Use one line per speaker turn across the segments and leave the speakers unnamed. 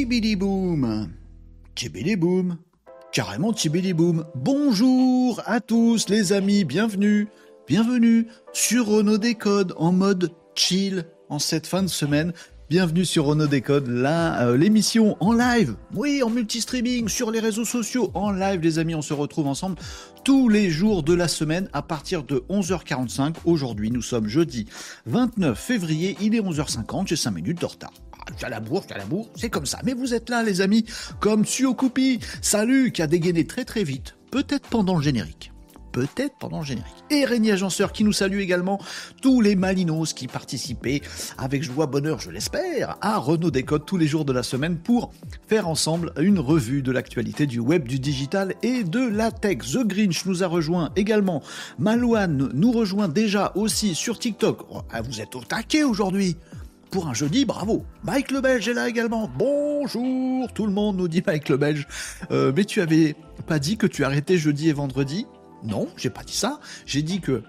Tibidi boom Tibidi boom Carrément Tibidi boom Bonjour à tous les amis, bienvenue. Bienvenue sur Renault Décode en mode chill en cette fin de semaine. Bienvenue sur Renault Décode, là, euh, l'émission en live, oui, en multi-streaming, sur les réseaux sociaux, en live, les amis, on se retrouve ensemble tous les jours de la semaine à partir de 11h45. Aujourd'hui, nous sommes jeudi 29 février, il est 11h50, j'ai 5 minutes de retard. Ah, j'ai la bourre, c'est comme ça. Mais vous êtes là, les amis, comme Suokupi, salut, qui a dégainé très très vite, peut-être pendant le générique peut-être pendant le générique. Et Régnier Agenceur qui nous salue également tous les Malinos qui participaient avec joie, bonheur, je l'espère, à Renault Décode tous les jours de la semaine pour faire ensemble une revue de l'actualité du web, du digital et de la tech. The Grinch nous a rejoint également. Malouane nous rejoint déjà aussi sur TikTok. Oh, ah, vous êtes au taquet aujourd'hui pour un jeudi, bravo. Mike le Belge est là également. Bonjour, tout le monde nous dit Mike le Belge. Euh, mais tu avais pas dit que tu arrêtais jeudi et vendredi? Non, j'ai pas dit ça. J'ai dit que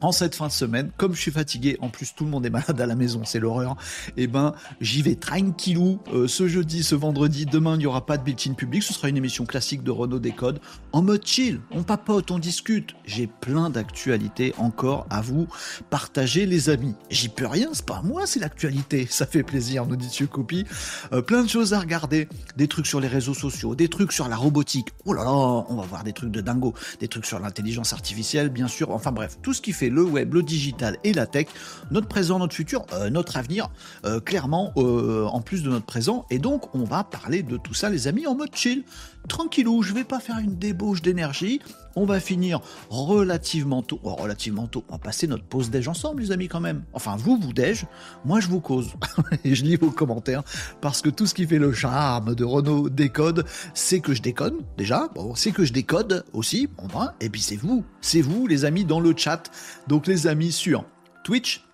en cette fin de semaine, comme je suis fatigué, en plus tout le monde est malade à la maison, c'est l'horreur, eh ben j'y vais tranquillou euh, ce jeudi, ce vendredi, demain il n'y aura pas de built-in public, ce sera une émission classique de Renault Décode, en mode chill, on papote, on discute, j'ai plein d'actualités encore à vous partager les amis. J'y peux rien, c'est pas moi, c'est l'actualité, ça fait plaisir, nous dit Copie. Euh, plein de choses à regarder, des trucs sur les réseaux sociaux, des trucs sur la robotique, oh là là, on va voir des trucs de dingo, des trucs sur l'intelligence artificielle, bien sûr, enfin bref, tout ce qui fait le web, le digital et la tech, notre présent, notre futur, euh, notre avenir, euh, clairement, euh, en plus de notre présent. Et donc, on va parler de tout ça, les amis, en mode chill. Tranquillou, je vais pas faire une débauche d'énergie. On va finir relativement tôt. Oh, relativement tôt. On va passer notre pause déj ensemble, les amis, quand même. Enfin, vous, vous déj. Moi, je vous cause. et je lis vos commentaires. Parce que tout ce qui fait le charme de Renault Décode, c'est que je déconne, déjà. C'est que je décode aussi. Bon, ben, et puis c'est vous. C'est vous, les amis, dans le chat. Donc, les amis, sur Twitch,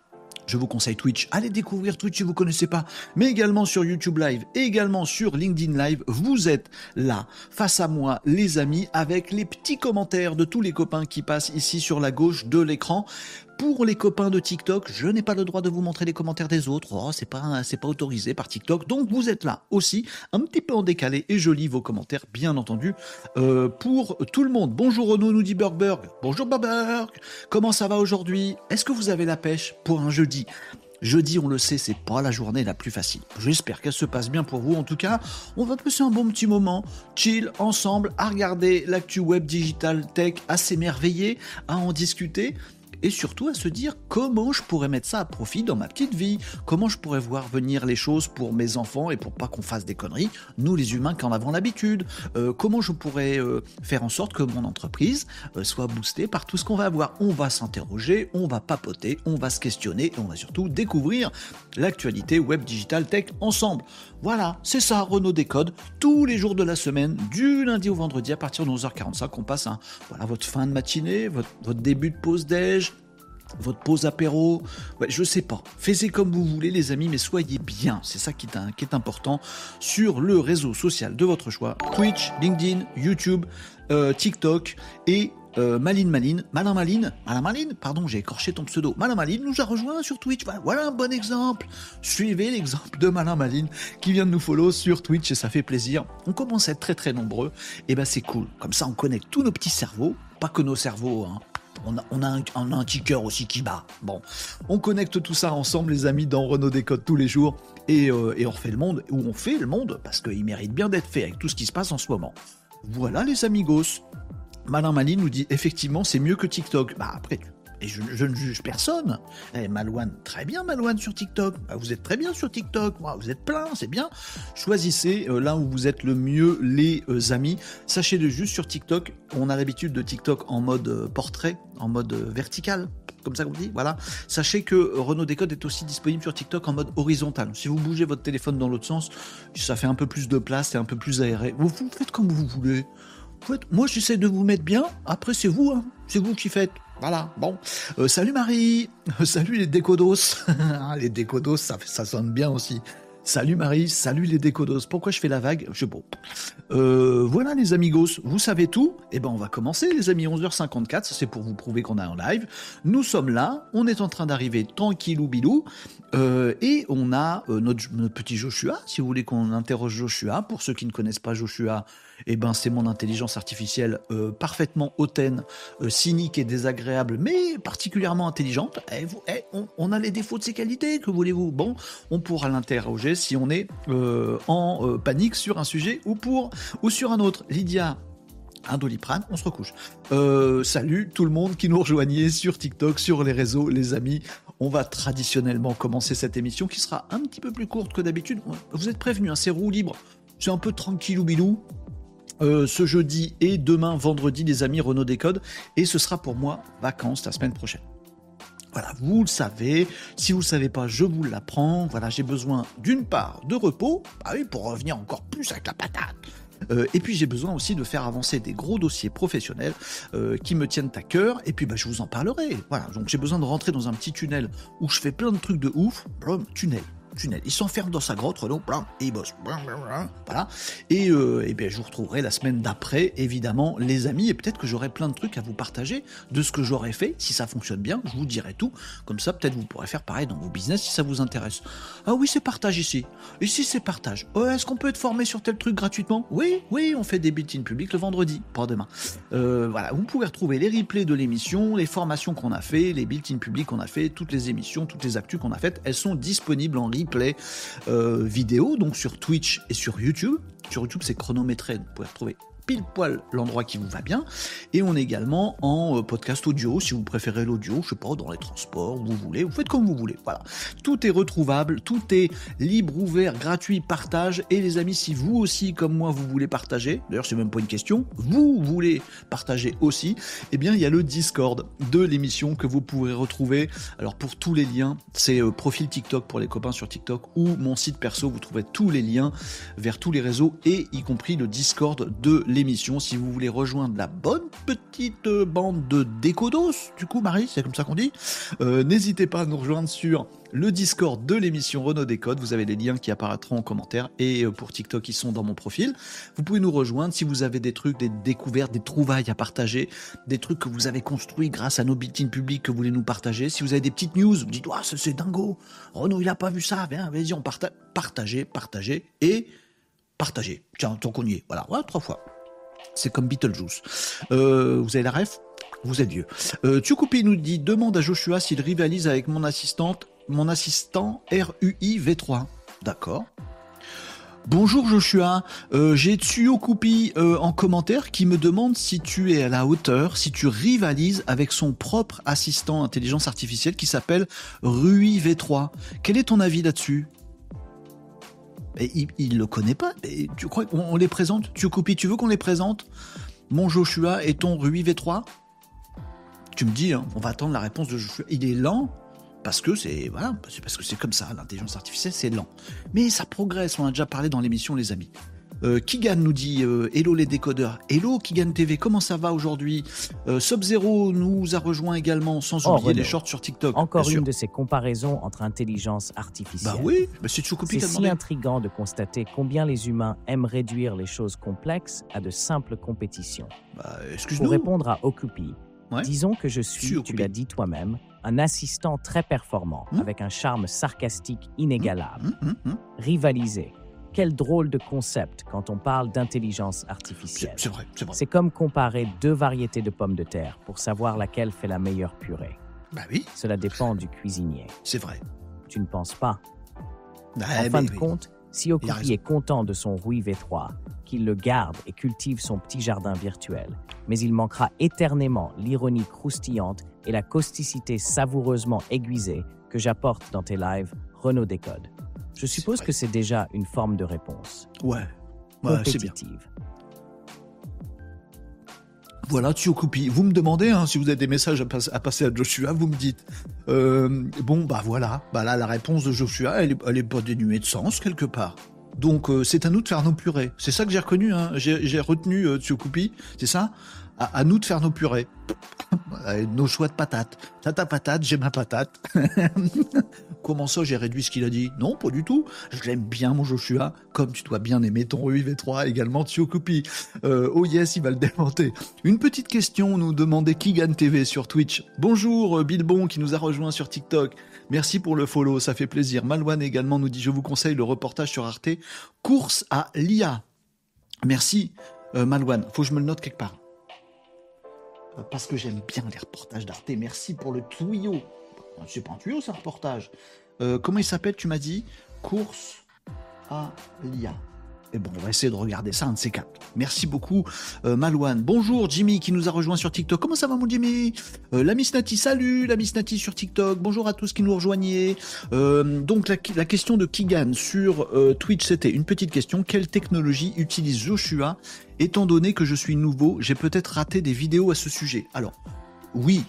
je vous conseille Twitch. Allez découvrir Twitch si vous ne connaissez pas. Mais également sur YouTube Live également sur LinkedIn Live. Vous êtes là, face à moi, les amis, avec les petits commentaires de tous les copains qui passent ici sur la gauche de l'écran. Pour les copains de TikTok, je n'ai pas le droit de vous montrer les commentaires des autres. Oh, c'est pas, autorisé par TikTok. Donc vous êtes là aussi, un petit peu en décalé, et je lis vos commentaires, bien entendu, euh, pour tout le monde. Bonjour Renaud, nous dit Burgberg. Bonjour Burgberg. Comment ça va aujourd'hui? Est-ce que vous avez la pêche pour un jeudi? Jeudi, on le sait, c'est pas la journée la plus facile. J'espère qu'elle se passe bien pour vous. En tout cas, on va passer un bon petit moment, chill, ensemble, à regarder l'actu web digital tech, à s'émerveiller, à en discuter et surtout à se dire comment je pourrais mettre ça à profit dans ma petite vie, comment je pourrais voir venir les choses pour mes enfants et pour pas qu'on fasse des conneries, nous les humains qui en avons l'habitude, euh, comment je pourrais euh, faire en sorte que mon entreprise euh, soit boostée par tout ce qu'on va avoir. On va s'interroger, on va papoter, on va se questionner et on va surtout découvrir l'actualité web digital tech ensemble. Voilà, c'est ça Renault Décode, tous les jours de la semaine, du lundi au vendredi à partir de 11h45, on passe un, voilà, votre fin de matinée, votre, votre début de pause déj, votre pause apéro, ouais, je sais pas. Faites comme vous voulez les amis, mais soyez bien, c'est ça qui est, important, sur le réseau social de votre choix, Twitch, LinkedIn, YouTube, euh, TikTok et euh, Maline Maline, Malin Maline, Malin Maline, pardon, j'ai écorché ton pseudo. Malin Maline nous a rejoint sur Twitch. Voilà, un bon exemple. Suivez l'exemple de Malin Maline qui vient de nous follow sur Twitch et ça fait plaisir. On commence à être très très nombreux. Et ben c'est cool. Comme ça, on connecte tous nos petits cerveaux. Pas que nos cerveaux, hein, on a, on a, un, cœur aussi qui bat. Bon, on connecte tout ça ensemble, les amis, dans Renault Décode tous les jours. Et, euh, et on refait le monde, ou on fait le monde, parce qu'il mérite bien d'être fait avec tout ce qui se passe en ce moment. Voilà les amigos. Malin Maline nous dit effectivement c'est mieux que TikTok. Bah après, et je, ne juge personne. Eh, Malouane, très bien Malouane sur TikTok. Bah, vous êtes très bien sur TikTok. vous êtes plein, c'est bien. Choisissez euh, là où vous êtes le mieux les euh, amis. Sachez de juste sur TikTok, on a l'habitude de TikTok en mode euh, portrait, en mode vertical. Comme ça qu'on dit, voilà. Sachez que Renault Décode est aussi disponible sur TikTok en mode horizontal. Si vous bougez votre téléphone dans l'autre sens, ça fait un peu plus de place, c'est un peu plus aéré. Vous, vous faites comme vous voulez. Moi, j'essaie de vous mettre bien. Après, c'est vous, hein. c'est vous qui faites. Voilà, bon. Euh, salut Marie. salut les décodos. Ah, les décodos, ça, ça sonne bien aussi. Salut Marie, salut les décodos. Pourquoi je fais la vague? Je bon. Euh, voilà les amigos, vous savez tout? Eh ben on va commencer les amis, 11h54, c'est pour vous prouver qu'on est en live. Nous sommes là, on est en train d'arriver tranquillou bilou, euh, et on a euh, notre, notre, petit Joshua, si vous voulez qu'on interroge Joshua. Pour ceux qui ne connaissent pas Joshua, eh ben c'est mon intelligence artificielle euh, parfaitement hautaine, euh, cynique et désagréable, mais particulièrement intelligente. Eh, vous, eh, on, a les défauts de ses qualités, que voulez-vous? Bon, on pourra l'interroger si on est euh, en panique sur un sujet ou pour ou sur un autre. Lydia. Un doliprane, on se recouche. Salut tout le monde qui nous rejoignait sur TikTok, sur les réseaux, les amis. On va traditionnellement commencer cette émission qui sera un petit peu plus courte que d'habitude. Vous êtes prévenus, hein, c'est roue libre. C'est un peu tranquille ou bilou. Euh, ce jeudi et demain vendredi les amis Renault Décode et ce sera pour moi vacances la semaine prochaine. Voilà, vous le savez. Si vous ne le savez pas, je vous l'apprends. Voilà, j'ai besoin d'une part de repos, bah oui, pour revenir encore plus avec la patate. Euh, et puis j'ai besoin aussi de faire avancer des gros dossiers professionnels euh, qui me tiennent à cœur. Et puis bah, je vous en parlerai. Voilà, donc j'ai besoin de rentrer dans un petit tunnel où je fais plein de trucs de ouf. Blum, tunnel, tunnel. Il s'enferme dans sa grotte, et il bosse. Voilà. Et, euh, bien, je vous retrouverai la semaine d'après, évidemment, les amis, et peut-être que j'aurai plein de trucs à vous partager de ce que j'aurais fait. Si ça fonctionne bien, je vous dirai tout. Comme ça, peut-être vous pourrez faire pareil dans vos business si ça vous intéresse. Ah oui, c'est partage ici. Ici, c'est partage? Oh, Est-ce qu'on peut être formé sur tel truc gratuitement? Oui, oui, on fait des built-in publics le vendredi, pas demain. Euh, voilà, vous pouvez retrouver les replays de l'émission, les formations qu'on a fait, les built-in publics qu'on a fait, toutes les émissions, toutes les actus qu'on a faites. Elles sont disponibles en replay replay euh, vidéo, donc sur Twitch et sur YouTube. Sur YouTube, c'est chronométré, vous pouvez retrouver pile poil l'endroit qui vous va bien. Et on est également en euh, podcast audio, si vous préférez l'audio, je sais pas, dans les transports, vous voulez, vous faites comme vous voulez. Voilà. Tout est retrouvable, tout est libre, ouvert, gratuit, partage. Et les amis, si vous aussi, comme moi, vous voulez partager, d'ailleurs, c'est même pas une question, vous voulez partager aussi, eh bien, il y a le Discord de l'émission que vous pourrez retrouver. Alors, pour tous les liens, c'est euh, profil TikTok pour les copains sur TikTok ou mon site perso, vous trouverez tous les liens vers tous les réseaux et y compris le Discord de l'émission l'émission si vous voulez rejoindre la bonne petite bande de décodos, du coup Marie, c'est comme ça qu'on dit, euh, n'hésitez pas à nous rejoindre sur le Discord de l'émission Renault Décode. Vous avez les liens qui apparaîtront en commentaire et pour TikTok, ils sont dans mon profil. Vous pouvez nous rejoindre si vous avez des trucs, des découvertes, des trouvailles à partager, des trucs que vous avez construits grâce à nos built-in publics que vous voulez nous partager. Si vous avez des petites news, vous dites, ah, c'est dingo, Renault, il a pas vu ça, viens, vas-y, on partage, partagez, partagez et partagez. Tiens, tant qu'on y est. Voilà, trois fois. C'est comme Beetlejuice. Euh, vous avez la ref? Vous êtes vieux. Euh, nous dit demande à Joshua s'il rivalise avec mon assistante, mon assistant RUI V3. D'accord. Bonjour Joshua, euh, j'ai Tsuyokupi euh, en commentaire qui me demande si tu es à la hauteur, si tu rivalises avec son propre assistant intelligence artificielle qui s'appelle Rui V3. Quel est ton avis là-dessus? Il, il le connaît pas. Mais tu crois qu'on on les présente? Tu copies, tu veux qu'on les présente? Mon Joshua et ton Rui V3 Tu me dis, hein, on va attendre la réponse de Joshua. Il est lent parce que c'est voilà, parce que c'est comme ça. L'intelligence artificielle, c'est lent. Mais ça progresse. On a déjà parlé dans l'émission, les amis. Euh, Kigan nous dit euh, Hello les décodeurs. Hello Kigan TV, comment ça va aujourd'hui euh, Sub-Zero nous a rejoint également, sans
Oh,
oublier
Renaud.
les shorts sur TikTok.
Encore une de ces comparaisons entre intelligence artificielle.
Bah oui, bah c'est
C'est si
demandé.
intriguant de constater combien les humains aiment réduire les choses complexes à de simples compétitions.
Bah,
Pour répondre à
Ouais.
disons que je suis, tu l'as dit toi-même, un assistant très performant,
Hmm.
avec un charme sarcastique inégalable.
Hum.
Rivaliser. Quel drôle de concept quand on parle d'intelligence artificielle.
c'est vrai, c'est vrai.
C'est comme comparer deux variétés de pommes de terre pour savoir laquelle fait la meilleure purée.
Bah oui,
Cela dépend du cuisinier.
c'est vrai.
Tu ne penses pas
Bah,
En
mais
fin de
oui.
compte, si Okupi est content de son Rui V3, qu'il le garde et cultive son petit jardin virtuel, mais il manquera éternellement l'ironie croustillante et la causticité savoureusement aiguisée que j'apporte dans tes lives Renault Décode. Je suppose que c'est déjà une forme de réponse.
Ouais, ouais c'est bien. Voilà, Tsuyokupi. Vous me demandez hein, si vous avez des messages à, pas- à passer à Joshua, vous me dites. Euh, bon, bah voilà. Bah là, la réponse de Joshua, elle est, elle est pas dénuée de sens quelque part. Donc, euh, c'est à nous de faire nos purées. C'est ça que j'ai reconnu. Hein. J'ai retenu euh, Tsuyokupi. C'est ça? À, nous de faire nos purées. nos choix de patates. T'as ta patate, j'ai ma patate. Comment ça, j'ai réduit ce qu'il a dit? Non, pas du tout. Je l'aime bien, mon Joshua, comme tu dois bien aimer ton UV3 également, Tiokupi. Euh, oh yes, il va le démonter. Une petite question, nous demandait Kigan TV sur Twitch. Bonjour, euh, Bilbon qui nous a rejoint sur TikTok. Merci pour le follow, ça fait plaisir. Malouane également nous dit Je vous conseille le reportage sur Arte, course à l'IA. Merci, euh, Malouane. Faut que je me le note quelque part. Parce que j'aime bien les reportages d'Arte. Merci pour le tuyau. C'est pas un tuyau, c'est un reportage. Euh, comment il s'appelle, tu m'as dit? Course à l'IA. Bon, on va essayer de regarder ça, un de ces. Merci beaucoup, euh, Malouane. Bonjour, Jimmy, qui nous a rejoint sur TikTok. Comment ça va, mon Jimmy? Euh, La Miss Nati, salut, la Miss Nati sur TikTok. Bonjour à tous qui nous rejoignez. Euh, donc, la, la, question de Kigan sur Twitch, c'était une petite question. Quelle technologie utilise Joshua? Étant donné que je suis nouveau, j'ai peut-être raté des vidéos à ce sujet. Alors, oui,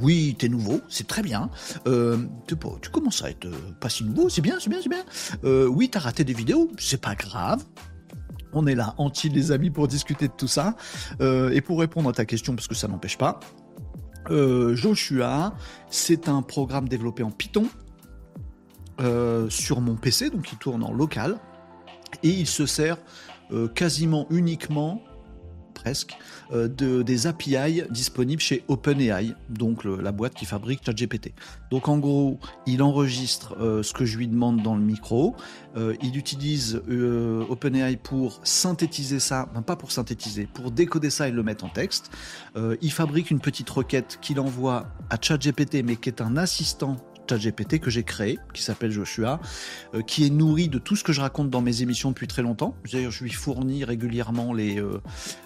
oui, t'es nouveau, c'est très bien. Euh, tu commences à être euh, pas si nouveau, c'est bien, c'est bien, c'est bien. Euh, oui, t'as raté des vidéos, c'est pas grave. On est là, anti les amis, pour discuter de tout ça. et pour répondre à ta question, parce que ça n'empêche pas, Joshua, c'est un programme développé en Python sur mon PC, donc il tourne en local, et il se sert quasiment uniquement euh, de, des API disponibles chez OpenAI, donc la boîte qui fabrique ChatGPT. Donc en gros, il enregistre euh, ce que je lui demande dans le micro, euh, il utilise OpenAI pour synthétiser ça, pas pour synthétiser, pour décoder ça et le mettre en texte. il fabrique une petite requête qu'il envoie à ChatGPT, mais qui est un assistant GPT que j'ai créé, qui s'appelle Joshua, euh, qui est nourri de tout ce que je raconte dans mes émissions depuis très longtemps. D'ailleurs, je lui fournis régulièrement les, euh,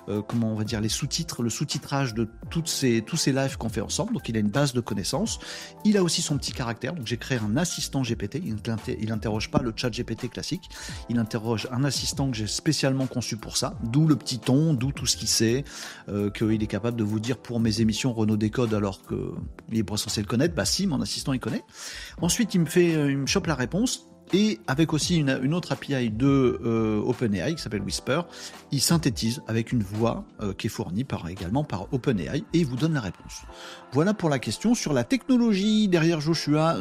euh, comment on va dire, les sous-titres, le sous-titrage de toutes ces, tous ces lives qu'on fait ensemble. Donc, il a une base de connaissances. Il a aussi son petit caractère. Donc, j'ai créé un assistant GPT. Il n'interroge pas le chat GPT classique. Il interroge un assistant que j'ai spécialement conçu pour ça. D'où le petit ton, d'où tout ce qu'il sait, qu'il est capable de vous dire pour mes émissions Renault Décode alors qu'il est pas censé le connaître. Bah si, mon assistant il connaît. Ensuite, il me fait, euh, chope la réponse. Et avec aussi une, autre API de euh, OpenAI qui s'appelle Whisper, il synthétise avec une voix euh, qui est fournie également par OpenAI et il vous donne la réponse. Voilà pour la question sur la technologie derrière Joshua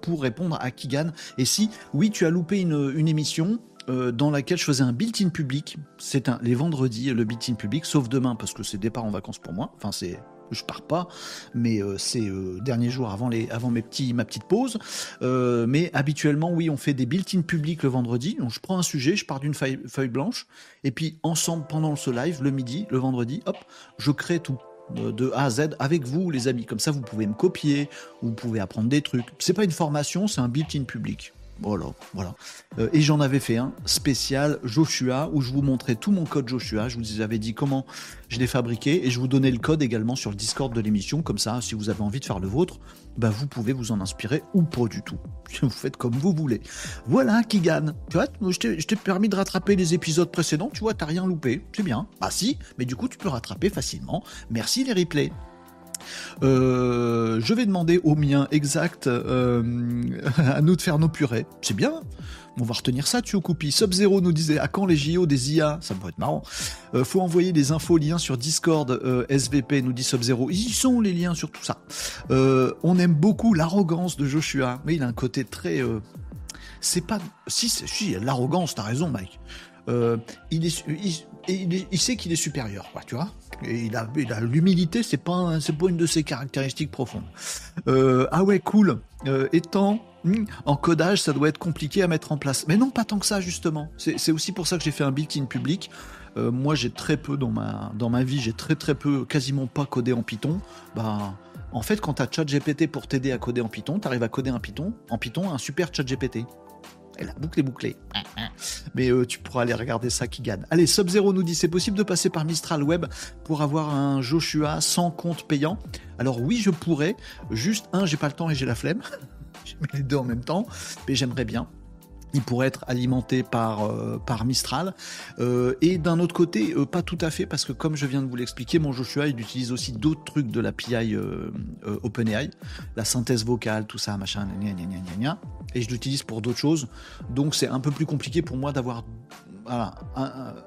pour répondre à Kigan. Et si, oui, tu as loupé une, émission, dans laquelle je faisais un built-in public. C'est les vendredis, le built-in public, sauf demain parce que c'est départ en vacances pour moi. Enfin, c'est je pars pas, mais euh, c'est euh, dernier jour avant, les, avant mes petits, ma petite pause. Euh, mais habituellement, oui, on fait des built-in publics le vendredi. Donc je prends un sujet, je pars d'une feuille, feuille, blanche, et puis ensemble, pendant ce live, le midi, le vendredi, hop, je crée tout de A à Z avec vous, les amis. Comme ça, vous pouvez me copier, vous pouvez apprendre des trucs. C'est pas une formation, c'est un built-in public. Voilà, voilà. Euh, et j'en avais fait un spécial Joshua où je vous montrais tout mon code Joshua. Je vous avais dit comment je l'ai fabriqué et je vous donnais le code également sur le Discord de l'émission. Comme ça, si vous avez envie de faire le vôtre, bah vous pouvez vous en inspirer ou pas du tout. Vous faites comme vous voulez. Voilà, Kigan. Tu vois, je t'ai permis de rattraper les épisodes précédents. Tu vois, t'as rien loupé. C'est bien. Bah si, mais du coup, tu peux rattraper facilement. Merci les replays. Euh, je vais demander au mien exact euh, à nous de faire nos purées. C'est bien. On va retenir ça, tu coupis. Sub-Zero nous disait à quand les JO des IA Ça pourrait être marrant. Euh, faut envoyer des infos, liens sur Discord, SVP, nous dit Sub-Zero. Ils sont les liens sur tout ça. on aime beaucoup l'arrogance de Joshua, mais il a un côté très. c'est pas. Si, si, l'arrogance, t'as raison, Mike. Il, est, il, sait qu'il est supérieur, tu vois il a, l'humilité, c'est pas, une de ses caractéristiques profondes. Euh, ah ouais, cool. Euh, étant hmm, en codage, ça doit être compliqué à mettre en place. Mais non, pas tant que ça justement. C'est aussi pour ça que j'ai fait un built-in public. Euh, moi, j'ai très peu dans ma vie, j'ai très très peu, quasiment pas codé en Python. Bah, en fait, quand tu as ChatGPT pour t'aider à coder en Python, tu arrives à coder un Python, en Python, un super ChatGPT. Et la boucle est bouclée. Mais euh, tu pourras aller regarder ça qui gagne. Allez, Sub-Zero nous dit c'est possible de passer par Mistral Web pour avoir un Joshua sans compte payant? Alors oui, je pourrais. Juste un, j'ai pas le temps et j'ai la flemme. je mets les deux en même temps, mais j'aimerais bien il pourrait être alimenté par, euh, par Mistral. Euh, et d'un autre côté, euh, pas tout à fait, parce que comme je viens de vous l'expliquer, mon Joshua, il utilise aussi d'autres trucs de l'API OpenAI, la synthèse vocale, tout ça, machin, gna, gna, gna, et je l'utilise pour d'autres choses. Donc c'est un peu plus compliqué pour moi d'avoir voilà,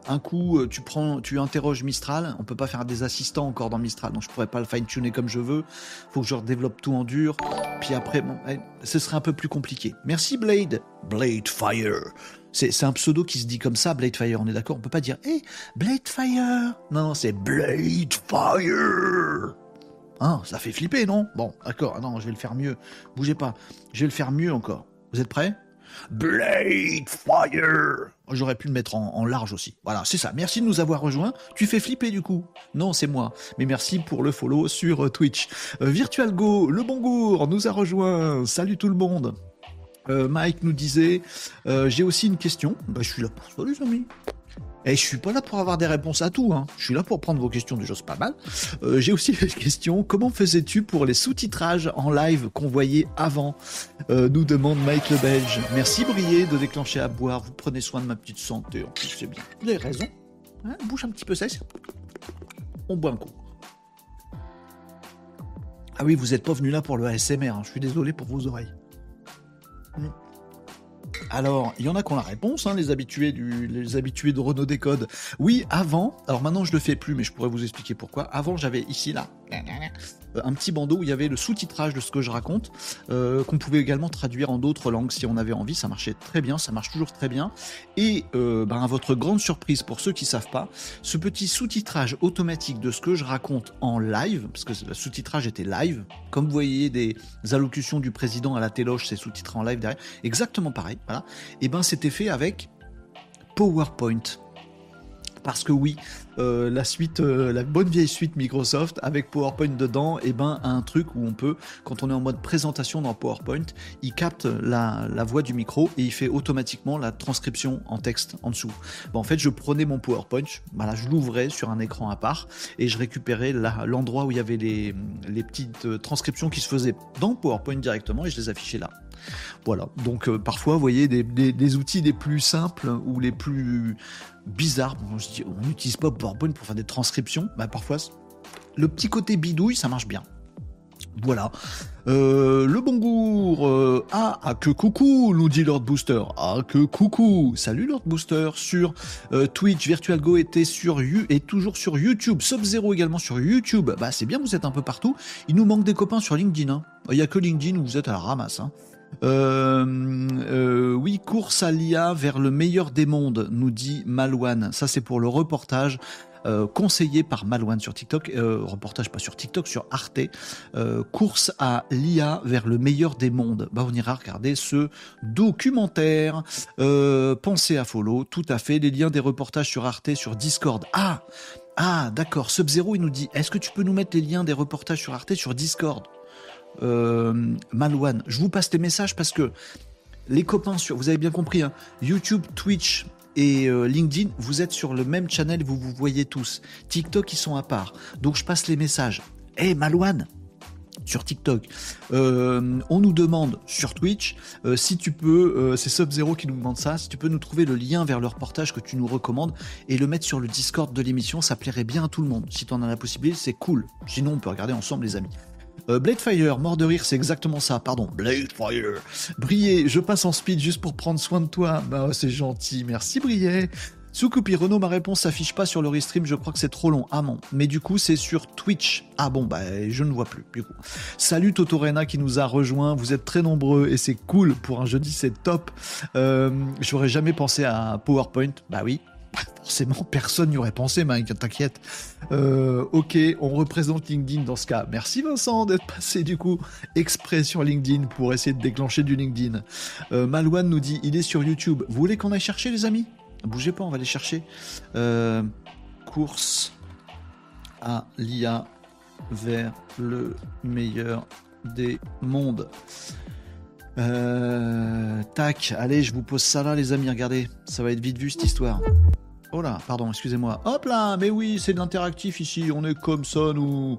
un, coup, euh, tu prends, tu interroges Mistral. On peut pas faire des assistants encore dans Mistral, donc je pourrais pas le fine tuner comme je veux. Faut que je redéveloppe tout en dur. Puis après, bon, eh, ce serait un peu plus compliqué. Merci Blade, Blade Fire. C'est un pseudo qui se dit comme ça, Blade Fire. On est d'accord? On peut pas dire, hé, Blade Fire. Non, c'est Blade Fire. Hein, ça fait flipper, non? Bon, d'accord. Non, je vais le faire mieux. Bougez pas. Je vais le faire mieux encore. Vous êtes prêts? Blade Fire J'aurais pu le mettre en, large aussi. Voilà, c'est ça. Merci de nous avoir rejoints. Tu fais flipper du coup. Non, c'est moi. Mais merci pour le follow sur euh, Twitch. Euh, Virtual Go, le bon gour, nous a rejoint. Salut tout le monde. Euh, Mike nous disait, j'ai aussi une question. Bah, je suis là pour ça, les amis. Et je suis pas là pour avoir des réponses à tout. Hein. Je suis là pour prendre vos questions, déjà c'est pas mal. Euh, j'ai aussi une question. Comment faisais-tu pour les sous-titrages en live qu'on voyait avant? Euh, Nous demande Mike le Belge. Merci Brier de déclencher à boire. Vous prenez soin de ma petite santé. En plus c'est bien. Vous avez raison. Hein, bouche un petit peu sèche. On boit un coup. Ah oui, vous n'êtes pas venu là pour le ASMR. Hein. Je suis désolé pour vos oreilles. Hmm. Alors, il y en a qui ont la réponse, hein, les habitués du, les habitués de Renault Décode. Oui, avant, alors maintenant je le fais plus, mais je pourrais vous expliquer pourquoi. Avant, j'avais ici là un petit bandeau où il y avait le sous-titrage de ce que je raconte, euh, qu'on pouvait également traduire en d'autres langues si on avait envie. Ça marchait très bien, ça marche toujours très bien. Et euh, ben, à votre grande surprise, pour ceux qui savent pas, ce petit sous-titrage automatique de ce que je raconte en live, parce que le sous-titrage était live, comme vous voyez des allocutions du président à la téloche, c'est sous-titré en live derrière, exactement pareil. Voilà. Et ben c'était fait avec PowerPoint parce que oui, euh, la suite, euh, la bonne vieille suite Microsoft avec PowerPoint dedans, et eh ben un truc où on peut, quand on est en mode présentation dans PowerPoint, il capte la, voix du micro et il fait automatiquement la transcription en texte en dessous. en fait, je prenais mon PowerPoint, voilà, je l'ouvrais sur un écran à part et je récupérais l'endroit où il y avait les, les petites euh, transcriptions qui se faisaient dans PowerPoint directement et je les affichais là. Voilà, donc parfois, vous voyez, des, des, outils les plus simples ou les plus bizarre. on n'utilise pas PowerPoint pour faire des transcriptions. Bah, parfois, le petit côté bidouille, ça marche bien. Voilà. Euh, le bon gour. Euh, ah, ah, que coucou, nous dit Lord Booster. Ah, que coucou. Salut Lord Booster. Sur euh, Twitch, Virtual Go était sur You et toujours sur YouTube. Sub-Zero également sur YouTube. Bah, c'est bien, vous êtes un peu partout. Il nous manque des copains sur LinkedIn. Hein. Il n'y a que LinkedIn où vous êtes à la ramasse. Hein. Euh, euh, oui, course à l'IA vers le meilleur des mondes, nous dit Malouane. Ça, c'est pour le reportage euh, conseillé par Malouane sur TikTok. reportage pas sur TikTok, sur Arte. course à l'IA vers le meilleur des mondes. Bah, on ira regarder ce documentaire. pensez à follow, tout à fait. Les liens des reportages sur Arte, sur Discord. Ah ah, d'accord. Sub-Zero, il nous dit Est-ce que tu peux nous mettre les liens des reportages sur Arte sur Discord? Euh, Malouane, je vous passe tes messages parce que les copains sur, vous avez bien compris, hein, YouTube, Twitch et euh, LinkedIn, vous êtes sur le même channel, vous vous voyez tous. TikTok, ils sont à part. Donc je passe les messages. Hé hey, Malouane, sur TikTok. Euh, on nous demande sur Twitch si tu peux, c'est Sub-Zero qui nous demande ça, si tu peux nous trouver le lien vers le reportage que tu nous recommandes et le mettre sur le Discord de l'émission, ça plairait bien à tout le monde. Si tu en as la possibilité, c'est cool. Sinon, on peut regarder ensemble, les amis. Euh, Bladefire, mort de rire, c'est exactement ça, pardon. Bladefire. Brier, je passe en speed juste pour prendre soin de toi. Bah, c'est gentil, merci Brier. Soukoupi, Renault, ma réponse s'affiche pas sur le restream, je crois que c'est trop long. Ah non, mais du coup c'est sur Twitch. Ah bon, bah je ne vois plus, du coup. Salut Totorena qui nous a rejoint, vous êtes très nombreux et c'est cool pour un jeudi, c'est top. Euh, J'aurais jamais pensé à PowerPoint, bah oui, forcément, personne n'y aurait pensé, Mike, t'inquiète. Euh, ok, on représente LinkedIn dans ce cas. Merci Vincent d'être passé du coup exprès sur LinkedIn pour essayer de déclencher du LinkedIn. Euh, Malouane nous dit, il est sur YouTube. Vous voulez qu'on aille chercher les amis? Bougez pas, on va aller chercher. Euh, course à l'IA vers le meilleur des mondes. tac, allez, je vous pose ça là, les amis. Regardez, ça va être vite vu cette histoire. Oh pardon, excusez-moi. Hop là, mais oui, c'est de l'interactif ici, on est comme ça, nous.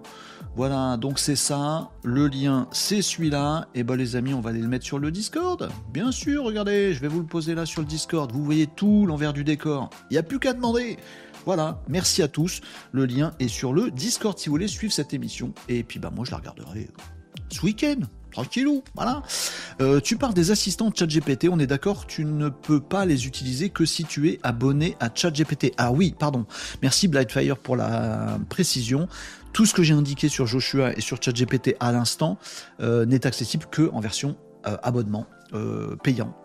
Voilà, donc c'est ça. Le lien, c'est celui-là. Et ben les amis, on va aller le mettre sur le Discord. Bien sûr, regardez, je vais vous le poser là sur le Discord. Vous voyez tout l'envers du décor. Il n'y a plus qu'à demander. Voilà, merci à tous. Le lien est sur le Discord si vous voulez suivre cette émission. Et puis bah moi je la regarderai ce week-end tranquillou, voilà. Euh, tu parles des assistants ChatGPT, on est d'accord, tu ne peux pas les utiliser que si tu es abonné à ChatGPT. Ah oui, pardon. Merci Blightfire pour la précision. Tout ce que j'ai indiqué sur Joshua et sur ChatGPT à l'instant euh, n'est accessible que en version euh, abonnement payant.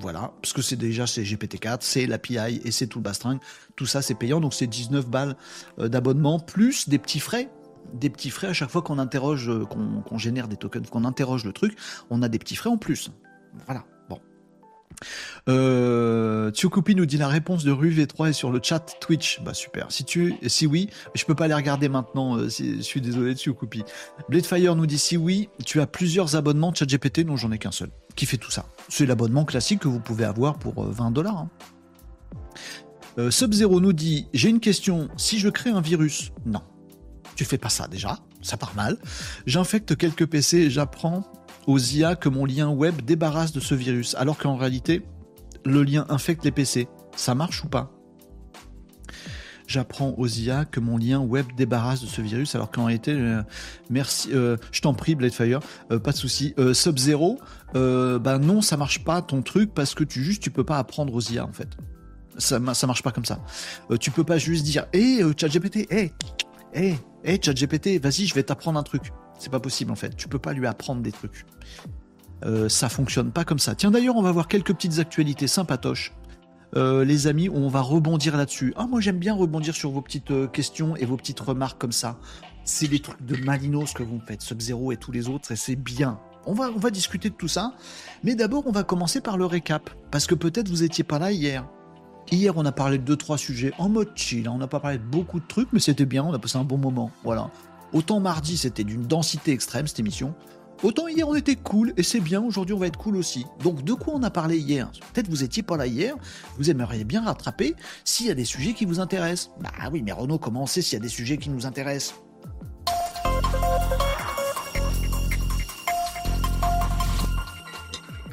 voilà, parce que c'est déjà c'est GPT-4, c'est l'API et c'est tout le bastring. Tout ça c'est payant, donc c'est 19 balles d'abonnement plus des petits frais des petits frais à chaque fois qu'on interroge, euh, qu'on génère des tokens, qu'on interroge le truc, on a des petits frais en plus. Voilà. Bon. Euh, nous dit la réponse de Rue V3 est sur le chat Twitch. Bah super. Si tu, si oui, je peux pas les regarder maintenant. Euh, je suis désolé, Tsukupi. Bladefire nous dit si oui, tu as plusieurs abonnements ChatGPT. Non, j'en ai qu'un seul. Qui fait tout ça? C'est l'abonnement classique que vous pouvez avoir pour 20 euh, dollars. Hein. Sub-Zero nous dit J'ai une question. Si je crée un virus, non. Fais pas ça déjà, ça part mal. J'infecte quelques PC et j'apprends aux IA que mon lien web débarrasse de ce virus, alors qu'en réalité, le lien infecte les PC. Ça marche ou pas? J'apprends aux IA que mon lien web débarrasse de ce virus, alors qu'en réalité, euh, merci, euh, je t'en prie, Bladefire, euh, pas de souci. Sub-Zero, ben non, ça marche pas ton truc parce que tu juste tu peux pas apprendre aux IA en fait. Ça, marche pas comme ça. tu peux pas juste dire, hé, hey, ChatGPT, hé, hé, Hé, hey, GPT, vas-y, je vais t'apprendre un truc. C'est pas possible en fait. Tu peux pas lui apprendre des trucs. Euh, ça fonctionne pas comme ça. Tiens, d'ailleurs, on va voir quelques petites actualités sympatoches. Euh, les amis, on va rebondir là-dessus. Ah, moi j'aime bien rebondir sur vos petites euh, questions et vos petites remarques comme ça. C'est des trucs de Malinos que vous faites, Sub-Zero et tous les autres, et c'est bien. On va, on va discuter de tout ça. Mais d'abord, on va commencer par le récap. Parce que peut-être vous étiez pas là hier. Hier, on a parlé de 2-3 sujets en mode chill. Hein. On n'a pas parlé de beaucoup de trucs, mais c'était bien. On a passé un bon moment. Voilà. Autant mardi, c'était d'une densité extrême cette émission. Autant hier, on était cool et c'est bien. Aujourd'hui, on va être cool aussi. Donc, de quoi on a parlé hier? Peut-être vous étiez pas là hier. Vous aimeriez bien rattraper s'il y a des sujets qui vous intéressent. Bah oui, mais Renaud, comment on sait s'il y a des sujets qui nous intéressent?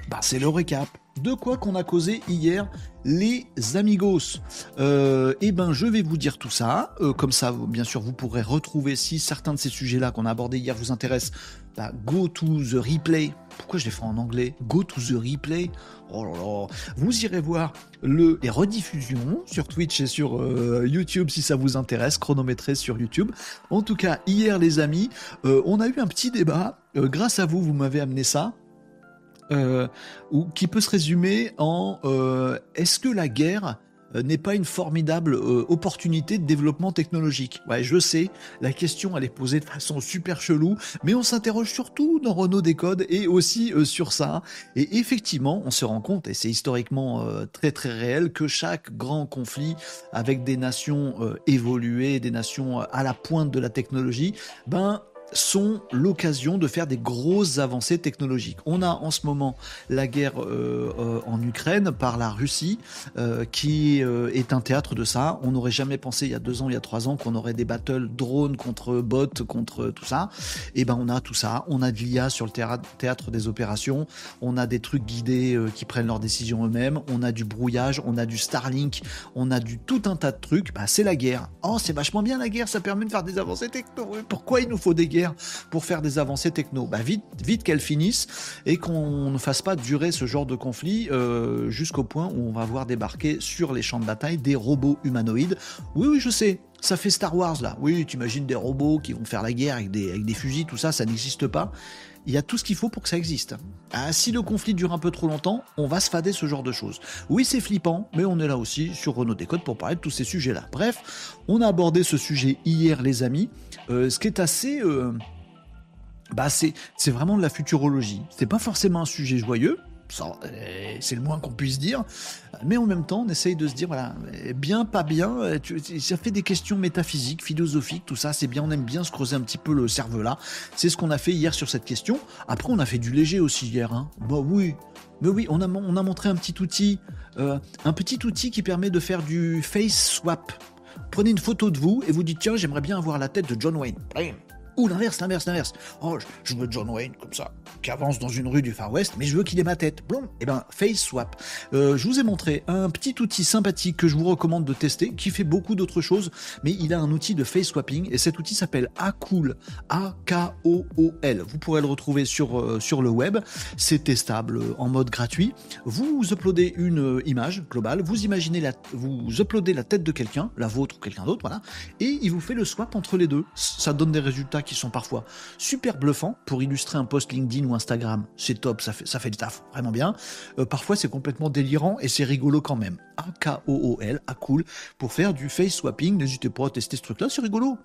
Bah, c'est le récap de quoi qu'on a causé hier, les amigos. Euh, eh ben, je vais vous dire tout ça. Euh, comme ça, bien sûr, vous pourrez retrouver si certains de ces sujets-là qu'on a abordés hier vous intéressent. Bah, go to the replay. Pourquoi je les fais en anglais? Go to the replay. Oh là là. Vous irez voir le, les rediffusions sur Twitch et sur euh, YouTube si ça vous intéresse, chronométré sur YouTube. En tout cas, hier, les amis, on a eu un petit débat. grâce à vous, vous m'avez amené ça. Euh, ou qui peut se résumer en euh, est-ce que la guerre euh, n'est pas une formidable opportunité de développement technologique? Ouais, je sais, la question elle est posée de façon super chelou, mais on s'interroge surtout dans Renault Décode et aussi sur ça. Et effectivement, on se rend compte, et c'est historiquement très très réel, que chaque grand conflit avec des nations évoluées, des nations à la pointe de la technologie, ben sont l'occasion de faire des grosses avancées technologiques. On a en ce moment la guerre euh, euh, en Ukraine par la Russie, euh, qui est un théâtre de ça. On n'aurait jamais pensé il y a deux ans, il y a trois ans, qu'on aurait des battles drones contre bots, contre tout ça. Et eh ben on a tout ça. On a de l'IA sur le théâtre des opérations. On a des trucs guidés qui prennent leurs décisions eux-mêmes. On a du brouillage. On a du Starlink. On a du tout un tas de trucs. Bah, c'est la guerre. Oh, c'est vachement bien la guerre. Ça permet de faire des avancées techno. Pourquoi il nous faut des guerres? Pour faire des avancées techno bah vite, vite qu'elles finissent et qu'on ne fasse pas durer ce genre de conflit euh, jusqu'au point où on va voir débarquer sur les champs de bataille des robots humanoïdes. Oui, oui, je sais, ça fait Star Wars là. Oui, tu imagines des robots qui vont faire la guerre avec des, fusils, tout ça, ça n'existe pas. Il y a tout ce qu'il faut pour que ça existe. Ah, si le conflit dure un peu trop longtemps, on va se fader ce genre de choses. Oui, c'est flippant, mais on est là aussi sur Renault Décode pour parler de tous ces sujets-là. Bref, on a abordé ce sujet hier, les amis. Euh, ce qui est assez. Euh, bah, c'est vraiment de la futurologie. C'est pas forcément un sujet joyeux, euh, c'est le moins qu'on puisse dire. Mais en même temps, on essaye de se dire, voilà, bien, pas bien, ça fait des questions métaphysiques, philosophiques, tout ça, c'est bien, on aime bien se creuser un petit peu le cerveau là. C'est ce qu'on a fait hier sur cette question. Après, on a fait du léger aussi hier, hein. Bah oui, mais oui, on a, on a montré un petit outil, un petit outil qui permet de faire du face swap. Prenez une photo de vous et vous dites, tiens, j'aimerais bien avoir la tête de John Wayne. Ou l'inverse, l'inverse, l'inverse. Oh, je veux John Wayne comme ça, qui avance dans une rue du Far West, mais je veux qu'il ait ma tête. Bon, et eh ben Face Swap. Euh, je vous ai montré un petit outil sympathique que je vous recommande de tester, qui fait beaucoup d'autres choses, mais il a un outil de face swapping et cet outil s'appelle Acool, A-K-O-O-L. Vous pourrez le retrouver sur, euh, sur le web. C'est testable en mode gratuit. Vous uploadez une image globale, vous imaginez la, vous uploadez la tête de quelqu'un, la vôtre ou quelqu'un d'autre, voilà, et il vous fait le swap entre les deux. Ça donne des résultats qui sont parfois super bluffants pour illustrer un post LinkedIn ou Instagram. C'est top, ça fait, ça fait le taf, vraiment bien. Euh, parfois, c'est complètement délirant et c'est rigolo quand même. A-K-O-O-L, A cool, pour faire du face swapping. N'hésitez pas à tester ce truc-là, c'est rigolo.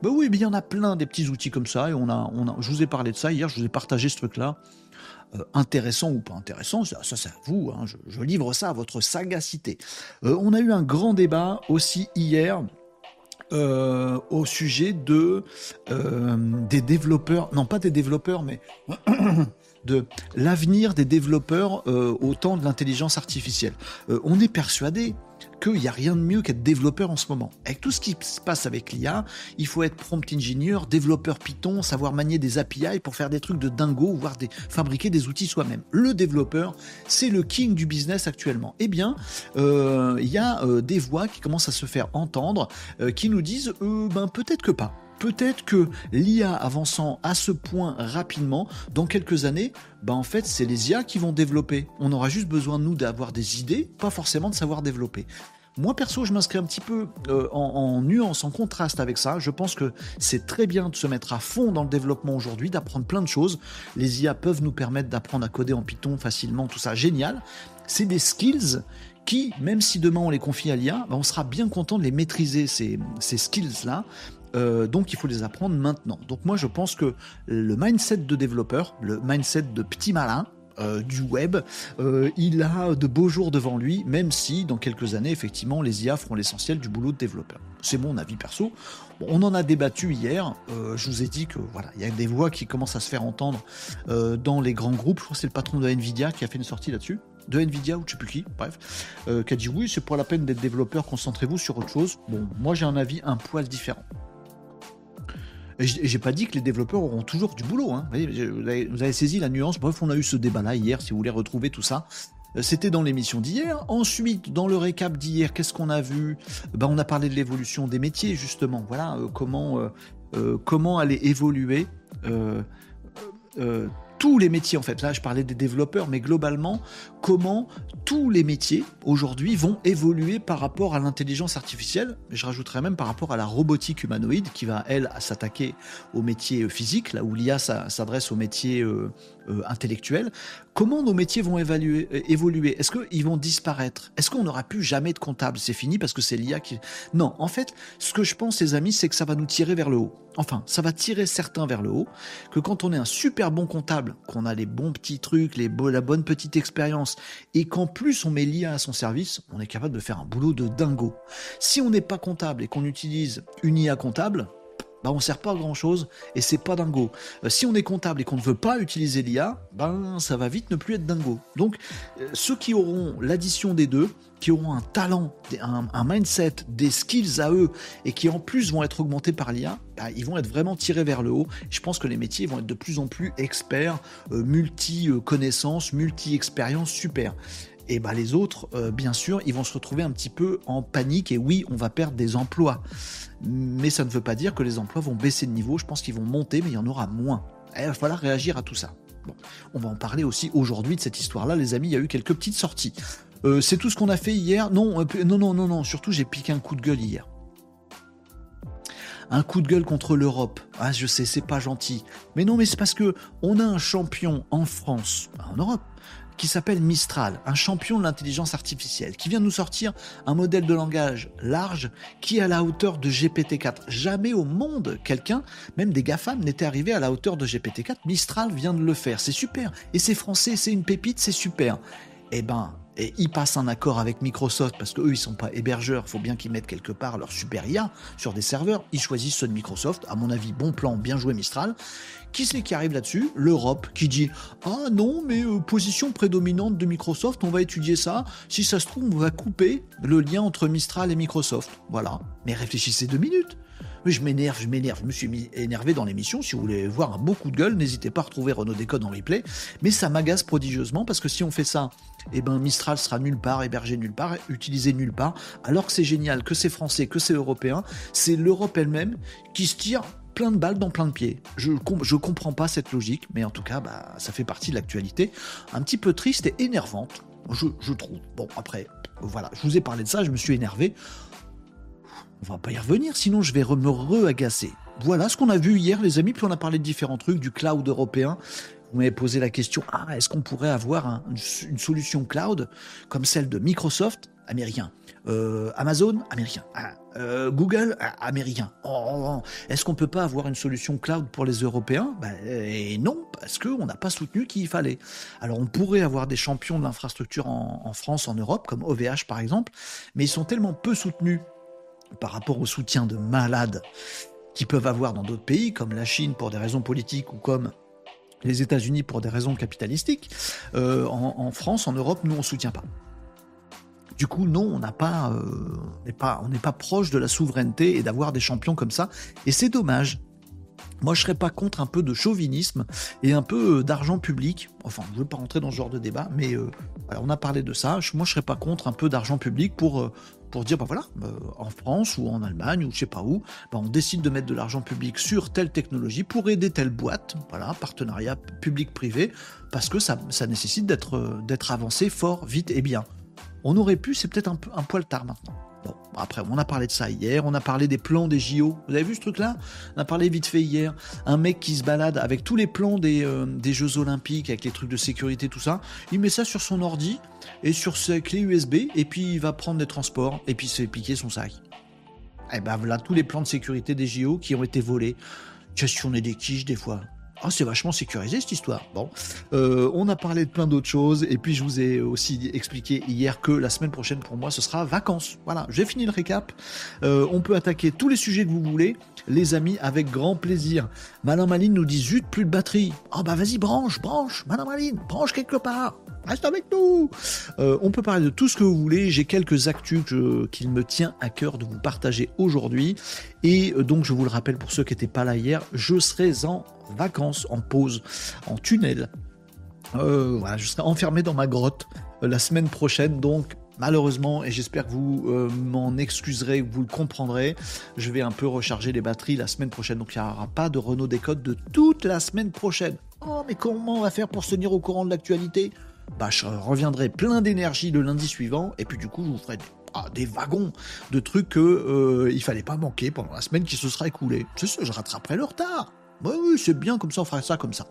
Ben oui, il y en a plein des petits outils comme ça et on a, on a, je vous ai parlé de ça hier, je vous ai partagé ce truc-là. Euh, intéressant ou pas intéressant, ça, c'est à vous, hein. je, livre ça à votre sagacité. Euh, on a eu un grand débat aussi hier euh, au sujet de euh, des développeurs, non pas des développeurs, mais de l'avenir des développeurs euh, au temps de l'intelligence artificielle. on est persuadé qu'il n'y a rien de mieux qu'être développeur en ce moment. Avec tout ce qui se passe avec l'IA, il faut être prompt engineer, développeur Python, savoir manier des API pour faire des trucs de dingo, voire fabriquer des outils soi-même. Le développeur, c'est le king du business actuellement. Eh bien, euh, il y a euh, des voix qui commencent à se faire entendre, euh, qui nous disent, ben peut-être que pas peut-être que l'IA avançant à ce point rapidement, dans quelques années, bah en fait, c'est les IA qui vont développer. On aura juste besoin, nous, d'avoir des idées, pas forcément de savoir développer. Moi, perso, je m'inscris un petit peu euh, en, nuance, en contraste avec ça. Je pense que c'est très bien de se mettre à fond dans le développement aujourd'hui, d'apprendre plein de choses. Les IA peuvent nous permettre d'apprendre à coder en Python facilement, tout ça, génial. C'est des skills qui, même si demain on les confie à l'IA, bah, on sera bien content de les maîtriser, ces, ces skills-là, euh, donc il faut les apprendre maintenant. Donc moi je pense que le mindset de développeur, le mindset de petit malin, euh, du web, euh, il a de beaux jours devant lui, même si dans quelques années, effectivement, les IA feront l'essentiel du boulot de développeur. C'est mon avis perso. on en a débattu hier. je vous ai dit que voilà, il y a des voix qui commencent à se faire entendre dans les grands groupes. Je crois que c'est le patron de Nvidia qui a fait une sortie là-dessus de Nvidia ou je sais plus qui, bref, qui a dit oui, c'est pour la peine d'être développeur, concentrez-vous sur autre chose. Bon, moi j'ai un avis un poil différent. J'ai pas dit que les développeurs auront toujours du boulot. Hein. Vous, avez, saisi la nuance. Bref, on a eu ce débat-là hier, si vous voulez retrouver tout ça. Euh, c'était dans l'émission d'hier. Ensuite, dans le récap d'hier, qu'est-ce qu'on a vu? Ben, On a parlé de l'évolution des métiers, justement. Voilà, euh, comment, euh, comment aller évoluer tous les métiers en fait. Là, je parlais des développeurs, mais globalement, comment tous les métiers aujourd'hui vont évoluer par rapport à l'intelligence artificielle? Je rajouterais même par rapport à la robotique humanoïde qui va, elle, s'attaquer aux métiers physiques, là où l'IA s'adresse aux métiers euh, euh, intellectuels. Comment nos métiers vont évaluer, euh, évoluer? Est-ce qu'ils vont disparaître? Est-ce qu'on n'aura plus jamais de comptable? C'est fini parce que c'est l'IA qui... Non, en fait, ce que je pense, les amis, c'est que ça va nous tirer vers le haut. Enfin, ça va tirer certains vers le haut, que quand on est un super bon comptable, qu'on a les bons petits trucs, les la bonne petite expérience, et qu'en plus on met l'IA à son service, on est capable de faire un boulot de dingo. Si on n'est pas comptable et qu'on utilise une IA comptable, bah on sert pas à grand chose et c'est pas dingo. Euh, si on est comptable et qu'on ne veut pas utiliser l'IA, ben ça va vite ne plus être dingo. Donc euh, ceux qui auront l'addition des deux, qui auront un talent, un, mindset, des skills à eux et qui en plus vont être augmentés par l'IA, bah, ils vont être vraiment tirés vers le haut. Je pense que les métiers vont être de plus en plus experts, euh, multi-connaissances, multi-expériences, super et bah les autres, bien sûr, ils vont se retrouver un petit peu en panique et oui, on va perdre des emplois mais ça ne veut pas dire que les emplois vont baisser de niveau. Je pense qu'ils vont monter, mais il y en aura moins. il va falloir réagir à tout ça. On va en parler aussi aujourd'hui de cette histoire-là, les amis. Il y a eu quelques petites sorties. Euh, c'est tout ce qu'on a fait hier? Non, euh, non, non, non, non. Surtout, j'ai piqué un coup de gueule hier. Un coup de gueule contre l'Europe. Ah, je sais, c'est pas gentil. Mais non, mais c'est parce que on a un champion en France, en Europe, qui s'appelle Mistral, un champion de l'intelligence artificielle, qui vient nous sortir un modèle de langage large qui est à la hauteur de GPT-4. Jamais au monde, quelqu'un, même des GAFAM, n'était arrivé à la hauteur de GPT-4. Mistral vient de le faire. C'est super. Et c'est français, c'est une pépite, c'est super. Eh ben, et ils passent un accord avec Microsoft parce qu'eux, ils sont pas hébergeurs, il faut bien qu'ils mettent quelque part leur super IA sur des serveurs. Ils choisissent ceux de Microsoft. À mon avis, bon plan, bien joué Mistral. Qui c'est qui arrive là-dessus? L'Europe qui dit Ah non, mais euh, position prédominante de Microsoft, on va étudier ça. Si ça se trouve, on va couper le lien entre Mistral et Microsoft. Voilà. Mais réfléchissez deux minutes. Mais je m'énerve, je m'énerve. Je me suis énervé dans l'émission. Si vous voulez voir un beau coup de gueule, n'hésitez pas à retrouver Renault Décode en replay. Mais ça m'agace prodigieusement parce que si on fait ça, eh ben Mistral sera nulle part, hébergé nulle part, utilisé nulle part. Alors que c'est génial, que c'est français, que c'est européen. C'est l'Europe elle-même qui se tire plein de balles dans plein de pieds. Je je comprends pas cette logique, mais en tout cas, bah, ça fait partie de l'actualité. Un petit peu triste et énervante, je, je trouve. Bon, après, voilà, je vous ai parlé de ça, je me suis énervé. On va pas y revenir, sinon je vais me re-agacer. Voilà ce qu'on a vu hier, les amis, puis on a parlé de différents trucs, du cloud européen. Vous m'avez posé la question, ah, est-ce qu'on pourrait avoir une solution cloud comme celle de Microsoft, américain, euh, Amazon, américain, ah, euh, Google, ah, américain. Oh, oh, oh. Est-ce qu'on peut pas avoir une solution cloud pour les Européens? Ben, Et non, parce qu'on n'a pas soutenu qu'il fallait. Alors on pourrait avoir des champions de l'infrastructure en, en France, en Europe, comme OVH par exemple, mais ils sont tellement peu soutenus par rapport au soutien de malades qu'ils peuvent avoir dans d'autres pays, comme la Chine pour des raisons politiques ou comme les États-Unis pour des raisons capitalistiques, euh, en, France, en Europe, nous, on ne soutient pas. Du coup, non, on n'a pas, euh, pas, on n'est pas proche de la souveraineté et d'avoir des champions comme ça. Et c'est dommage. Moi, je serais pas contre un peu de chauvinisme et un peu euh, d'argent public. Enfin, je ne veux pas rentrer dans ce genre de débat, mais on a parlé de ça. Moi, je serais pas contre un peu d'argent public pour pour dire, bah voilà, euh, en France ou en Allemagne ou je sais pas où, bah on décide de mettre de l'argent public sur telle technologie pour aider telle boîte, voilà, partenariat public-privé, parce que ça, ça nécessite d'être, euh, d'être avancé fort, vite et bien. On aurait pu, c'est peut-être un, un poil tard maintenant. Bon, après, on a parlé de ça hier, on a parlé des plans des JO. Vous avez vu ce truc-là? On a parlé vite fait hier. Un mec qui se balade avec tous les plans des, euh, des Jeux Olympiques, avec les trucs de sécurité, tout ça. Il met ça sur son ordi et sur ses clés USB, et puis il va prendre des transports, et puis il se fait piquer son sac. Et eh ben voilà tous les plans de sécurité des JO qui ont été volés. on est des quiches des fois. Ah, c'est vachement sécurisé cette histoire. Bon, euh, on a parlé de plein d'autres choses et puis je vous ai aussi expliqué hier que la semaine prochaine pour moi ce sera vacances. Voilà, j'ai fini le récap. Euh, on peut attaquer tous les sujets que vous voulez, les amis, avec grand plaisir. Madame Maline nous dit zut, plus de batterie. Ah bah vas-y, branche, branche, Madame Maline, branche quelque part. Reste avec nous. Euh, on peut parler de tout ce que vous voulez. J'ai quelques actus qu'il me tient à cœur de vous partager aujourd'hui. Et donc je vous le rappelle pour ceux qui n'étaient pas là hier, je serai en vacances, en pause, en tunnel. Euh, voilà, je serai enfermé dans ma grotte euh, la semaine prochaine, donc malheureusement, et j'espère que vous euh, m'en excuserez, vous le comprendrez, je vais un peu recharger les batteries la semaine prochaine, donc il n'y aura pas de Renault Décode de toute la semaine prochaine. Oh, mais comment on va faire pour se tenir au courant de l'actualité? Bah, je reviendrai plein d'énergie le lundi suivant, et puis du coup, je vous ferai des, ah, wagons de trucs qu'il il fallait pas manquer pendant la semaine qui se sera écoulée. C'est ça, je rattraperai le retard. Oui, oui, c'est bien comme ça, on fera ça comme ça.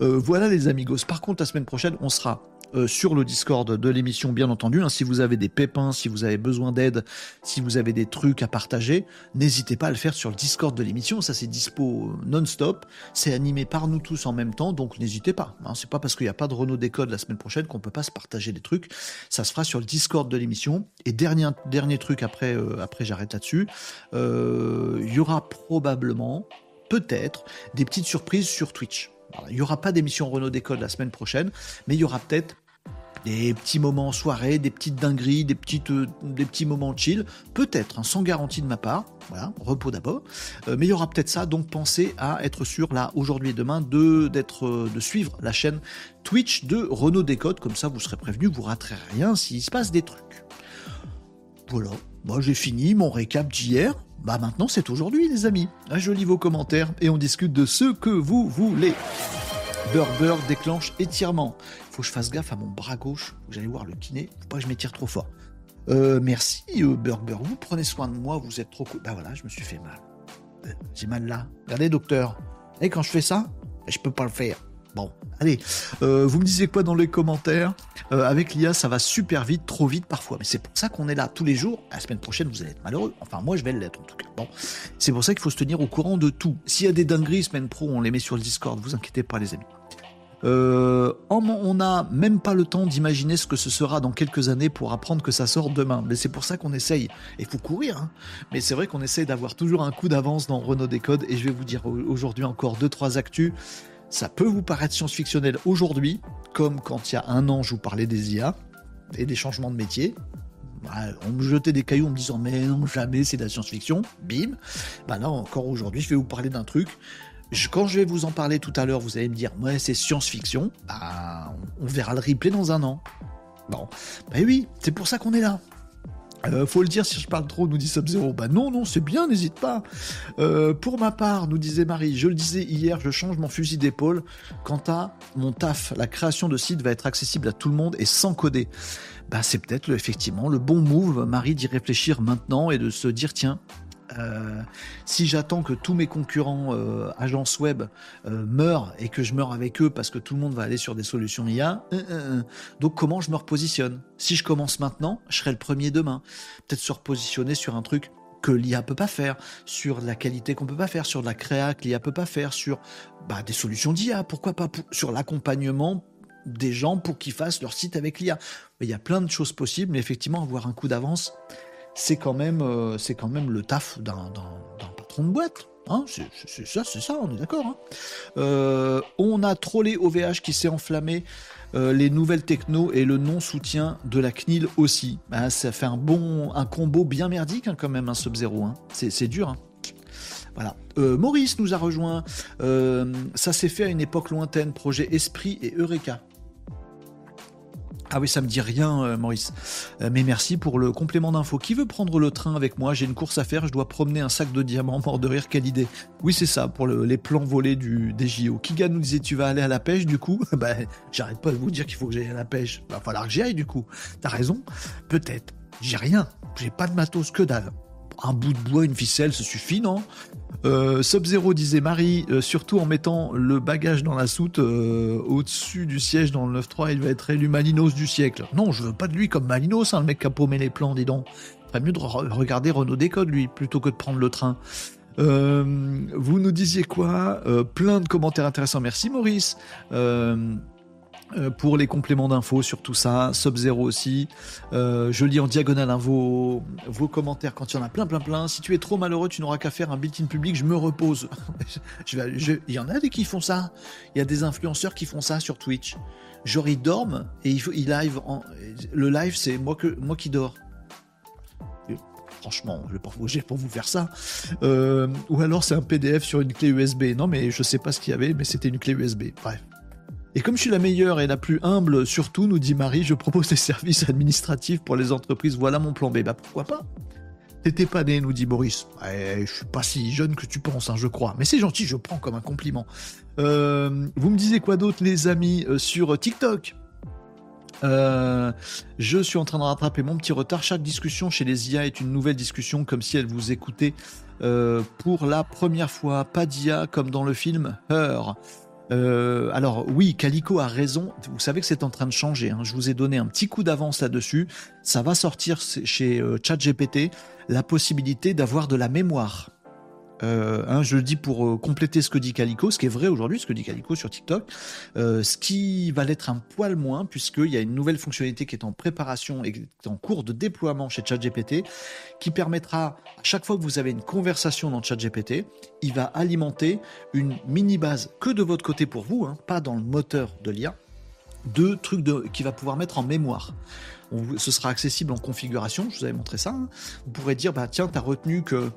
Euh, voilà les amigos. Par contre, la semaine prochaine, on sera euh, sur le Discord de l'émission, bien entendu. Hein. si vous avez des pépins, si vous avez besoin d'aide, si vous avez des trucs à partager, n'hésitez pas à le faire sur le Discord de l'émission. Ça, c'est dispo euh, non-stop. C'est animé par nous tous en même temps, donc n'hésitez pas. Hein. c'est pas parce qu'il n'y a pas de Renault Décode la semaine prochaine qu'on peut pas se partager des trucs. Ça se fera sur le Discord de l'émission. Et dernier, dernier truc après, après j'arrête là-dessus. Il y aura probablement peut-être des petites surprises sur Twitch. Il n'y aura pas d'émission Renault Décode la semaine prochaine, mais il y aura peut-être des petits moments en soirée, des petites dingueries, euh, des petits moments chill, peut-être, hein, sans garantie de ma part, voilà, repos d'abord, euh, mais il y aura peut-être ça, donc pensez à être sûr là, aujourd'hui et demain, euh, de suivre la chaîne Twitch de Renault Décode, comme ça vous serez prévenu, vous raterez rien s'il se passe des trucs. Voilà, moi j'ai fini mon récap d'hier, bah maintenant c'est aujourd'hui les amis. Je lis vos commentaires et on discute de ce que vous voulez. Burger déclenche étirement. Faut que je fasse gaffe à mon bras gauche. Vous allez voir le kiné. Faut pas que je m'étire trop fort. Euh, merci euh. Vous prenez soin de moi. Vous êtes trop cool. Bah voilà, je me suis fait mal. Euh, j'ai mal là. Regardez docteur. Et quand je fais ça, je peux pas le faire. Bon, allez, euh, vous me disiez quoi dans les commentaires euh, Avec l'IA, ça va super vite, trop vite parfois. Mais c'est pour ça qu'on est là tous les jours. La semaine prochaine, vous allez être malheureux. Enfin, moi, je vais l'être en tout cas. Bon, c'est pour ça qu'il faut se tenir au courant de tout. S'il y a des dingueries semaine pro, on les met sur le Discord. Vous inquiétez pas, les amis. Euh, on n'a même pas le temps d'imaginer ce que ce sera dans quelques années pour apprendre que ça sort demain. Mais c'est pour ça qu'on essaye. Il faut courir, hein. mais c'est vrai qu'on essaye d'avoir toujours un coup d'avance dans Renault Décode. Et je vais vous dire aujourd'hui encore deux trois actus ça peut vous paraître science-fictionnel aujourd'hui, comme quand il y a un an je vous parlais des IA et des changements de métier. On me jetait des cailloux en me disant mais non jamais c'est de la science-fiction. Bim. Bah là encore aujourd'hui je vais vous parler d'un truc. quand je vais vous en parler tout à l'heure, vous allez me dire ouais c'est science-fiction. Bah on verra le replay dans un an. Bon, bah oui, c'est pour ça qu'on est là. Euh, faut le dire si je parle trop, nous dit Sub-Zero. Bah non, non, c'est bien, n'hésite pas. Euh, pour ma part, nous disait Marie, je le disais hier, je change mon fusil d'épaule. Quant à mon taf, la création de site va être accessible à tout le monde et sans coder. Bah c'est peut-être effectivement le bon move, Marie, d'y réfléchir maintenant et de se dire, tiens, euh, si j'attends que tous mes concurrents euh, agences web euh, meurent et que je meurs avec eux parce que tout le monde va aller sur des solutions IA, donc comment je me repositionne? Si je commence maintenant, je serai le premier demain. Peut-être se repositionner sur un truc que l'IA peut pas faire, sur la qualité qu'on peut pas faire, sur la créa que l'IA peut pas faire, sur bah, des solutions d'IA, pourquoi pas, sur l'accompagnement des gens pour qu'ils fassent leur site avec l'IA. Il y a plein de choses possibles, mais effectivement, avoir un coup d'avance, c'est quand même, euh, c'est quand même le taf d'un patron de boîte. Hein c'est ça, c'est ça, on est d'accord. Hein euh, on a trollé OVH qui s'est enflammé, euh, les nouvelles techno et le non-soutien de la CNIL aussi. Bah, ça fait un bon, un combo bien merdique hein, quand même, un Sub-Zero. C'est dur. Voilà. Maurice nous a rejoint. ça s'est fait à une époque lointaine, projet Esprit et Eureka. Ah oui, ça me dit rien, euh, Maurice. Euh, mais merci pour le complément d'info. Qui veut prendre le train avec moi? J'ai une course à faire, je dois promener un sac de diamants. Mort de rire, quelle idée. Oui, c'est ça, pour les plans volés du, des JO. Kiga nous disait, tu vas aller à la pêche, du coup? Bah, j'arrête pas de vous dire qu'il faut que j'aille à la pêche. Va falloir que j'y aille, du coup. T'as raison Peut-être. J'ai rien. J'ai pas de matos, que dalle un bout de bois, une ficelle, ça suffit, non? Euh, Sub-Zero disait Marie, euh, surtout en mettant le bagage dans la soute euh, au-dessus du siège dans le 9-3, il va être élu Malinos du siècle. Non, je veux pas de lui comme Malinos, hein, le mec qui a paumé les plans, dis donc. Ferait mieux de regarder Renault Décode, lui, plutôt que de prendre le train. vous nous disiez quoi? Plein de commentaires intéressants. Merci Maurice. Euh, pour les compléments d'infos sur tout ça, Sub-Zero aussi. Euh, je lis en diagonale hein, vos, vos commentaires quand il y en a plein, plein, plein. Si tu es trop malheureux, tu n'auras qu'à faire un built-in public, je me repose. il y en a des qui font ça. Il y a des influenceurs qui font ça sur Twitch. Genre, ils dorment et ils, live. Le live, c'est moi, qui dors. franchement, je vais pas vous faire ça. Euh, ou alors c'est un PDF sur une clé USB. Non, mais je sais pas ce qu'il y avait, mais c'était une clé USB. Bref. Et comme je suis la meilleure et la plus humble, surtout, nous dit Marie, je propose des services administratifs pour les entreprises. Voilà mon plan B. Bah pourquoi pas? T'étais pas né, nous dit Boris. je suis pas si jeune que tu penses, hein, je crois. Mais c'est gentil, je prends comme un compliment. Euh, vous me disiez quoi d'autre, les amis, euh, sur TikTok? Euh, je suis en train de rattraper mon petit retard. Chaque discussion chez les IA est une nouvelle discussion, comme si elle vous écoutait pour la première fois. Pas d'IA comme dans le film Her. Euh, alors oui, Calico a raison. Vous savez que c'est en train de changer. Hein. Je vous ai donné un petit coup d'avance là-dessus. Ça va sortir chez euh, ChatGPT la possibilité d'avoir de la mémoire. Euh, hein, je le dis pour euh, compléter ce que dit Calico, ce qui est vrai aujourd'hui, ce que dit Calico sur TikTok, euh, ce qui va l'être un poil moins, puisqu'il y a une nouvelle fonctionnalité qui est en préparation et qui est en cours de déploiement chez ChatGPT, qui permettra, à chaque fois que vous avez une conversation dans ChatGPT, il va alimenter une mini-base que de votre côté pour vous, hein, pas dans le moteur de l'IA, de trucs de, qui va pouvoir mettre en mémoire. ce sera accessible en configuration, je vous avais montré ça. Hein. Vous pourrez dire, bah tiens, tu as retenu que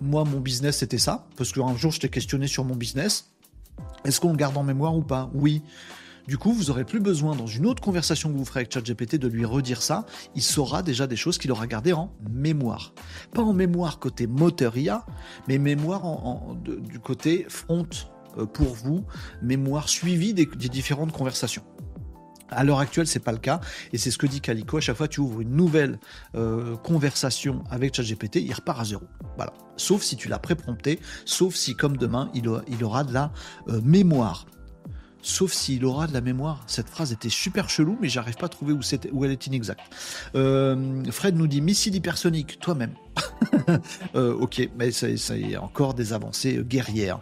moi, mon business, c'était ça. Parce qu'un jour, je t'ai questionné sur mon business. Est-ce qu'on le garde en mémoire ou pas? Oui. Du coup, vous aurez plus besoin, dans une autre conversation que vous ferez avec ChatGPT, de lui redire ça. Il saura déjà des choses qu'il aura gardées en mémoire. Pas en mémoire côté moteur IA, mais mémoire du côté front euh, pour vous, mémoire suivie des différentes conversations. À l'heure actuelle, c'est pas le cas, et c'est ce que dit Calico. À chaque fois, tu ouvres une nouvelle euh, conversation avec ChatGPT, il repart à zéro. Voilà. Sauf si tu l'as pré-prompté, sauf si, comme demain, il, aura de la euh, mémoire. Sauf s'il aura de la mémoire. Cette phrase était super chelou, mais j'arrive pas à trouver où, elle est inexacte. Euh, Fred nous dit missile hypersonique, toi-même. ok, mais ça, y est encore des avancées guerrières.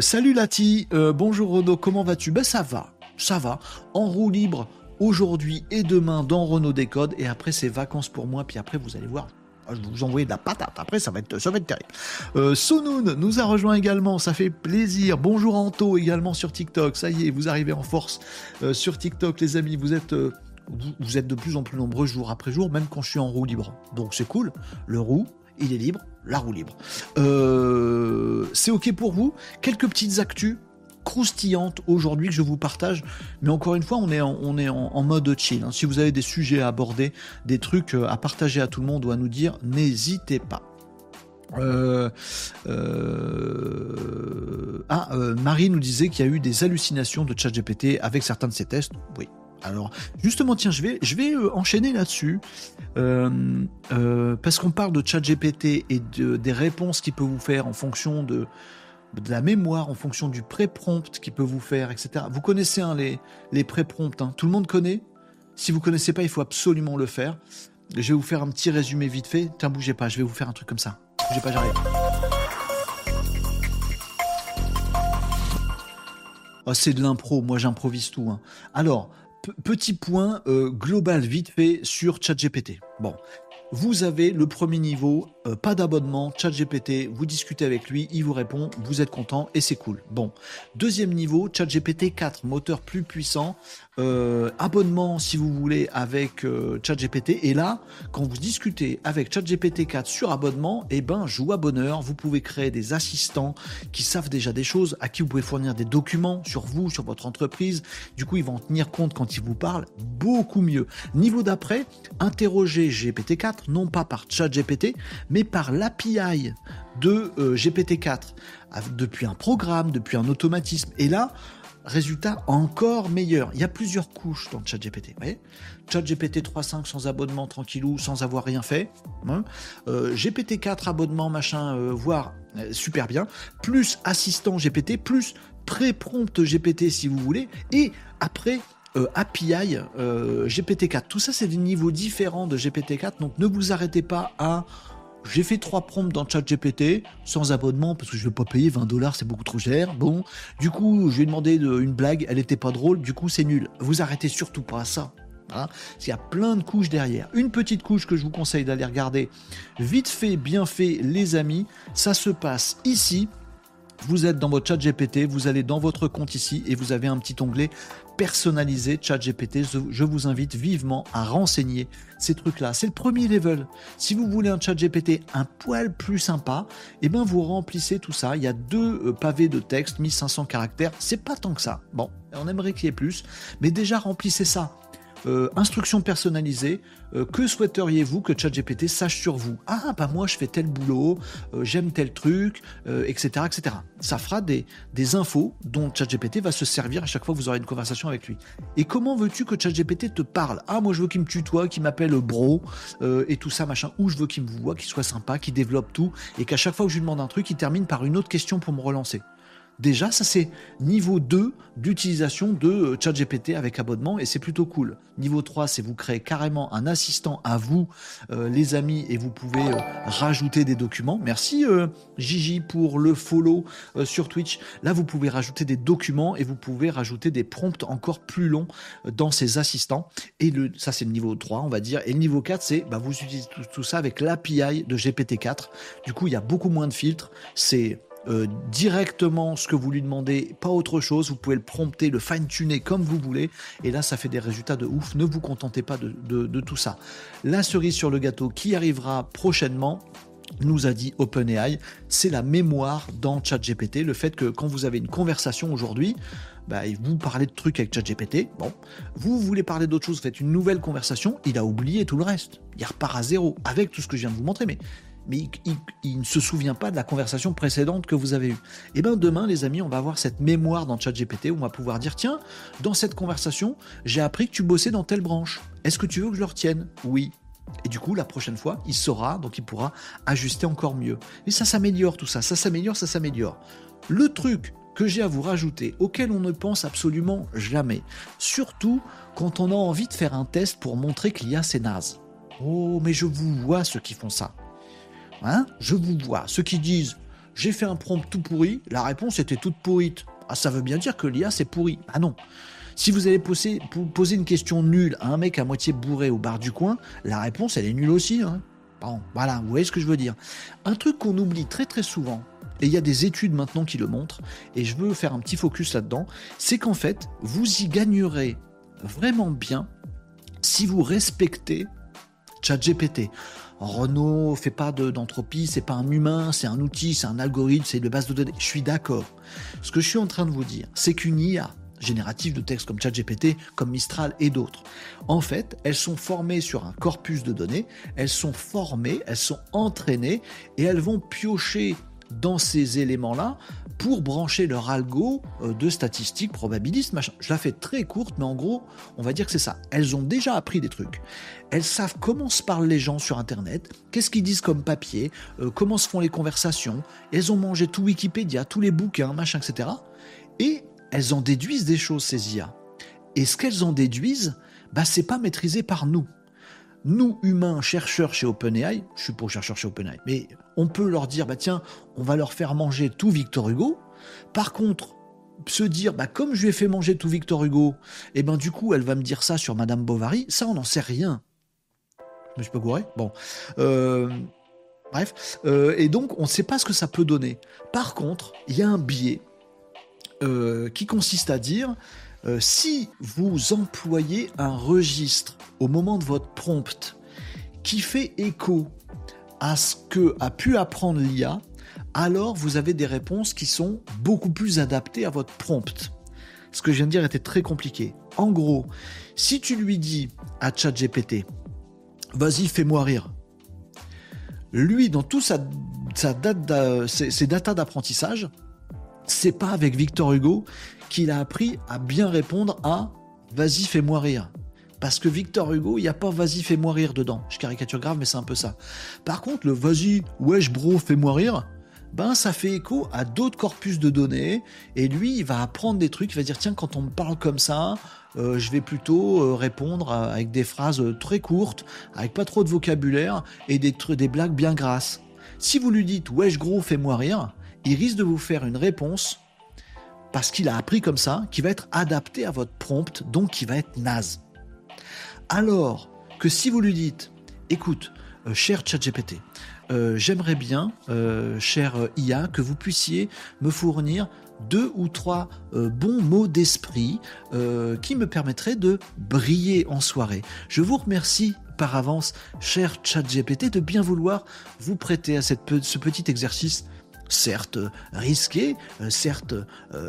salut Lati, bonjour Renaud, comment vas-tu? Ben ça va ça va, en roue libre aujourd'hui et demain dans Renault Décode, et après c'est vacances pour moi, puis après vous allez voir, je vais vous envoyer de la patate. Après, ça va être, ça va être terrible. Euh, nous a rejoint également. Ça fait plaisir. Bonjour Anto également sur TikTok. Ça y est, vous arrivez en force euh, sur TikTok, les amis. Vous êtes euh, vous, êtes de plus en plus nombreux jour après jour, même quand je suis en roue libre. Donc c'est cool. Le roue, il est libre, la roue libre. Euh, c'est ok pour vous Quelques petites actus croustillantes aujourd'hui que je vous partage. Mais encore une fois, on est en, on est en, mode chill. Hein. Si vous avez des sujets à aborder, des trucs euh, à partager à tout le monde ou à nous dire, n'hésitez pas. Euh, ah, Marie nous disait qu'il y a eu des hallucinations de ChatGPT avec certains de ses tests. Oui, alors, justement, tiens, je vais, je vais euh, enchaîner là-dessus, euh, euh, parce qu'on parle de ChatGPT et de, des réponses qu'il peut vous faire en fonction de, de la mémoire, en fonction du pré-prompt qu'il peut vous faire, etc. Vous connaissez hein, les, les pré-prompts, hein. tout le monde connaît Si vous connaissez pas, il faut absolument le faire. Je vais vous faire un petit résumé vite fait. Tiens, bougez pas, je vais vous faire un truc comme ça. Bougez pas, j'arrive. Oh, c'est de l'impro, moi j'improvise tout. Hein. Alors, petit point euh, global vite fait sur ChatGPT. Bon, vous avez le premier niveau, euh, pas d'abonnement, ChatGPT, vous discutez avec lui, il vous répond, vous êtes content et c'est cool. Bon, deuxième niveau, ChatGPT 4, moteur plus puissant, euh, abonnement si vous voulez avec euh, ChatGPT. Et là, quand vous discutez avec ChatGPT 4 sur abonnement, eh ben, joue à bonheur, vous pouvez créer des assistants qui savent déjà des choses, à qui vous pouvez fournir des documents sur vous, sur votre entreprise. Du coup, ils vont en tenir compte quand ils vous parlent beaucoup mieux. Niveau d'après, interrogez GPT-4, non pas par ChatGPT, mais par l'API de euh, GPT-4, depuis un programme, depuis un automatisme. Et là, résultat encore meilleur. Il y a plusieurs couches dans ChatGPT. ChatGPT 3.5 sans abonnement, tranquillou, sans avoir rien fait. Hein. Euh, GPT 4 abonnement, machin, euh, voire super bien. Plus assistant GPT, plus pré-prompt GPT si vous voulez. Et après, API GPT-4. Tout ça, c'est des niveaux différents de GPT-4, donc ne vous arrêtez pas à j'ai fait trois prompts dans ChatGPT sans abonnement parce que je ne vais pas payer 20 dollars, c'est beaucoup trop cher. Bon, du coup, je lui ai demandé une blague, elle n'était pas drôle, du coup, c'est nul. Vous arrêtez surtout pas à ça. Hein Il y a plein de couches derrière. Une petite couche que je vous conseille d'aller regarder. Vite fait, bien fait, les amis. Ça se passe ici. Vous êtes dans votre chat GPT, vous allez dans votre compte ici et vous avez un petit onglet personnalisé chat GPT. Je vous invite vivement à renseigner ces trucs-là. C'est le premier level. Si vous voulez un chat GPT un poil plus sympa, eh ben vous remplissez tout ça. Il y a deux euh, pavés de texte, 1500 caractères. C'est pas tant que ça. Bon, on aimerait qu'il y ait plus, mais déjà remplissez ça. Euh, instructions personnalisées, euh, que souhaiteriez-vous que ChatGPT sache sur vous? Ah, bah moi je fais tel boulot, euh, j'aime tel truc, etc., etc. Ça fera des, infos dont ChatGPT va se servir à chaque fois que vous aurez une conversation avec lui. Et comment veux-tu que ChatGPT te parle? Ah, moi je veux qu'il me tutoie, qu'il m'appelle bro, et tout ça, machin. Ou je veux qu'il me voit, qu'il soit sympa, qu'il développe tout, et qu'à chaque fois que je lui demande un truc, il termine par une autre question pour me relancer. Déjà, ça c'est niveau 2 d'utilisation de euh, ChatGPT avec abonnement et c'est plutôt cool. Niveau 3, c'est vous créez carrément un assistant à vous, euh, les amis, et vous pouvez euh, rajouter des documents. Merci Gigi pour le follow sur Twitch. Là, vous pouvez rajouter des documents et vous pouvez rajouter des prompts encore plus longs dans ces assistants. Et le, ça, c'est le niveau 3, on va dire. Et le niveau 4, c'est bah, vous utilisez tout, tout ça avec l'API de GPT-4. Du coup, il y a beaucoup moins de filtres. C'est euh, directement ce que vous lui demandez, pas autre chose. Vous pouvez le prompter, le fine-tuner comme vous voulez. Et là, ça fait des résultats de ouf. Ne vous contentez pas de, tout ça. La cerise sur le gâteau qui arrivera prochainement, nous a dit OpenAI, c'est la mémoire dans ChatGPT. Le fait que quand vous avez une conversation aujourd'hui, bah, vous parlez de trucs avec ChatGPT, bon, vous voulez parler d'autre chose, faites une nouvelle conversation, il a oublié tout le reste. Il repart à zéro avec tout ce que je viens de vous montrer. Mais mais il, ne se souvient pas de la conversation précédente que vous avez eue. Eh bien demain, les amis, on va avoir cette mémoire dans ChatGPT où on va pouvoir dire tiens, dans cette conversation, j'ai appris que tu bossais dans telle branche. Est-ce que tu veux que je le retienne? Oui. Et du coup, la prochaine fois, il saura, donc il pourra ajuster encore mieux. Et ça s'améliore tout ça, ça s'améliore, ça s'améliore. Le truc que j'ai à vous rajouter, auquel on ne pense absolument jamais, surtout quand on a envie de faire un test pour montrer qu'il y a ces nazes. Oh, mais je vous vois ceux qui font ça. Hein Je vous vois. Ceux qui disent j'ai fait un prompt tout pourri, la réponse était toute pourrite. Ah, ça veut bien dire que l'IA c'est pourri. Ah non. Si vous allez poser, une question nulle à un mec à moitié bourré au bar du coin, la réponse elle est nulle aussi. Hein bon, voilà, vous voyez ce que je veux dire. Un truc qu'on oublie très très souvent, et il y a des études maintenant qui le montrent, et je veux faire un petit focus là-dedans, c'est qu'en fait, vous y gagnerez vraiment bien si vous respectez ChatGPT, Renault fait pas d'entropie, c'est pas un humain, c'est un outil, c'est un algorithme, c'est de base de données. Je suis d'accord. Ce que je suis en train de vous dire, c'est qu'une IA générative de texte comme ChatGPT, comme Mistral et d'autres, en fait, elles sont formées sur un corpus de données, elles sont formées, elles sont entraînées et elles vont piocher dans ces éléments-là pour brancher leur algo euh, de statistiques probabilistes, machin. Je la fais très courte, mais en gros, on va dire que c'est ça. Elles ont déjà appris des trucs. Elles savent comment se parlent les gens sur Internet, qu'est-ce qu'ils disent comme papier, euh, comment se font les conversations. Elles ont mangé tout Wikipédia, tous les bouquins, machin, etc. Et elles en déduisent des choses, ces IA. Et ce qu'elles en déduisent, bah, c'est pas maîtrisé par nous nous, humains, chercheurs chez OpenAI, je suis pas chercheur chez OpenAI, mais on peut leur dire, bah tiens, on va leur faire manger tout Victor Hugo. Par contre, se dire, bah comme je lui ai fait manger tout Victor Hugo, eh ben du coup, elle va me dire ça sur Madame Bovary, ça, on n'en sait rien. Je me suis pas gouré Bon. Euh, bref. Euh, et donc, on ne sait pas ce que ça peut donner. Par contre, il y a un biais euh, qui consiste à dire, si vous employez un registre au moment de votre prompt qui fait écho à ce que a pu apprendre l'IA, alors vous avez des réponses qui sont beaucoup plus adaptées à votre prompt. Ce que je viens de dire était très compliqué. En gros, si tu lui dis à ChatGPT, vas-y, fais-moi rire. Lui, dans tout sa, date ses, datas d'apprentissage, c'est pas avec Victor Hugo qu'il a appris à bien répondre à vas-y, fais-moi rire. Parce que Victor Hugo, il n'y a pas vas-y, fais-moi rire dedans. Je caricature grave, mais c'est un peu ça. Par contre, le vas-y, wesh bro, fais-moi rire, ben ça fait écho à d'autres corpus de données. Et lui, il va apprendre des trucs, il va dire tiens, quand on me parle comme ça, euh, je vais plutôt euh, répondre avec des phrases très courtes, avec pas trop de vocabulaire et des, des blagues bien grasses. Si vous lui dites wesh gros, fais-moi rire, il risque de vous faire une réponse parce qu'il a appris comme ça, qui va être adapté à votre prompt, donc qui va être naze. Alors que si vous lui dites, écoute, euh, cher ChatGPT, euh, j'aimerais bien, euh, cher IA, que vous puissiez me fournir deux ou trois bons mots d'esprit qui me permettraient de briller en soirée. Je vous remercie par avance, cher ChatGPT, de bien vouloir vous prêter à cette, ce petit exercice certes risqué, certes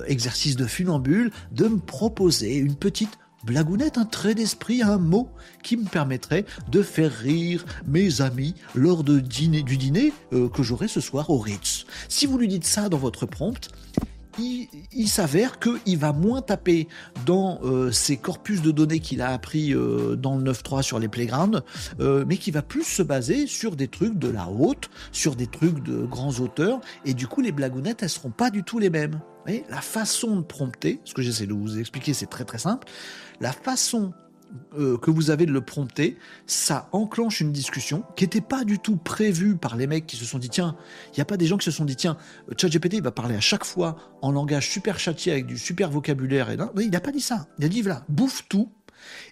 exercice de funambule, de me proposer une petite blagounette, un trait d'esprit, un mot qui me permettrait de faire rire mes amis lors de dîner, du dîner euh, que j'aurai ce soir au Ritz. Si vous lui dites ça dans votre prompt, il, s'avère qu'il va moins taper dans euh, ces corpus de données qu'il a appris euh, dans le 9.3 sur les playgrounds, euh, mais qui va plus se baser sur des trucs de la haute, sur des trucs de grands auteurs, et du coup les blagounettes, elles seront pas du tout les mêmes. la façon de prompter, ce que j'essaie de vous expliquer, c'est très très simple, la façon euh, que vous avez de le prompter, ça enclenche une discussion qui n'était pas du tout prévue par les mecs qui se sont dit tiens, il n'y a pas des gens qui se sont dit tiens, ChatGPT il va parler à chaque fois en langage super châtié avec du super vocabulaire et non, il n'a pas dit ça. Il a dit voilà, bouffe tout.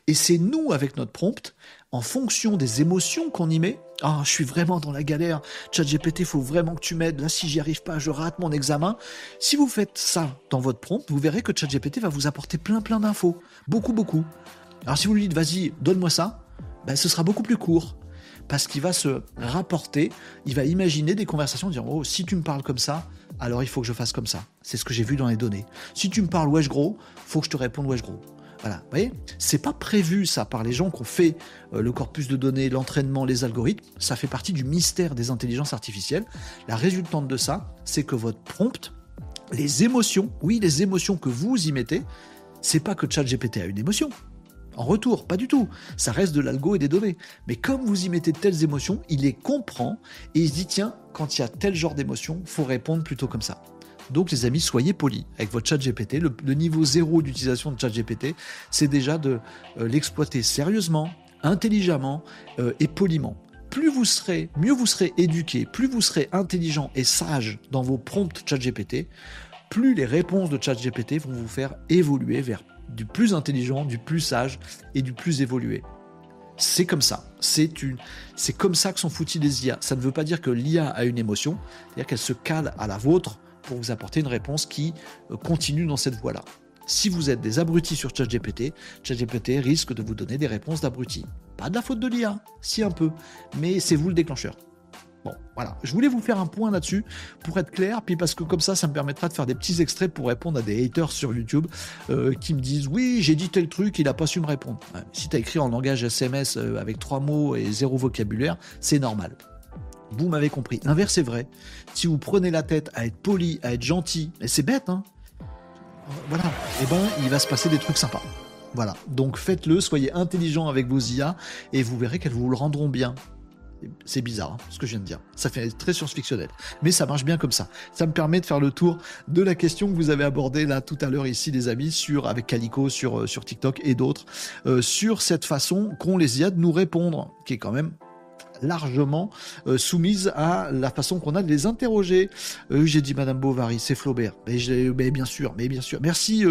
Et c'est nous avec notre prompt, en fonction des émotions qu'on y met. Ah, je suis vraiment dans la galère. ChatGPT, faut vraiment que tu m'aides. Là, si j'y arrive pas, je rate mon examen. Si vous faites ça dans votre prompt, vous verrez que ChatGPT va vous apporter plein plein d'infos. Beaucoup, beaucoup. Alors si vous lui dites vas-y, donne-moi ça, ben, ce sera beaucoup plus court. Parce qu'il va se rapporter, il va imaginer des conversations, dire Oh, si tu me parles comme ça, alors il faut que je fasse comme ça. C'est ce que j'ai vu dans les données. Si tu me parles wesh gros, faut que je te réponde wesh gros. Voilà, vous voyez? C'est pas prévu ça par les gens qui ont fait euh, le corpus de données, l'entraînement, les algorithmes. Ça fait partie du mystère des intelligences artificielles. La résultante de ça, c'est que votre prompt, les émotions, oui, les émotions que vous y mettez, c'est pas que ChatGPT a une émotion en retour, pas du tout. Ça reste de l'algo et des données. Mais comme vous y mettez telles émotions, il les comprend et il se dit tiens, quand il y a tel genre d'émotion, faut répondre plutôt comme ça. Donc les amis, soyez polis avec votre chat GPT. Le, niveau zéro d'utilisation de chat GPT, c'est déjà de euh, l'exploiter sérieusement, intelligemment euh, et poliment. Plus vous serez, mieux vous serez éduqué, plus vous serez intelligent et sage dans vos prompts chat GPT, plus les réponses de chat GPT vont vous faire évoluer vers du plus intelligent, du plus sage et du plus évolué. C'est comme ça. C'est une, c'est comme ça que sont foutus les IA. Ça ne veut pas dire que l'IA a une émotion, c'est-à-dire qu'elle se cale à la vôtre pour vous apporter une réponse qui euh, continue dans cette voie-là. Si vous êtes des abrutis sur ChatGPT, ChatGPT risque de vous donner des réponses d'abrutis. Pas de la faute de l'IA, si un peu, mais c'est vous le déclencheur. Bon, voilà. Je voulais vous faire un point là-dessus pour être clair, puis parce que comme ça, ça me permettra de faire des petits extraits pour répondre à des haters sur YouTube euh, qui me disent oui, j'ai dit tel truc, il n'a pas su me répondre. si tu as écrit en langage SMS euh, avec trois mots et zéro vocabulaire, c'est normal. Vous m'avez compris. L'inverse est vrai. Si vous prenez la tête à être poli, à être gentil, et c'est bête, hein Voilà. Eh ben, il va se passer des trucs sympas. Voilà. Donc faites-le, soyez intelligent avec vos IA et vous verrez qu'elles vous le rendront bien. C'est bizarre hein, ce que je viens de dire. Ça fait très science-fictionnel. Mais ça marche bien comme ça. Ça me permet de faire le tour de la question que vous avez abordée là tout à l'heure ici, les amis, sur, avec Calico sur, euh, sur TikTok et d'autres, euh, sur cette façon qu'ont les IA de nous répondre, qui est quand même largement euh, soumise à la façon qu'on a de les interroger. J'ai dit Madame Bovary, c'est Flaubert. Mais, bien sûr, mais bien sûr. Merci.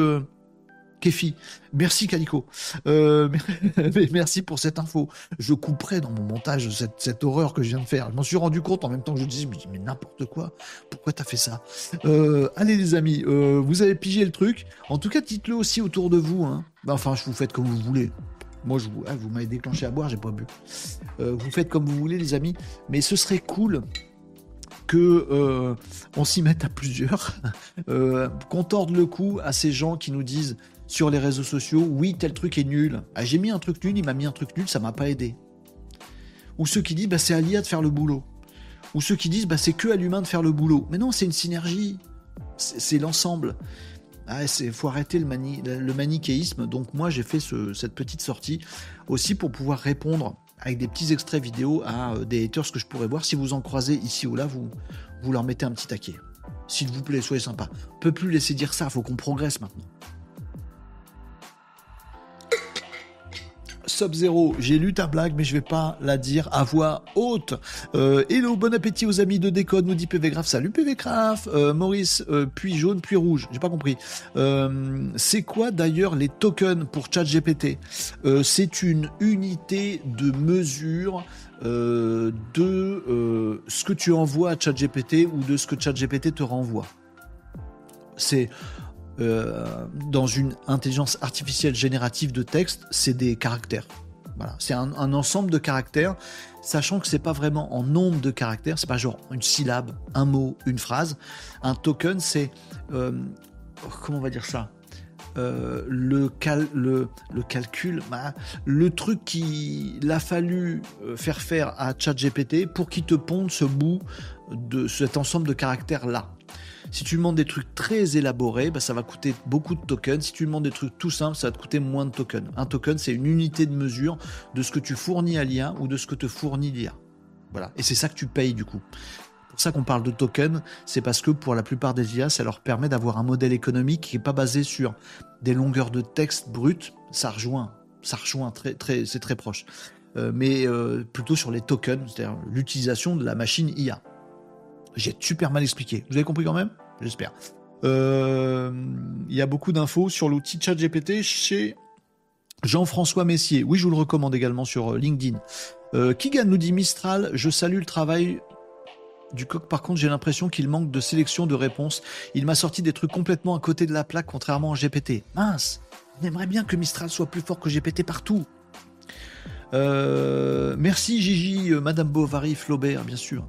Kefi. Merci Calico. Euh, merci pour cette info. Je couperai dans mon montage cette, horreur que je viens de faire. Je m'en suis rendu compte en même temps que je disais, mais, n'importe quoi. Pourquoi t'as fait ça? Euh, Allez les amis, euh, vous avez pigé le truc. En tout cas, dites-le aussi autour de vous. Hein. Bah, enfin, je vous faites comme vous voulez. Moi, je vous, ah, vous m'avez déclenché à boire, j'ai pas bu. vous faites comme vous voulez, les amis. Mais ce serait cool que on s'y mette à plusieurs, qu'on torde le cou à ces gens qui nous disent sur les réseaux sociaux, oui, tel truc est nul. Ah, j'ai mis un truc nul, il m'a mis un truc nul, ça m'a pas aidé. Ou ceux qui disent, bah, c'est à l'IA de faire le boulot. Ou ceux qui disent, bah, c'est que à l'humain de faire le boulot. Mais non, c'est une synergie. C'est l'ensemble. Ah, faut arrêter le, manichéisme. Donc moi, j'ai fait cette petite sortie aussi pour pouvoir répondre avec des petits extraits vidéo à euh, des haters que je pourrais voir. Si vous en croisez ici ou là, vous, vous leur mettez un petit taquet. S'il vous plaît, soyez sympa. On peut plus laisser dire ça, il faut qu'on progresse maintenant. Sub-Zero, j'ai lu ta blague, mais je vais pas la dire à voix haute. Euh, hello, bon appétit aux amis de Décode, nous dit PV Salut PV euh, Maurice, euh, puis jaune, puis rouge. J'ai pas compris. c'est quoi d'ailleurs les tokens pour ChatGPT? C'est une unité de mesure de ce que tu envoies à ChatGPT ou de ce que ChatGPT te renvoie. C'est euh, dans une intelligence artificielle générative de texte, c'est des caractères. Voilà. C'est un, ensemble de caractères, sachant que c'est pas vraiment en nombre de caractères, c'est pas genre une syllabe, un mot, une phrase. Un token, c'est euh, comment on va dire ça? Euh, le, le, calcul, bah, le truc qu'il a fallu faire faire à ChatGPT pour qu'il te ponde ce bout de cet ensemble de caractères là. Si tu demandes des trucs très élaborés, bah, ça va coûter beaucoup de tokens. Si tu demandes des trucs tout simples, ça va te coûter moins de tokens. Un token, c'est une unité de mesure de ce que tu fournis à l'IA ou de ce que te fournit l'IA. Voilà. Et c'est ça que tu payes du coup. Pour ça qu'on parle de tokens, c'est parce que pour la plupart des IA, ça leur permet d'avoir un modèle économique qui n'est pas basé sur des longueurs de texte brutes. Ça rejoint, ça rejoint très, très, c'est très proche. Euh, mais euh, plutôt sur les tokens, c'est-à-dire l'utilisation de la machine IA. J'ai super mal expliqué. Vous avez compris quand même? J'espère. Euh, il y a beaucoup d'infos sur l'outil ChatGPT chez Jean-François Messier. Oui, je vous le recommande également sur euh, LinkedIn. Euh, Kigan nous dit Mistral, je salue le travail du coq. Par contre, j'ai l'impression qu'il manque de sélection de réponses. Il m'a sorti des trucs complètement à côté de la plaque, contrairement à GPT. Mince, on aimerait bien que Mistral soit plus fort que GPT partout. merci Gigi, Madame Bovary, Flaubert, bien sûr.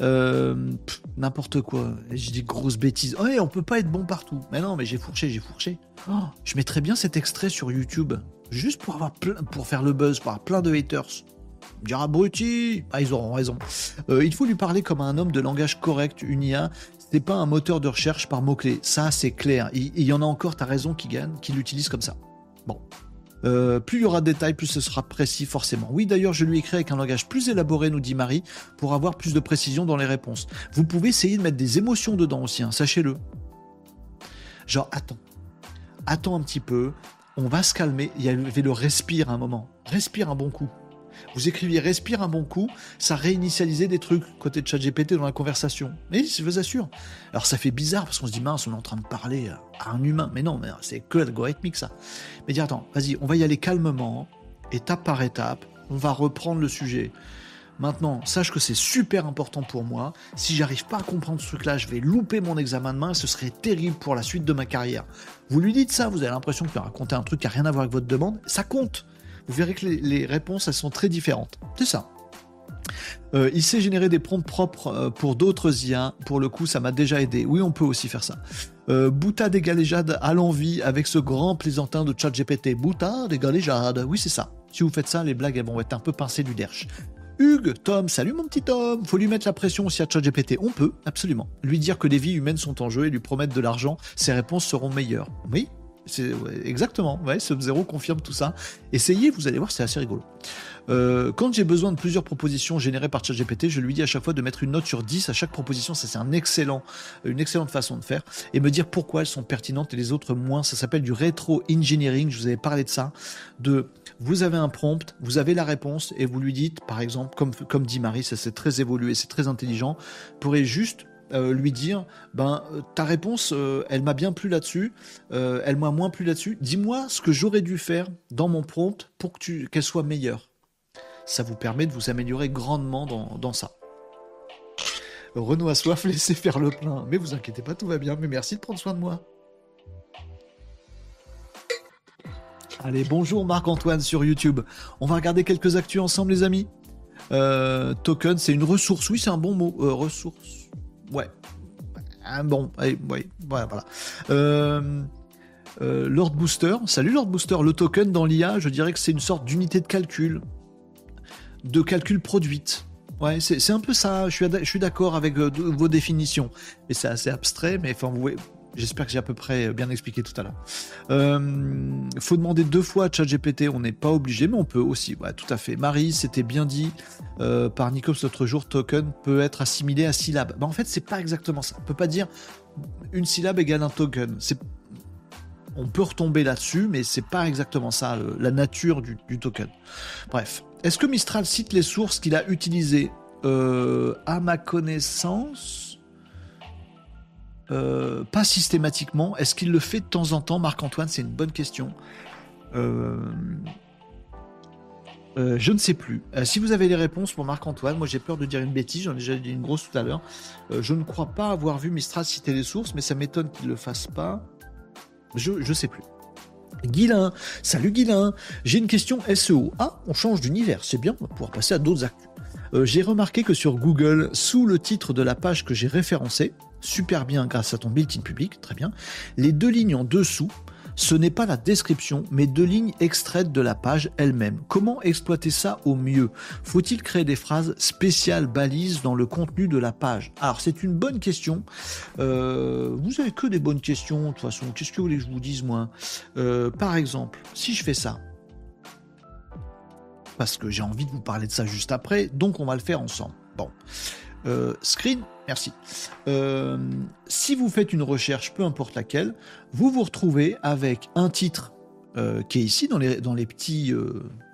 Euh, n'importe quoi. J'ai des grosses bêtises. Ouais, on peut pas être bon partout. Mais non, mais j'ai fourché, j'ai fourché. Oh, je mettrais bien cet extrait sur YouTube, juste pour avoir plein, pour faire le buzz, pour avoir plein de haters. Me dire abruti. Ah, ils auront raison. Euh, il faut lui parler comme un homme de langage correct, une IA. C'est pas un moteur de recherche par mots-clés. Ça, c'est clair. Il, y en a encore, t'as raison, qui gagne, qui l'utilise comme ça. Bon, euh, plus il y aura de détails, plus ce sera précis forcément. Oui, d'ailleurs, je lui écris avec un langage plus élaboré, nous dit Marie, pour avoir plus de précision dans les réponses. Vous pouvez essayer de mettre des émotions dedans aussi, hein, sachez-le. Genre, attends, attends un petit peu, on va se calmer. Il y avait le respire un moment. Respire un bon coup. Vous écriviez respire un bon coup, ça réinitialisait des trucs côté de ChatGPT dans la conversation. Mais je vous assure. Alors ça fait bizarre parce qu'on se dit mince, on est en train de parler à un humain. Mais non, c'est que algorithmique ça. Mais dire attends, vas-y, on va y aller calmement, étape par étape. On va reprendre le sujet. Maintenant, sache que c'est super important pour moi. Si j'arrive pas à comprendre ce truc-là, je vais louper mon examen de main et ce serait terrible pour la suite de ma carrière. Vous lui dites ça, vous avez l'impression qu'il a raconté un truc qui a rien à voir avec votre demande, ça compte. Vous verrez que les, réponses, elles sont très différentes. C'est ça. Euh, il sait générer des prompts propres euh, pour d'autres IA. Pour le coup, ça m'a déjà aidé. Oui, on peut aussi faire ça. Euh, Boutade et galéjade à l'envie avec ce grand plaisantin de ChatGPT. Boutade et galéjade. Oui, c'est ça. Si vous faites ça, les blagues elles vont être un peu pincées du derche. Hugues, Tom, salut mon petit Tom. Faut lui mettre la pression aussi à ChatGPT. On peut, absolument. Lui dire que les vies humaines sont en jeu et lui promettre de l'argent. Ses réponses seront meilleures. Oui, c'est exactement. Ouais, Sub-Zero confirme tout ça. Essayez, vous allez voir, c'est assez rigolo. Euh, quand j'ai besoin de plusieurs propositions générées par ChatGPT, je lui dis à chaque fois de mettre une note sur 10 à chaque proposition. Ça, c'est un excellent, une excellente façon de faire. Et me dire pourquoi elles sont pertinentes et les autres moins. Ça s'appelle du rétro-engineering. Je vous avais parlé de ça. De, vous avez un prompt, vous avez la réponse et vous lui dites, par exemple, comme, dit Marie, ça c'est très évolué, c'est très intelligent, pourrait juste euh, lui dire ben ta réponse euh, elle m'a bien plu là-dessus elle m'a moins plu là-dessus dis-moi ce que j'aurais dû faire dans mon prompt pour que qu'elle soit meilleure ça vous permet de vous améliorer grandement dans, ça. Renaud a soif, laissez faire le plein. Mais vous inquiétez pas, tout va bien. Mais merci de prendre soin de moi. Allez, bonjour Marc-Antoine sur YouTube. On va regarder quelques actus ensemble, les amis. Euh, token, c'est une ressource. Oui, c'est un bon mot. Euh, ressource. Ouais. Un bon. Allez, ouais, voilà. voilà. Euh, Lord Booster. Salut Lord Booster. Le token dans l'IA, je dirais que c'est une sorte d'unité de calcul de calcul produite. Ouais, c'est un peu ça. Je suis, je suis d'accord avec euh, vos définitions. Mais c'est assez abstrait, mais enfin, vous J'espère que j'ai à peu près bien expliqué tout à l'heure. Euh, faut demander deux fois à ChatGPT, on n'est pas obligé, mais on peut aussi. Ouais, tout à fait. Marie, c'était bien dit euh, par Nikos l'autre jour, token peut être assimilé à syllabe. Bah, en fait, c'est pas exactement ça. On peut pas dire une syllabe égale un token. On peut retomber là-dessus, mais c'est pas exactement ça, la nature du, du token. Bref, est-ce que Mistral cite les sources qu'il a utilisées? Euh, À ma connaissance, euh, pas systématiquement. Est-ce qu'il le fait de temps en temps, Marc-Antoine? C'est une bonne question. Euh, je ne sais plus. si vous avez les réponses pour Marc-Antoine, moi j'ai peur de dire une bêtise, j'en ai déjà dit une grosse tout à l'heure. je ne crois pas avoir vu Mistral citer les sources, mais ça m'étonne qu'il ne le fasse pas. Je ne sais plus. Guilin, salut Guilin, j'ai une question SEO. Ah, on change d'univers, c'est bien, on va pouvoir passer à d'autres actus. Euh, j'ai remarqué que sur Google, sous le titre de la page que j'ai référencée, super bien grâce à ton built-in public, très bien, les deux lignes en dessous ce n'est pas la description, mais deux lignes extraites de la page elle-même. Comment exploiter ça au mieux? Faut-il créer des phrases spéciales balises dans le contenu de la page? Alors c'est une bonne question. Euh, vous avez que des bonnes questions de toute façon. Qu'est-ce que vous voulez que je vous dise moi? Euh, Par exemple, si je fais ça, parce que j'ai envie de vous parler de ça juste après, donc on va le faire ensemble. Bon. Euh, screen, merci. Euh, si vous faites une recherche, peu importe laquelle, vous vous retrouvez avec un titre euh, qui est ici dans les, dans les petits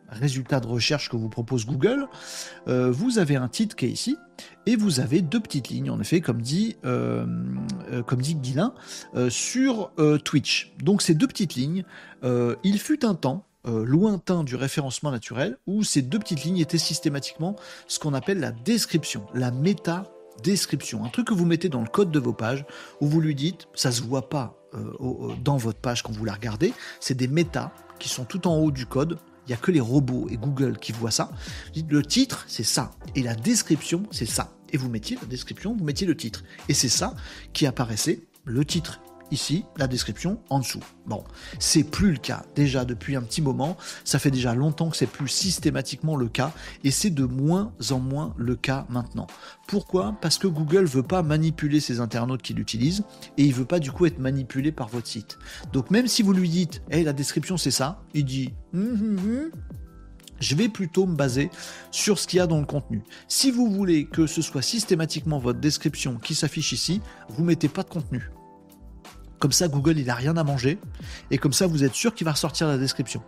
résultats de recherche que vous propose Google. vous avez un titre qui est ici et vous avez deux petites lignes, en effet, comme dit, comme dit Guilin, sur Twitch. Donc ces deux petites lignes, il fut un temps euh, lointain du référencement naturel où ces deux petites lignes étaient systématiquement ce qu'on appelle la description, la méta description, un truc que vous mettez dans le code de vos pages où vous lui dites, ça se voit pas euh, dans votre page quand vous la regardez, c'est des méta qui sont tout en haut du code. Il n'y a que les robots et Google qui voient ça. Le titre, c'est ça. Et la description, c'est ça. Et vous mettiez la description, vous mettiez le titre. Et c'est ça qui apparaissait. Le titre ici la description en dessous. Bon, c'est plus le cas déjà depuis un petit moment, ça fait déjà longtemps que c'est plus systématiquement le cas et c'est de moins en moins le cas maintenant. Pourquoi? Parce que Google veut pas manipuler ses internautes qui l'utilisent et il veut pas du coup être manipulé par votre site. Donc même si vous lui dites "Hey, la description c'est ça", il dit hum, hum, hum, je vais plutôt me baser sur ce qu'il y a dans le contenu. Si vous voulez que ce soit systématiquement votre description qui s'affiche ici, vous mettez pas de contenu. Comme ça, Google, il n'a rien à manger. Et comme ça, vous êtes sûr qu'il va ressortir la description.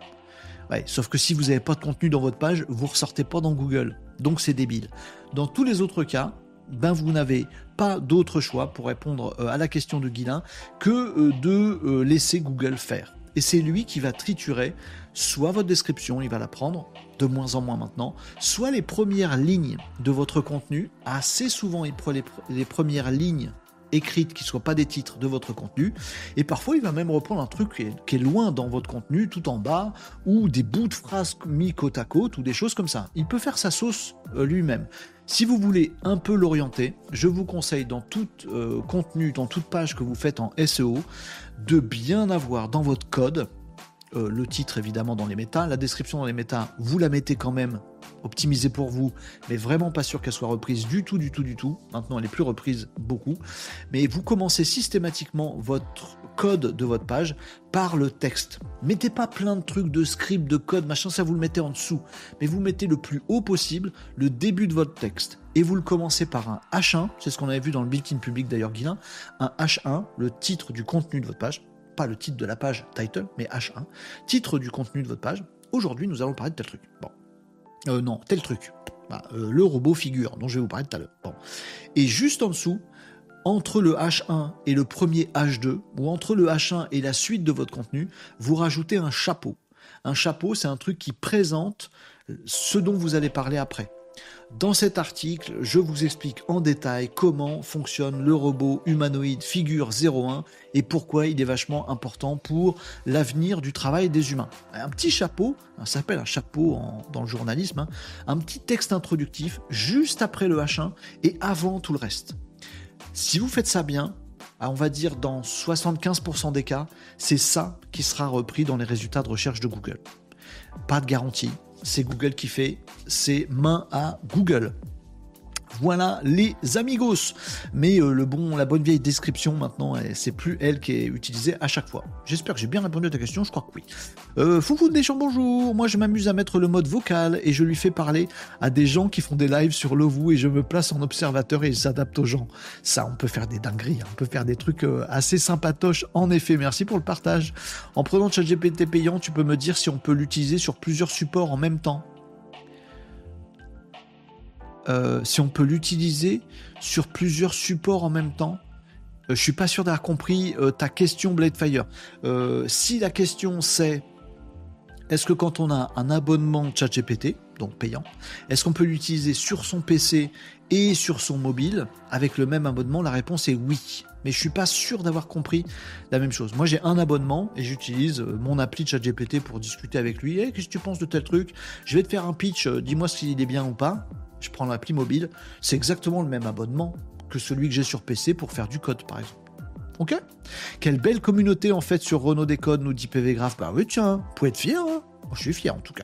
sauf que si vous n'avez pas de contenu dans votre page, vous ne ressortez pas dans Google. Donc c'est débile. Dans tous les autres cas, ben vous n'avez pas d'autre choix pour répondre euh, à la question de Guilin que euh, de euh, laisser Google faire. et c'est lui qui va triturer soit votre description, il va la prendre, de moins en moins maintenant, soit les premières lignes de votre contenu. Assez souvent, prend les, premières lignes écrites qui ne soient pas des titres de votre contenu. Et parfois, il va même reprendre un truc qui est, loin dans votre contenu, tout en bas, ou des bouts de phrases mis côte à côte, ou des choses comme ça. Il peut faire sa sauce euh, lui-même. Si vous voulez un peu l'orienter, je vous conseille dans tout euh, contenu, dans toute page que vous faites en SEO, de bien avoir dans votre code euh, le titre évidemment dans les méta, la description dans les méta, vous la mettez quand même optimisée pour vous, mais vraiment pas sûr qu'elle soit reprise du tout, du tout, du tout. Maintenant, elle est plus reprise beaucoup. Mais vous commencez systématiquement votre code de votre page par le texte. Mettez pas plein de trucs de script, de code, machin, ça vous le mettez en dessous. Mais vous mettez le plus haut possible le début de votre texte. Et vous le commencez par un H1, c'est ce qu'on avait vu dans le built-in public d'ailleurs, Guilin, un H1, le titre du contenu de votre page pas le titre de la page title, mais H1, titre du contenu de votre page. Aujourd'hui, nous allons parler de tel truc. Bon. Euh, non, tel truc. Bah, euh, le robot figure dont je vais vous parler tout à l'heure. Bon. Et juste en dessous, entre le H1 et le premier H2, ou entre le H1 et la suite de votre contenu, vous rajoutez un chapeau. Un chapeau, c'est un truc qui présente ce dont vous allez parler après. Dans cet article, je vous explique en détail comment fonctionne le robot humanoïde figure 01 et pourquoi il est vachement important pour l'avenir du travail des humains. Un petit chapeau, ça s'appelle un chapeau dans le journalisme, hein, un petit texte introductif juste après le H1 et avant tout le reste. Si vous faites ça bien, on va dire dans 75% des cas, c'est ça qui sera repris dans les résultats de recherche de Google. Pas de garantie, c'est Google qui fait ses mains à Google. Voilà les amigos. Mais euh, le bon, la bonne vieille description maintenant, c'est plus elle qui est utilisée à chaque fois. J'espère que j'ai bien répondu à ta question, je crois que oui. Euh, Foufou de Deschamps, bonjour. Moi je m'amuse à mettre le mode vocal et je lui fais parler à des gens qui font des lives sur Lovoo et je me place en observateur et ils s'adaptent aux gens. Ça, on peut faire des dingueries, hein. on peut faire des trucs euh, assez sympatoches en effet. Merci pour le partage. En prenant ChatGPT payant, tu peux me dire si on peut l'utiliser sur plusieurs supports en même temps. Euh, si on peut l'utiliser sur plusieurs supports en même temps. Euh, je suis pas sûr d'avoir compris euh, ta question Bladefire. si la question c'est est-ce que quand on a un abonnement ChatGPT, donc payant, est-ce qu'on peut l'utiliser sur son PC et sur son mobile avec le même abonnement? La réponse est oui. Mais je suis pas sûr d'avoir compris la même chose. Moi j'ai un abonnement et j'utilise mon appli ChatGPT pour discuter avec lui. Eh, qu'est-ce que tu penses de tel truc? Je vais te faire un pitch, dis-moi s'il est bien ou pas je prends l'appli mobile, c'est exactement le même abonnement que celui que j'ai sur PC pour faire du code, par exemple. Ok? Quelle belle communauté en fait sur Renault Décode, nous dit PV Graph. Bah oui, tiens, vous pouvez être fier, hein je suis fier en tout cas.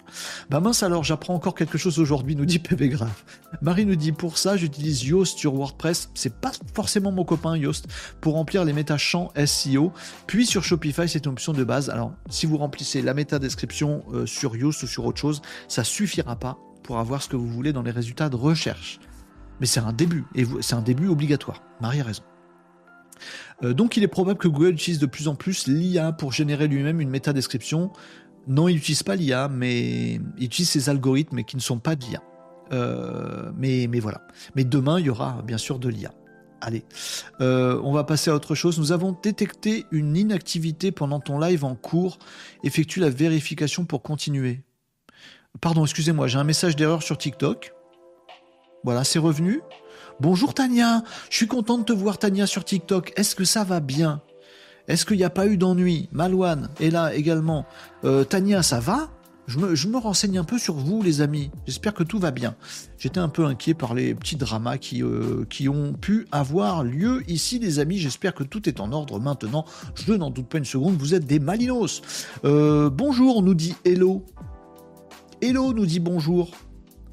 Bah mince alors, j'apprends encore quelque chose aujourd'hui, nous dit PV Graph. Marie nous dit pour ça, j'utilise Yoast sur WordPress. C'est pas forcément mon copain Yoast pour remplir les méta-champs SEO. Puis sur Shopify, c'est une option de base. Alors, si vous remplissez la méta description euh, sur Yoast ou sur autre chose, ça suffira pas pour avoir ce que vous voulez dans les résultats de recherche. Mais c'est un début, et c'est un début obligatoire. Marie a raison. Euh, donc il est probable que Google utilise de plus en plus l'IA pour générer lui-même une métadescription. Non, il n'utilise pas l'IA, mais il utilise ses algorithmes qui ne sont pas de l'IA. Euh, mais, voilà. Mais demain, il y aura bien sûr de l'IA. Allez, euh, on va passer à autre chose. Nous avons détecté une inactivité pendant ton live en cours. Effectue la vérification pour continuer. Pardon, excusez-moi, j'ai un message d'erreur sur TikTok. Voilà, c'est revenu. Bonjour Tania, je suis content de te voir Tania sur TikTok. Est-ce que ça va bien? Est-ce qu'il n'y a pas eu d'ennui? Malouane est là également. Euh, Tania, ça va? Je me, renseigne un peu sur vous, les amis. J'espère que tout va bien. J'étais un peu inquiet par les petits dramas qui, euh, qui ont pu avoir lieu ici, les amis. J'espère que tout est en ordre maintenant. Je n'en doute pas une seconde. Vous êtes des malinos. Euh, bonjour, nous dit Hello. Hello nous dit bonjour.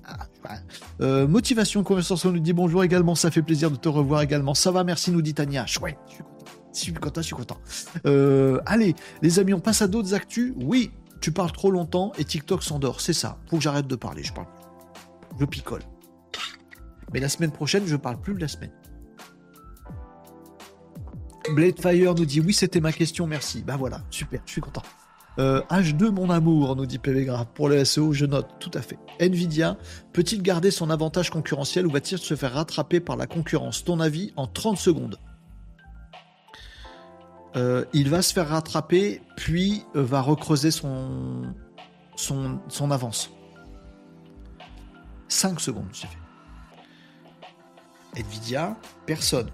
Ah, euh, motivation conversation nous dit bonjour également. Ça fait plaisir de te revoir également. Ça va, merci, nous dit Tania. Chouette, je suis content. Je suis content, euh, allez, les amis, on passe à d'autres actus. Oui, tu parles trop longtemps et TikTok s'endort. C'est ça. Faut que j'arrête de parler. Je parle. Je picole. Mais la semaine prochaine, je parle plus de la semaine. Bladefire nous dit oui, c'était ma question, merci. Bah voilà, super, je suis content. H2 euh, mon amour, nous dit PV Pour le SEO, je note, tout à fait. Nvidia peut-il garder son avantage concurrentiel ou va-t-il se faire rattraper par la concurrence? Ton avis en 30 secondes Euh, il va se faire rattraper, puis euh, va recreuser son, son, avance. 5 secondes, j'ai fait. Nvidia, personne.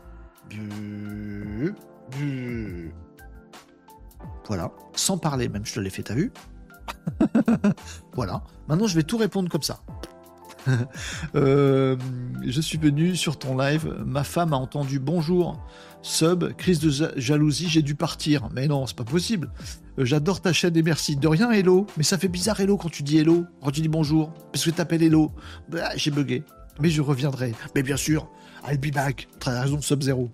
Voilà, sans parler même, je te l'ai fait, t'as vu Voilà, maintenant je vais tout répondre comme ça. Euh, je suis venu sur ton live, ma femme a entendu bonjour, sub, crise de jalousie, j'ai dû partir. Mais non, c'est pas possible. Euh, j'adore ta chaîne et merci. De rien, hello. Mais ça fait bizarre, hello, quand tu dis hello, quand tu dis bonjour, parce que t'appelles hello. Bah, j'ai bugué. Mais je reviendrai. Mais bien sûr, I'll be back. Très raison, sub 0.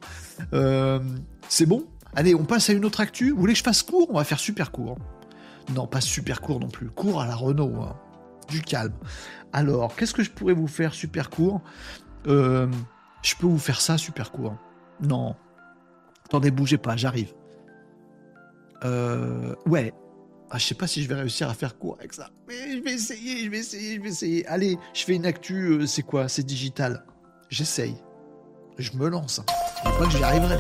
Euh, c'est bon? Allez, on passe à une autre actu. Vous voulez que je fasse court? On va faire super court. Non, pas super court non plus. Court à la Renault. Hein. Du calme. Alors, qu'est-ce que je pourrais vous faire super court? Euh, Je peux vous faire ça super court. Non. Attendez, bougez pas, j'arrive. Euh, ouais. Ah, je sais pas si je vais réussir à faire court avec ça. Mais je vais essayer, je vais essayer, je vais essayer. Allez, je fais une actu, euh, c'est quoi? C'est digital. J'essaye. Je me lance. Je crois que j'y arriverai.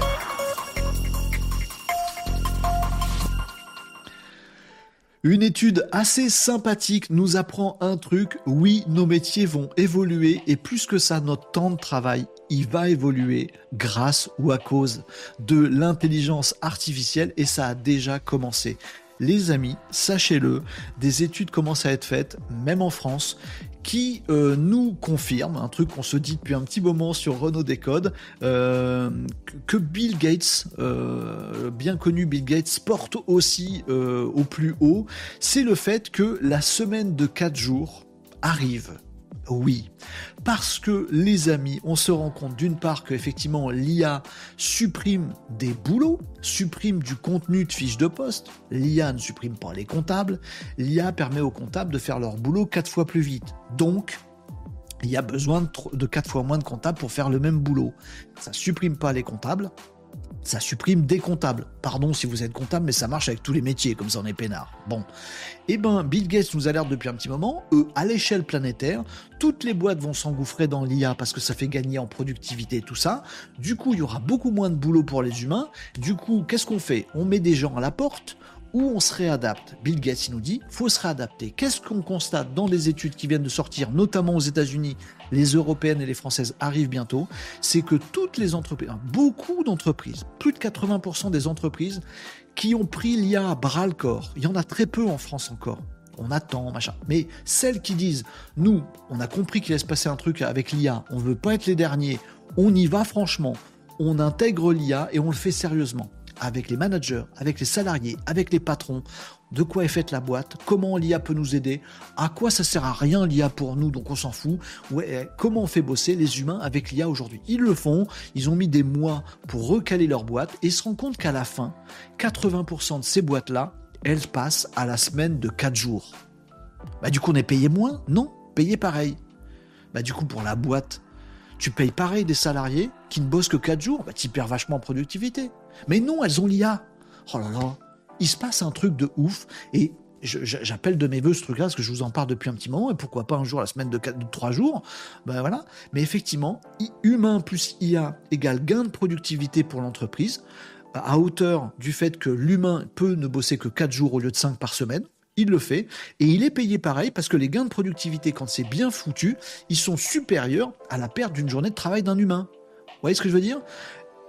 Une étude assez sympathique nous apprend un truc. Oui, nos métiers vont évoluer et plus que ça, notre temps de travail, il va évoluer grâce ou à cause de l'intelligence artificielle et ça a déjà commencé. Les amis, sachez-le, des études commencent à être faites, même en France, qui euh, nous confirme un truc qu'on se dit depuis un petit moment sur Renault Décode, euh, que Bill Gates, euh, bien connu Bill Gates, porte aussi au plus haut, c'est le fait que la semaine de 4 jours arrive oui. Parce que les amis, on se rend compte d'une part que effectivement l'IA supprime des boulots, supprime du contenu de fiches de poste. L'IA ne supprime pas les comptables. L'IA permet aux comptables de faire leur boulot quatre fois plus vite. Donc, il y a besoin de, quatre fois moins de comptables pour faire le même boulot. Ça supprime pas les comptables, ça supprime des comptables. Pardon si vous êtes comptable, mais ça marche avec tous les métiers, comme ça on est peinard. Bon. Eh ben, Bill Gates nous alerte depuis un petit moment, eux, à l'échelle planétaire, toutes les boîtes vont s'engouffrer dans l'IA parce que ça fait gagner en productivité et tout ça. Du coup, il y aura beaucoup moins de boulot pour les humains. Du coup, qu'est-ce qu'on fait? On met des gens à la porte, où on se réadapte. Bill Gates nous dit, faut se réadapter. Qu'est-ce qu'on constate dans les études qui viennent de sortir, notamment aux États-Unis, les européennes et les françaises arrivent bientôt, c'est que toutes les entreprises, beaucoup d'entreprises, plus de 80% des entreprises qui ont pris l'IA à bras le corps, il y en a très peu en France encore. On attend, machin. Mais celles qui disent, nous, on a compris qu'il allait se passer un truc avec l'IA, on veut pas être les derniers, on y va franchement, on intègre l'IA et on le fait sérieusement avec les managers, avec les salariés, avec les patrons, de quoi est faite la boîte, comment l'IA peut nous aider, à quoi ça sert à rien l'IA pour nous, donc on s'en fout, ouais, comment on fait bosser les humains avec l'IA aujourd'hui? Ils le font, ils ont mis des mois pour recaler leur boîte et se rendent compte qu'à la fin, 80% de ces boîtes-là, elles passent à la semaine de 4 jours. Bah du coup on est payé moins? Non, payé pareil. Bah du coup pour la boîte, tu payes pareil des salariés qui ne bossent que 4 jours, bah, tu perds vachement en productivité. Mais non, elles ont l'IA. Oh là là, il se passe un truc de ouf et j'appelle de mes voeux ce truc-là parce que je vous en parle depuis un petit moment et pourquoi pas un jour la semaine de, 4, de 3 jours. Ben voilà. Mais effectivement, humain plus IA égale gain de productivité pour l'entreprise à hauteur du fait que l'humain peut ne bosser que 4 jours au lieu de 5 par semaine il le fait, et il est payé pareil parce que les gains de productivité, quand c'est bien foutu, ils sont supérieurs à la perte d'une journée de travail d'un humain. Vous voyez ce que je veux dire?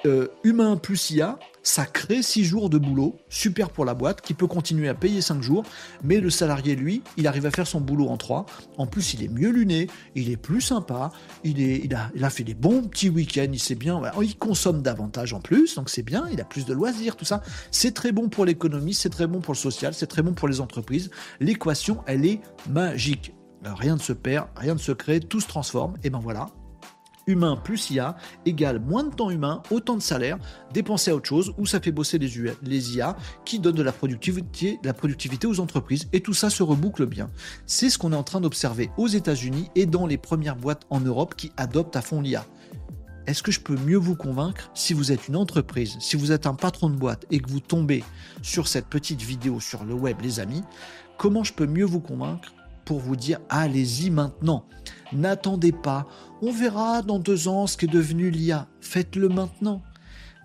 Euh, Humain plus IA, ça crée 6 jours de boulot, super pour la boîte, qui peut continuer à payer 5 jours, mais le salarié, lui, il arrive à faire son boulot en 3. En plus, il est mieux luné, il est plus sympa, il, est, il, a, fait des bons petits week-ends, il sait bien, il consomme davantage en plus, donc c'est bien, il a plus de loisirs, tout ça. C'est très bon pour l'économie, c'est très bon pour le social, c'est très bon pour les entreprises. L'équation, elle est magique. rien ne se perd, rien ne se crée, tout se transforme, et ben voilà, humain plus IA égale moins de temps humain, autant de salaire, dépensé à autre chose, ou ça fait bosser les, IA qui donnent de la productivité, la productivité aux entreprises, et tout ça se reboucle bien. C'est ce qu'on est en train d'observer aux États-Unis et dans les premières boîtes en Europe qui adoptent à fond l'IA. Est-ce que je peux mieux vous convaincre si vous êtes une entreprise, si vous êtes un patron de boîte et que vous tombez sur cette petite vidéo sur le web, les amis Comment je peux mieux vous convaincre pour vous dire allez-y maintenant. N'attendez pas, on verra dans deux ans ce qu'est devenu l'IA. Faites-le maintenant.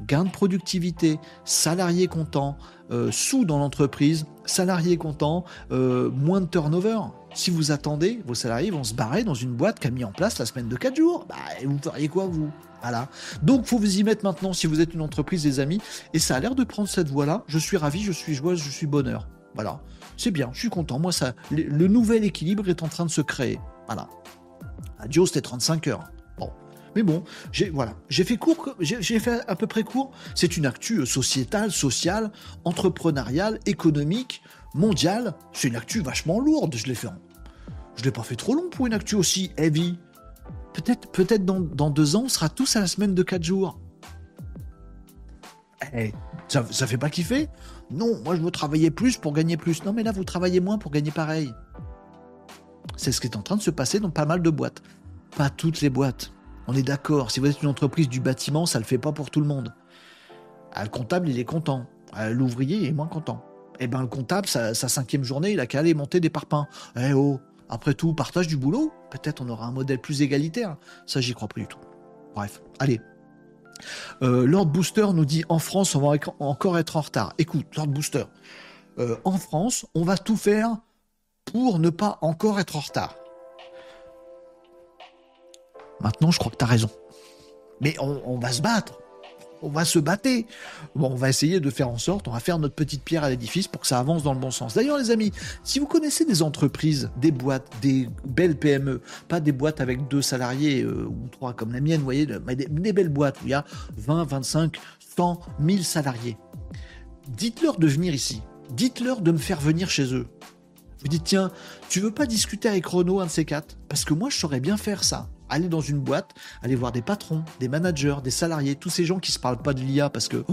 gain de productivité, salariés contents, euh, sous dans l'entreprise, salariés contents, euh, moins de turnover. Si vous attendez, vos salariés vont se barrer dans une boîte qu'a mis en place la semaine de 4 jours. Bah, vous feriez quoi, vous? Voilà. Donc, faut vous y mettre maintenant si vous êtes une entreprise, les amis. Et ça a l'air de prendre cette voie-là. Je suis ravi, je suis joie, je suis bonheur. Voilà. C'est bien, je suis content. Moi, ça, le, nouvel équilibre est en train de se créer. Voilà. Adios, c'était 35 heures. Bon. Mais bon, j'ai voilà, j'ai fait court, j'ai fait à peu près court. C'est une actu sociétale, sociale, entrepreneuriale, économique, mondiale. C'est une actu vachement lourde. Je l'ai fait en je l'ai pas fait trop long pour une actu aussi heavy. Peut-être peut dans, deux ans, on sera tous à la semaine de quatre jours. Eh, ça, ça fait pas kiffer Non, moi je veux travailler plus pour gagner plus. Non, mais là, vous travaillez moins pour gagner pareil. C'est ce qui est en train de se passer dans pas mal de boîtes. Pas toutes les boîtes. On est d'accord, si vous êtes une entreprise du bâtiment, ça le fait pas pour tout le monde. Ah, le comptable, il est content. Ah, l'ouvrier, est moins content. Eh ben, le comptable, sa, sa cinquième journée, il a qu'à aller monter des parpaings. Eh oh, après tout, partage du boulot, peut-être on aura un modèle plus égalitaire. Ça, j'y crois pas du tout. Bref, allez. Euh, Lord Booster nous dit en France, on va encore être en retard. Écoute, Lord Booster, euh, en France, on va tout faire pour ne pas encore être en retard. Maintenant, je crois que tu as raison. Mais on va se battre on va se battre. Bon, on va essayer de faire en sorte, on va faire notre petite pierre à l'édifice pour que ça avance dans le bon sens. D'ailleurs, les amis, si vous connaissez des entreprises, des boîtes, des belles PME, pas des boîtes avec deux salariés euh, ou trois comme la mienne, vous voyez, mais des, belles boîtes où il y a 20, 25, 100, 1000 salariés, dites-leur de venir ici. Dites-leur de me faire venir chez eux. Vous dites, tiens, tu veux pas discuter avec Renault, un de ces quatre? Parce que moi, je saurais bien faire ça aller dans une boîte, aller voir des patrons, des managers, des salariés, tous ces gens qui se parlent pas de l'IA parce que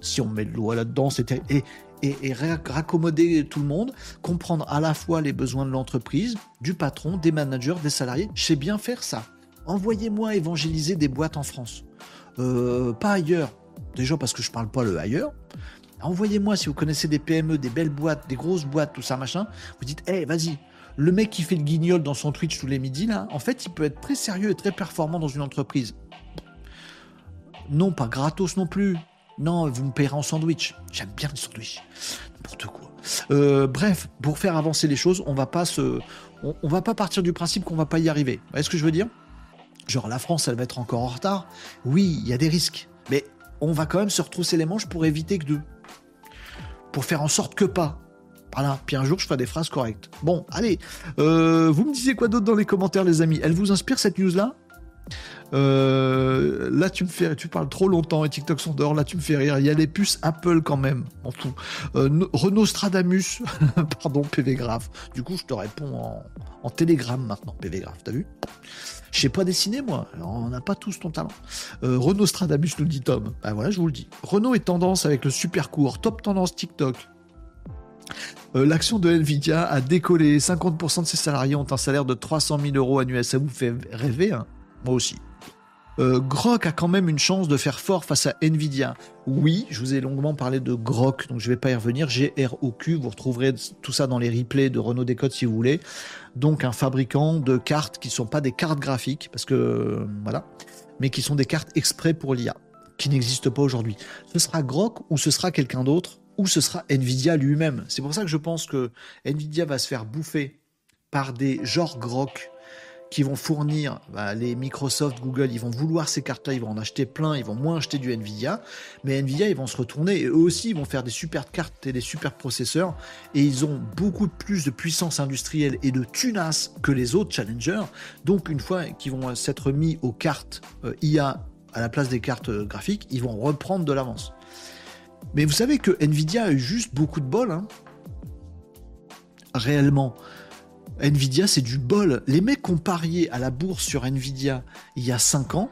si on met de loi là-dedans, c'était et, et, raccommoder tout le monde, comprendre à la fois les besoins de l'entreprise, du patron, des managers, des salariés. Je sais bien faire ça. Envoyez-moi évangéliser des boîtes en France, euh, pas ailleurs. Déjà parce que je parle pas le ailleurs. Envoyez-moi si vous connaissez des PME, des belles boîtes, des grosses boîtes, tout ça machin. Vous dites, hé, vas-y, le mec qui fait le guignol dans son Twitch tous les midis, là, en fait, il peut être très sérieux et très performant dans une entreprise. Non, pas gratos non plus. Non, vous me payerez en sandwich. J'aime bien le sandwich. N'importe quoi. Euh, bref, pour faire avancer les choses, on va pas se, on, va pas partir du principe qu'on va pas y arriver. Vous voyez ce que je veux dire? Genre la France, elle va être encore en retard. Oui, il y a des risques, mais on va quand même se retrousser les manches pour éviter que deux. Pour faire en sorte que pas. Voilà, puis un jour je ferai des phrases correctes. Bon, allez, euh, vous me disiez quoi d'autre dans les commentaires, les amis? Elle vous inspire cette news-là? Euh, là, tu me fais, tu parles trop longtemps et TikTok sont dehors. Là, tu me fais rire. Il y a les puces Apple quand même, en tout. Euh, Renault Stradamus, pardon, PV Graph. Du coup, je te réponds en, télégramme maintenant, PV Graph. T'as vu? Je sais pas dessiner moi. On n'a pas tous ton talent. Renault Stradamus nous dit Tom. Ah voilà, je vous le dis. Renault est tendance avec le super court, top tendance TikTok. Euh, l'action de Nvidia a décollé. 50% de ses salariés ont un salaire de 300 000 euros annuels. Ça vous fait rêver, hein? Moi aussi. Euh, Grok a quand même une chance de faire fort face à Nvidia. Oui, je vous ai longuement parlé de Grok, donc je ne vais pas y revenir. G-R-O-Q, vous retrouverez tout ça dans les replays de Renault Décode si vous voulez. Donc un fabricant de cartes qui ne sont pas des cartes graphiques, parce que euh, voilà, mais qui sont des cartes exprès pour l'IA, qui n'existent pas aujourd'hui. Ce sera Grok ou ce sera quelqu'un d'autre? Ou ce sera Nvidia lui-même. C'est pour ça que je pense que Nvidia va se faire bouffer par des genres Grok qui vont fournir bah, les Microsoft, Google, ils vont vouloir ces cartes-là, ils vont en acheter plein, ils vont moins acheter du Nvidia, mais Nvidia, ils vont se retourner et eux aussi, ils vont faire des super cartes et des super processeurs et ils ont beaucoup plus de puissance industrielle et de tunas que les autres challengers. Donc, une fois qu'ils vont s'être mis aux cartes euh, IA à la place des cartes euh, graphiques, ils vont reprendre de l'avance. Mais vous savez que Nvidia a eu juste beaucoup de bol. Hein. Réellement. Nvidia, c'est du bol. Les mecs ont parié à la bourse sur Nvidia il y a 5 ans,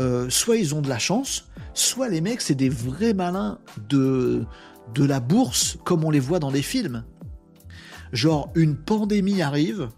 euh, soit ils ont de la chance, soit les mecs, c'est des vrais malins de, de la bourse comme on les voit dans les films. Genre, une pandémie arrive.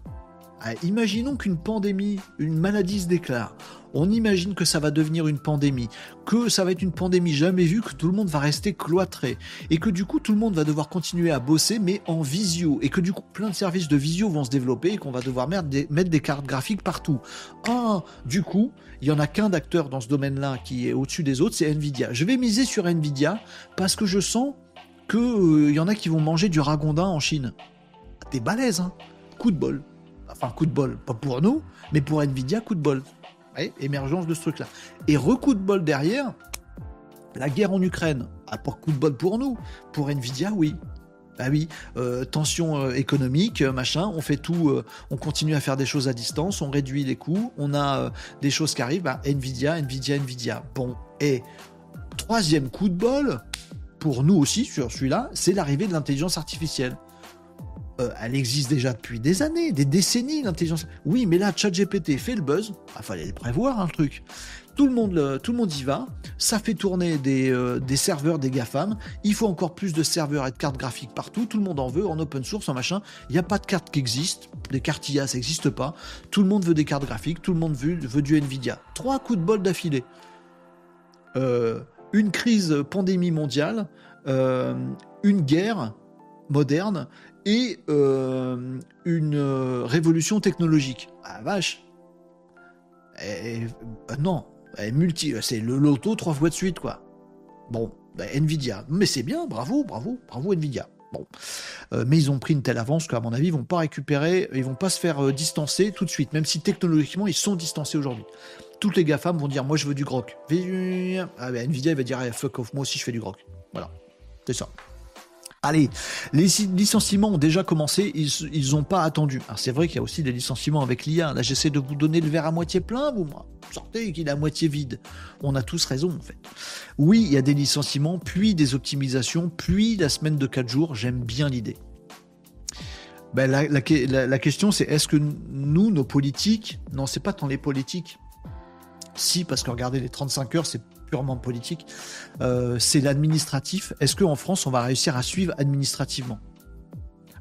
Ah, imaginons qu'une pandémie, une maladie se déclare. On imagine que ça va devenir une pandémie, que ça va être une pandémie jamais vue, que tout le monde va rester cloîtré, et que du coup tout le monde va devoir continuer à bosser, mais en visio, et que du coup plein de services de visio vont se développer, et qu'on va devoir mettre des, cartes graphiques partout. Ah, du coup, il y en a qu'un d'acteur dans ce domaine-là qui est au-dessus des autres, c'est Nvidia. Je vais miser sur Nvidia parce que je sens qu'il euh, y en a qui vont manger du ragondin en Chine. T'es balèze, hein Coup de bol. Enfin, coup de bol, pas pour nous, mais pour Nvidia, coup de bol. Émergence de ce truc-là. Et recoup de bol derrière, la guerre en Ukraine. Ah, pas coup de bol pour nous. Pour Nvidia, oui. Bah oui, euh, tension euh, économique, machin, on fait tout, on continue à faire des choses à distance, on réduit les coûts, on a des choses qui arrivent, bah, Nvidia, Nvidia, Nvidia. Bon, et troisième coup de bol, pour nous aussi sur celui-là, c'est l'arrivée de l'intelligence artificielle. Euh, elle existe déjà depuis des années, des décennies, l'intelligence. Oui, mais là, ChatGPT fait le buzz. Il ah, fallait le prévoir, un hein, truc. Tout le, monde, tout le monde y va. Ça fait tourner des, euh, des, serveurs, des GAFAM. Il faut encore plus de serveurs et de cartes graphiques partout. Tout le monde en veut, en open source, en machin. Il n'y a pas de cartes qui existent. Des cartes IA, ça n'existe pas. Tout le monde veut des cartes graphiques. Tout le monde veut, du Nvidia. Trois coups de bol d'affilée. Euh, une crise pandémie mondiale, une guerre moderne et euh, une euh, révolution technologique. Ah vache Non, multi, c'est le loto trois fois de suite, quoi. Bon, bah, Nvidia, mais c'est bien, bravo, bravo, bravo Nvidia. Bon, mais ils ont pris une telle avance qu'à mon avis, ils vont pas récupérer, ils vont pas se faire distancer tout de suite, même si technologiquement ils sont distancés aujourd'hui toutes les GAFAM vont dire Moi, je veux du grok. Ah, ben, Nvidia, va dire Fuck off, moi aussi, je fais du grok. Voilà. C'est ça. Allez, les licenciements ont déjà commencé, ils n'ont pas attendu. C'est vrai qu'il y a aussi des licenciements avec l'IA. Là, j'essaie de vous donner le verre à moitié plein, vous. Sortez qu'il est à moitié vide. On a tous raison, en fait. Oui, il y a des licenciements, puis des optimisations, puis la semaine de 4 jours. J'aime bien l'idée. Ben, la, la, question, c'est est-ce que nous, nos politiques, non, c'est pas tant les politiques, si, parce que regardez, les 35 heures, c'est purement politique, euh, c'est l'administratif. Est-ce qu'en France, on va réussir à suivre administrativement?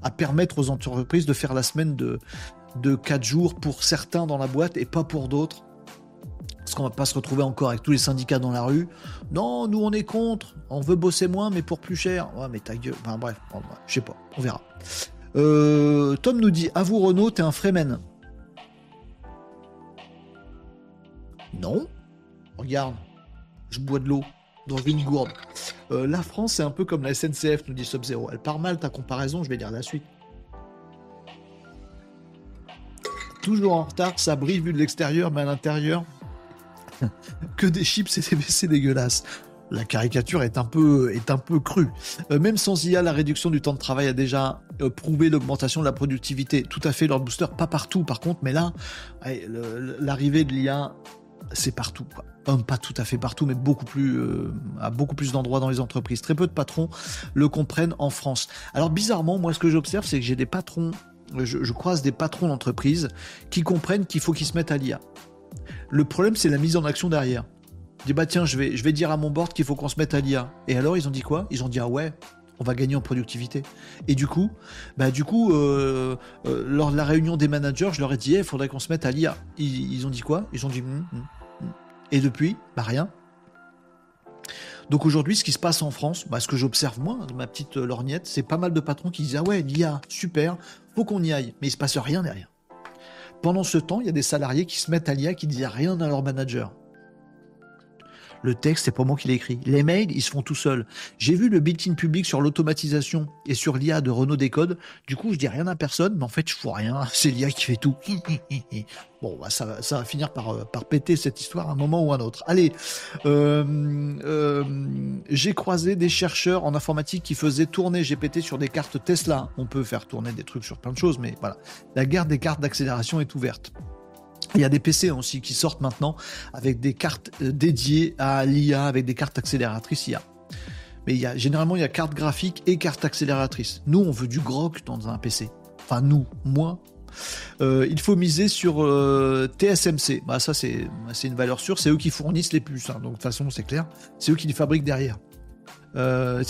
À permettre aux entreprises de faire la semaine de, de 4 jours pour certains dans la boîte et pas pour d'autres? Parce qu'on va pas se retrouver encore avec tous les syndicats dans la rue? Non, nous on est contre, on veut bosser moins mais pour plus cher. Ouais, mais ta gueule. Enfin bref, je sais pas, on verra. Euh, Tom nous dit, à vous Renault, t'es un Fremen. Non. Regarde, je bois de l'eau dans une gourde. Euh, la France, c'est un peu comme la SNCF, nous dit Sub-Zero. Elle part mal ta comparaison, je vais dire la suite. Toujours en retard, ça brille vu de l'extérieur, mais à l'intérieur, que des chips et c'est dégueulasse. La caricature est un peu, est un peu crue. Euh, même sans IA, la réduction du temps de travail a déjà euh, prouvé l'augmentation de la productivité. Tout à fait, Lord Booster, pas partout par contre, mais là, l'arrivée de l'IA c'est partout. Pas tout à fait partout, mais beaucoup plus, euh, à beaucoup plus d'endroits dans les entreprises. Très peu de patrons le comprennent en France. Alors bizarrement, moi, ce que j'observe, c'est que j'ai des patrons, je, croise des patrons d'entreprise qui comprennent qu'il faut qu'ils se mettent à l'IA. Le problème, c'est la mise en action derrière. Je dis bah tiens, je vais, je vais dire à mon board qu'il faut qu'on se mette à l'IA. Et alors, ils ont dit quoi? Ils ont dit ah ouais, on va gagner en productivité. Et du coup, bah du coup, euh, euh, lors de la réunion des managers, je leur ai dit, il faudrait qu'on se mette à l'IA. Ils, ont dit quoi? Ils ont dit, hum, hum, hum. et depuis, bah rien. Donc aujourd'hui, ce qui se passe en France, bah, ce que j'observe moi, ma petite lorgnette, c'est pas mal de patrons qui disent, ah ouais, l'IA, super, faut qu'on y aille. Mais il se passe rien derrière. Pendant ce temps, il y a des salariés qui se mettent à l'IA, qui disent rien à leur manager. Le texte, c'est pas moi qui l'ai écrit. Les mails, ils se font tout seuls. J'ai vu le built-in public sur l'automatisation et sur l'IA de Renault Décode. Du coup, je dis rien à personne, mais en fait, je fous rien. C'est l'IA qui fait tout. bon, bah, ça, va finir par, euh, par péter cette histoire à un moment ou un autre. Allez, euh, euh, j'ai croisé des chercheurs en informatique qui faisaient tourner GPT sur des cartes Tesla. On peut faire tourner des trucs sur plein de choses, mais voilà. La guerre des cartes d'accélération est ouverte. Il y a des PC aussi qui sortent maintenant avec des cartes euh, dédiées à l'IA, avec des cartes accélératrices IA. Mais il y a, généralement, il y a carte graphique et carte accélératrice. Nous, on veut du grok dans un PC. Enfin, nous, moi. Euh, il faut miser sur euh, TSMC. Bah, ça, c'est une valeur sûre. C'est eux qui fournissent les puces. Hein. Donc, de toute façon, c'est clair. C'est eux qui les fabriquent derrière. Euh,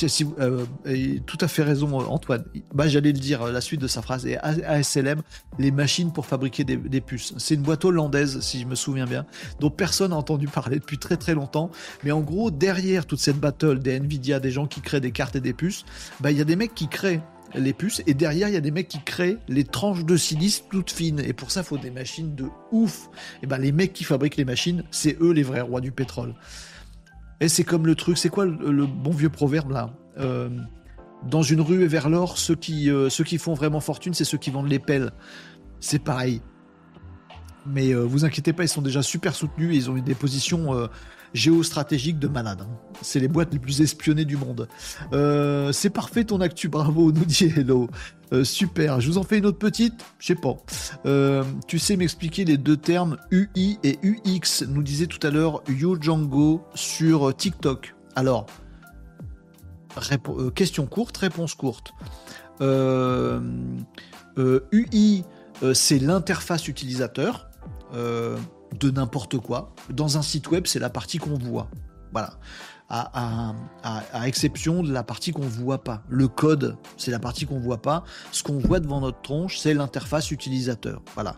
tout à fait raison, Antoine. Bah, J'allais le dire, la suite de sa phrase. Et ASLM, les machines pour fabriquer des, puces. C'est une boîte hollandaise, si je me souviens bien, dont personne n'a entendu parler depuis très très longtemps. Mais en gros, derrière toute cette battle des Nvidia, des gens qui créent des cartes et des puces, bah, il y a des mecs qui créent les puces et derrière il y a des mecs qui créent les tranches de silice toutes fines et pour ça faut des machines de ouf et ben les mecs qui fabriquent les machines c'est eux les vrais rois du pétrole et c'est comme le truc c'est quoi le, bon vieux proverbe là euh, dans une rue et vers l'or ceux qui euh, ceux qui font vraiment fortune c'est ceux qui vendent les pelles c'est pareil mais euh, vous inquiétez pas ils sont déjà super soutenus et ils ont eu des positions géostratégique de malade. Hein. C'est les boîtes les plus espionnées du monde. C'est parfait ton actu, bravo, nous dit Hello. Euh, super, je vous en fais une autre petite, je sais pas. Euh, tu sais m'expliquer les deux termes UI et UX, nous disait tout à l'heure Yo Django sur TikTok. Alors, question courte, réponse courte. UI, c'est l'interface utilisateur de n'importe quoi. Dans un site web, c'est la partie qu'on voit. Voilà. À, exception de la partie qu'on voit pas. Le code, c'est la partie qu'on voit pas. Ce qu'on voit devant notre tronche, c'est l'interface utilisateur. Voilà.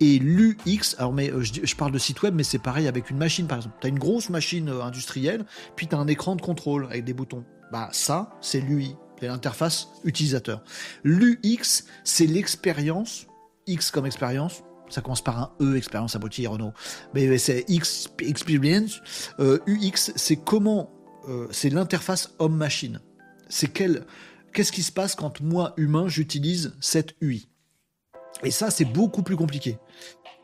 Et l'UX, alors mais euh, je, parle de site web, mais c'est pareil avec une machine par exemple. Tu as une grosse machine euh, industrielle, puis tu as un écran de contrôle avec des boutons. Bah ça, c'est l'UI, c'est l'interface utilisateur. L'UX, c'est l'expérience, X comme expérience, ça commence par un E, expérience aboutie, Renault. Mais c'est X, experience. Euh, UX, c'est comment, euh, c'est l'interface homme-machine. C'est quel, qu'est-ce qui se passe quand moi, humain, j'utilise cette UI. Et ça, c'est beaucoup plus compliqué.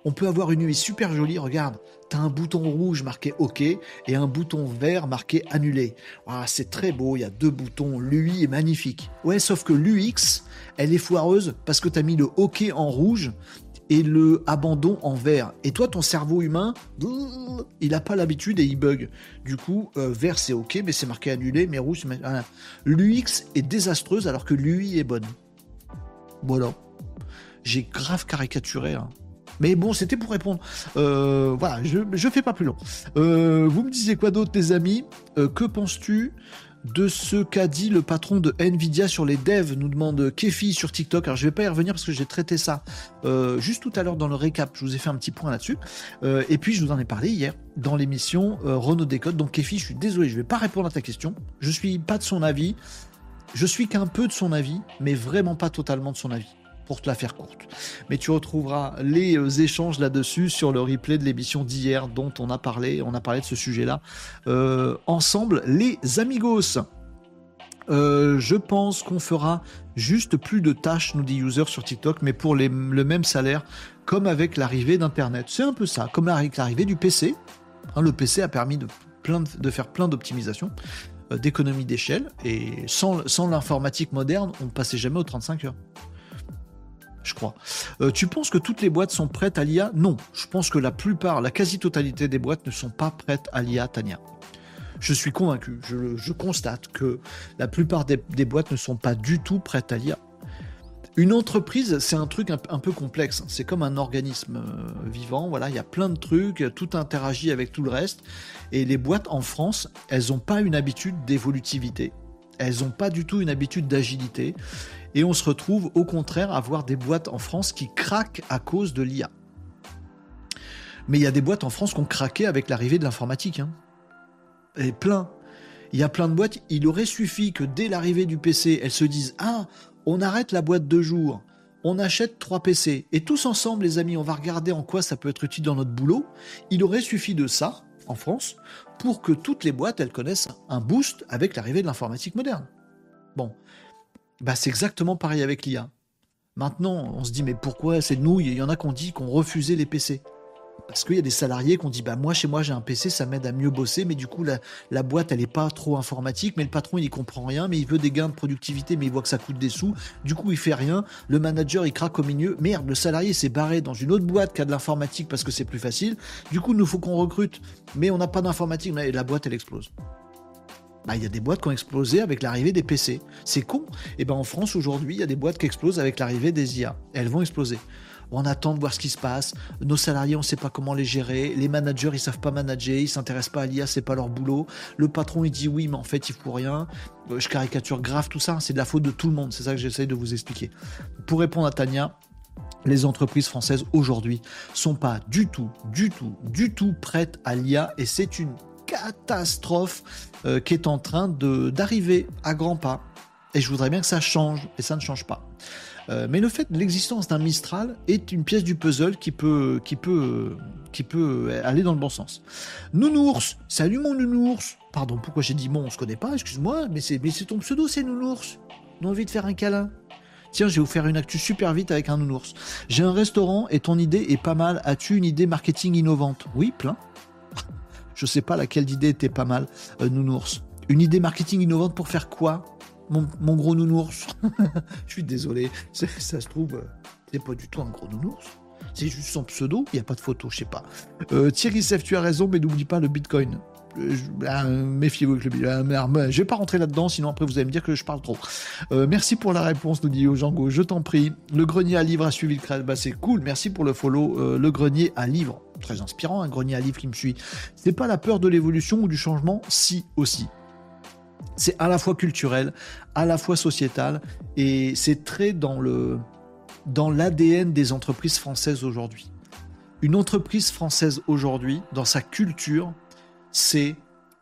On peut avoir une UI super jolie, regarde, t'as un bouton rouge marqué OK et un bouton vert marqué Annuler. Ah, c'est très beau, il y a deux boutons, l'UI est magnifique. Ouais, sauf que l'UX, elle est foireuse parce que t'as mis le OK en rouge et le abandon en vert. Et toi, ton cerveau humain, il n'a pas l'habitude et il bug. Du coup, euh, vert c'est ok, mais c'est marqué annulé, mais rouge, c'est... L'UX est désastreuse alors que l'UI est bonne. Voilà. J'ai grave caricaturé. Hein. Mais bon, c'était pour répondre. Euh, voilà, je ne fais pas plus long. Euh, vous me disiez quoi d'autre, les amis? Que penses-tu? De ce qu'a dit le patron de Nvidia sur les devs, nous demande Kefi sur TikTok. Alors je vais pas y revenir parce que j'ai traité ça euh, juste tout à l'heure dans le récap. Je vous ai fait un petit point là-dessus. Euh, et puis je vous en ai parlé hier dans l'émission euh, Renault Décode. Donc Kefi, je suis désolé, je vais pas répondre à ta question. Je suis pas de son avis. Je suis qu'un peu de son avis, mais vraiment pas totalement de son avis pour te la faire courte. Mais tu retrouveras les euh, échanges là-dessus sur le replay de l'émission d'hier dont on a parlé, on a parlé de ce sujet-là euh, ensemble, les amigos. Euh, je pense qu'on fera juste plus de tâches, nous dit User sur TikTok, mais pour le même salaire, comme avec l'arrivée d'Internet. C'est un peu ça, comme avec l'arrivée du PC. Hein, le PC a permis de, de faire plein d'optimisations, d'économies d'échelle, et sans, sans l'informatique moderne, on ne passait jamais aux 35 heures je crois. Euh, tu penses que toutes les boîtes sont prêtes à l'IA Non, je pense que la plupart, la quasi-totalité des boîtes ne sont pas prêtes à l'IA, Tania. Je suis convaincu, je, constate que la plupart des, boîtes ne sont pas du tout prêtes à l'IA. Une entreprise, c'est un truc un, peu complexe. C'est comme un organisme euh, vivant. Voilà, il y a plein de trucs, tout interagit avec tout le reste. Et les boîtes en France, elles n'ont pas une habitude d'évolutivité. Elles n'ont pas du tout une habitude d'agilité. Et on se retrouve au contraire à avoir des boîtes en France qui craquent à cause de l'IA. Mais il y a des boîtes en France qui ont craqué avec l'arrivée de l'informatique. Hein. Et plein. Il y a plein de boîtes. Il aurait suffi que dès l'arrivée du PC, elles se disent Ah, on arrête la boîte de jour, on achète trois PC. Et tous ensemble, les amis, on va regarder en quoi ça peut être utile dans notre boulot. Il aurait suffi de ça, en France, pour que toutes les boîtes, elles connaissent un boost avec l'arrivée de l'informatique moderne. Bon, bah, c'est exactement pareil avec l'IA. Maintenant, on se dit, mais pourquoi c'est nous Il y en a qui ont dit qu'on refusait les PC. Parce qu'il y a des salariés qui ont dit, bah moi chez moi j'ai un PC, ça m'aide à mieux bosser, mais du coup la, boîte elle est pas trop informatique, mais le patron il y comprend rien, mais il veut des gains de productivité, mais il voit que ça coûte des sous, du coup il fait rien, le manager il craque au milieu, merde, le salarié s'est barré dans une autre boîte qui a de l'informatique parce que c'est plus facile, du coup il nous faut qu'on recrute, mais on n'a pas d'informatique, et la boîte elle explose bah, il y a des boîtes qui ont explosé avec l'arrivée des PC. C'est con. Et ben en France aujourd'hui, il y a des boîtes qui explosent avec l'arrivée des IA. elles vont exploser. on attend de voir ce qui se passe. Nos salariés, on ne sait pas comment les gérer. Les managers, ils savent pas manager, ils s'intéressent pas à l'IA, c'est pas leur boulot. Le patron, il dit oui, mais en fait, il faut rien. Euh, je caricature grave tout ça, c'est de la faute de tout le monde. C'est ça que j'essaye de vous expliquer. Pour répondre à Tania, les entreprises françaises aujourd'hui sont pas du tout, du tout, du tout prêtes à l'IA et c'est une catastrophe euh, qui est en train d'arriver à grands pas. Et je voudrais bien que ça change, et ça ne change pas. Euh, mais le fait de l'existence d'un Mistral est une pièce du puzzle qui peut, qui, peut, qui peut aller dans le bon sens. Nounours, salut mon nounours. Pardon, pourquoi j'ai dit mon, on se connaît pas, excuse-moi, mais c'est ton pseudo, c'est nounours. On a envie de faire un câlin. Tiens, je vais vous faire une actu super vite avec un nounours. J'ai un restaurant et ton idée est pas mal. As-tu une idée marketing innovante? Oui, plein. Je sais pas laquelle d'idée était pas mal, euh, nounours. Une idée marketing innovante pour faire quoi mon, gros nounours? je suis désolé. Ça se trouve, euh, c'est pas du tout un gros nounours. C'est juste son pseudo. Il n'y a pas de photo, je sais pas. Euh, Thierry Sef, tu as raison, mais n'oublie pas le bitcoin. Euh, bah, méfiez-vous avec le bitcoin. je vais pas rentrer là-dedans, sinon après vous allez me dire que je parle trop. merci pour la réponse, nous dit Django. Je t'en prie. Le grenier à livre a suivi le crâne. Bah, c'est cool. Merci pour le follow. le grenier à livre. Très inspirant, un grenier à livre qui me suit. C'est pas la peur de l'évolution ou du changement, si aussi. C'est à la fois culturel, à la fois sociétal, et c'est très dans le dans l'ADN des entreprises françaises aujourd'hui. Une entreprise française aujourd'hui, dans sa culture, c'est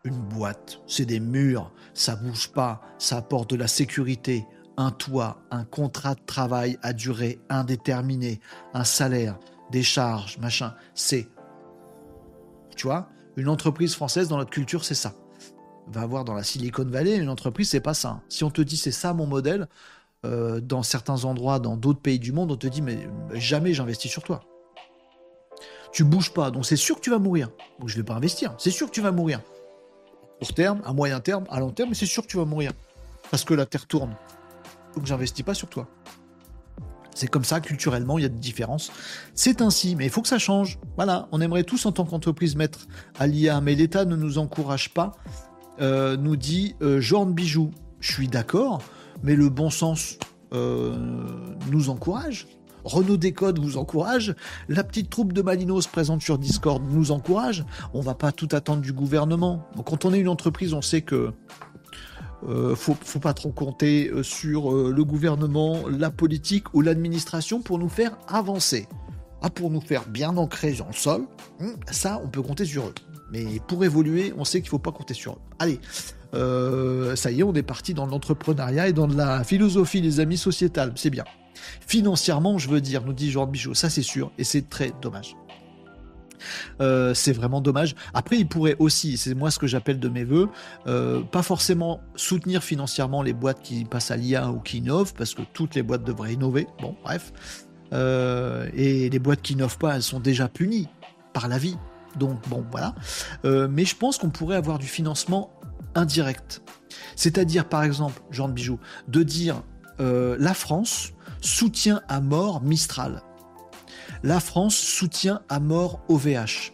une boîte, c'est des murs, ça bouge pas, ça apporte de la sécurité, un toit, un contrat de travail à durée indéterminée, un salaire, des charges, machin. C'est, tu vois, une entreprise française dans notre culture, c'est ça va avoir dans la Silicon Valley, une entreprise, c'est pas ça. Si on te dit c'est ça mon modèle, euh, dans certains endroits, dans d'autres pays du monde, on te dit mais jamais j'investis sur toi. Tu bouges pas, donc c'est sûr que tu vas mourir. Donc je vais pas investir, c'est sûr que tu vas mourir. Court terme, à moyen terme, à long terme, c'est sûr que tu vas mourir. Parce que la Terre tourne. Donc j'investis pas sur toi. C'est comme ça, culturellement, il y a des différences. C'est ainsi, mais il faut que ça change. Voilà, on aimerait tous en tant qu'entreprise mettre à l'IA, mais l'État ne nous encourage pas euh, nous dit euh, Bijou. Je suis d'accord, mais le bon sens euh, nous encourage. Renault Décode vous encourage, la petite troupe de Malinos présente sur Discord nous encourage. On va pas tout attendre du gouvernement. Quand on est une entreprise, on sait que euh, faut, pas trop compter sur le gouvernement, la politique ou l'administration pour nous faire avancer. Ah, pour nous faire bien ancrer dans le sol, hmm, ça, on peut compter sur eux. Mais pour évoluer, on sait qu'il faut pas compter sur eux. Allez, euh, ça y est, on est parti dans l'entrepreneuriat et dans la philosophie, les amis, sociétales. C'est bien. Financièrement, je veux dire, nous dit Jean Bichot, ça c'est sûr, et c'est très dommage. Euh, c'est vraiment dommage. Après, il pourrait aussi, c'est moi ce que j'appelle de mes voeux, euh, pas forcément soutenir financièrement les boîtes qui passent à l'IA ou qui innovent, parce que toutes les boîtes devraient innover. Bon, bref. et les boîtes qui innovent pas, elles sont déjà punies par la vie. Donc bon, voilà. Euh, mais je pense qu'on pourrait avoir du financement indirect. C'est-à-dire, par exemple, Jean de Bijou, de dire euh, la France soutient à mort Mistral. La France soutient à mort OVH.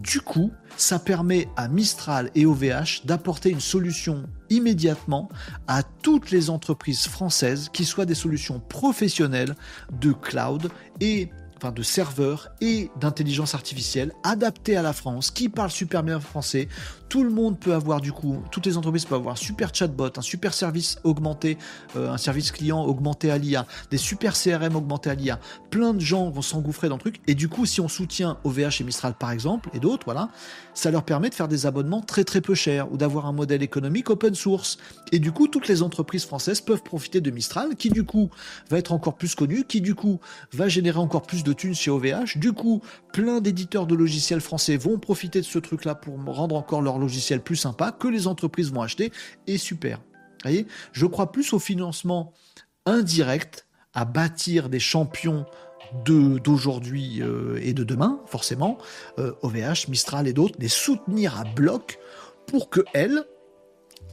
Du coup, ça permet à Mistral et OVH d'apporter une solution immédiatement à toutes les entreprises françaises qui soient des solutions professionnelles de cloud et de serveurs et d'intelligence artificielle adaptés à la France, qui parlent super bien français. Tout le monde peut avoir du coup, toutes les entreprises peuvent avoir un super chatbot, un super service augmenté, euh, un service client augmenté à l'IA, des super CRM augmentés à l'IA. Plein de gens vont s'engouffrer dans le truc. Et du coup, si on soutient OVH et Mistral par exemple, et d'autres, voilà, ça leur permet de faire des abonnements très très peu chers ou d'avoir un modèle économique open source. Et du coup, toutes les entreprises françaises peuvent profiter de Mistral, qui du coup va être encore plus connu, qui du coup va générer encore plus de thunes chez OVH. Du coup, plein d'éditeurs de logiciels français vont profiter de ce truc-là pour rendre encore leur logiciel plus sympa, que les entreprises vont acheter, et super. Je crois plus au financement indirect, à bâtir des champions d'aujourd'hui euh, et de demain, forcément, OVH, euh, Mistral et d'autres, les soutenir à bloc pour que elles,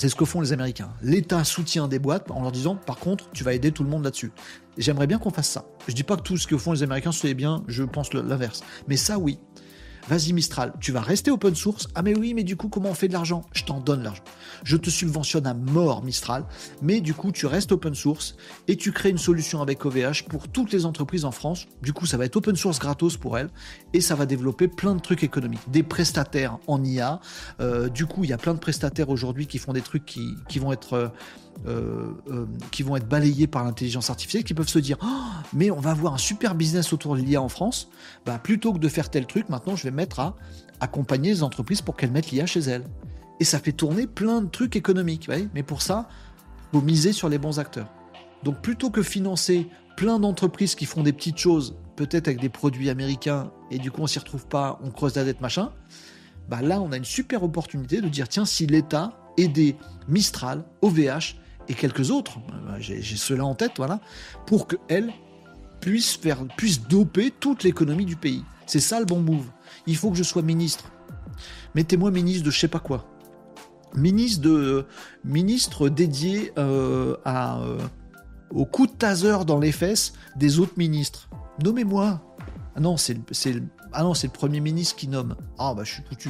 c'est ce que font les Américains. L'État soutient des boîtes en leur disant, par contre, tu vas aider tout le monde là-dessus. J'aimerais bien qu'on fasse ça. Je dis pas que tout ce que font les Américains, c'est bien, je pense l'inverse. Mais ça, oui. Vas-y Mistral, tu vas rester open source. Ah mais oui, mais du coup, comment on fait de l'argent? Je t'en donne l'argent. Je te subventionne à mort Mistral, mais du coup, tu restes open source et tu crées une solution avec OVH pour toutes les entreprises en France. Du coup, ça va être open source gratos pour elles et ça va développer plein de trucs économiques. Des prestataires en IA. Euh, du coup, il y a plein de prestataires aujourd'hui qui font des trucs qui, vont être... Euh, euh, qui vont être balayés par l'intelligence artificielle, qui peuvent se dire oh, mais on va avoir un super business autour de l'IA en France, bah, plutôt que de faire tel truc, maintenant je vais mettre à accompagner les entreprises pour qu'elles mettent l'IA chez elles. Et ça fait tourner plein de trucs économiques, mais pour ça, faut miser sur les bons acteurs. Donc plutôt que financer plein d'entreprises qui font des petites choses, peut-être avec des produits américains, et du coup on s'y retrouve pas, on creuse la dette, machin, bah là on a une super opportunité de dire tiens, si l'État aidait Mistral, OVH et quelques autres, euh, j'ai cela en tête, voilà, pour qu'elles puissent, faire, puissent doper toute l'économie du pays. C'est ça le bon move. Il faut que je sois ministre. Mettez-moi ministre de je sais pas quoi. Ministre, de, ministre dédié euh, à, euh, au coup de taser dans les fesses des autres ministres. Nommez-moi. Ah non, c'est le, ah Premier ministre qui nomme. Ah bah je suis foutu.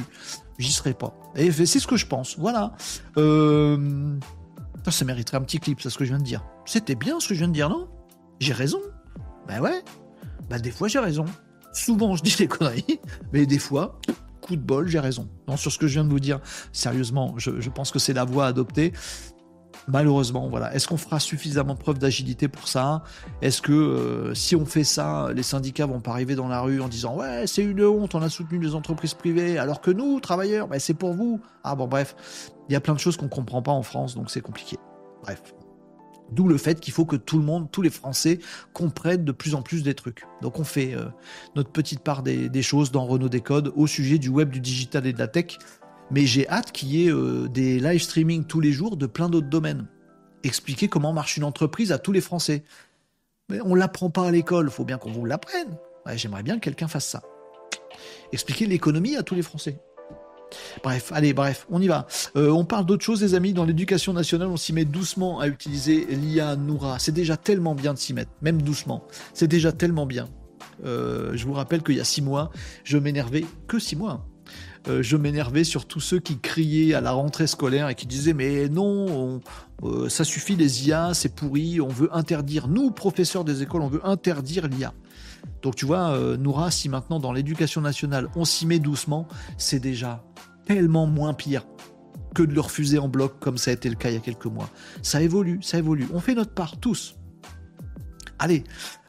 J'y serai pas. Et c'est ce que je pense. Voilà. Euh... Ça mériterait un petit clip, c'est ce que je viens de dire. C'était bien ce que je viens de dire, non? J'ai raison. Ben ouais. Bah des fois j'ai raison. Souvent je dis des conneries, mais des fois, coup de bol, j'ai raison. Non, sur ce que je viens de vous dire, sérieusement, je, pense que c'est la voie à adopter. Malheureusement, voilà. Est-ce qu'on fera suffisamment preuve d'agilité pour ça? Est-ce que euh, si on fait ça, les syndicats vont pas arriver dans la rue en disant ouais c'est une honte, on a soutenu les entreprises privées, alors que nous, travailleurs, ben, c'est pour vous. Ah bon bref, il y a plein de choses qu'on comprend pas en France, donc c'est compliqué. Bref. D'où le fait qu'il faut que tout le monde, tous les Français, comprennent de plus en plus des trucs. Donc on fait euh, notre petite part des, choses dans Renault Décode au sujet du web, du digital et de la tech mais j'ai hâte qu'il y ait euh, des live streaming tous les jours de plein d'autres domaines. Expliquer comment marche une entreprise à tous les Français. Mais on l'apprend pas à l'école, faut bien qu'on vous l'apprenne. J'aimerais bien que quelqu'un fasse ça. Expliquer l'économie à tous les Français. Bref, allez, bref, on y va. Euh, on parle d'autre chose, les amis. Dans l'éducation nationale, on s'y met doucement à utiliser l'IA Noura. C'est déjà tellement bien de s'y mettre, même doucement. C'est déjà tellement bien. Euh, je vous rappelle qu'il y a six mois, je m'énervais que six mois. Euh, je m'énervais sur tous ceux qui criaient à la rentrée scolaire et qui disaient mais non, ça suffit les IA, c'est pourri, on veut interdire, nous professeurs des écoles, on veut interdire l'IA. Donc tu vois, Noura, si maintenant dans l'éducation nationale on s'y met doucement, c'est déjà tellement moins pire que de le refuser en bloc comme ça a été le cas il y a quelques mois. Ça évolue, ça évolue. On fait notre part, tous. Allez,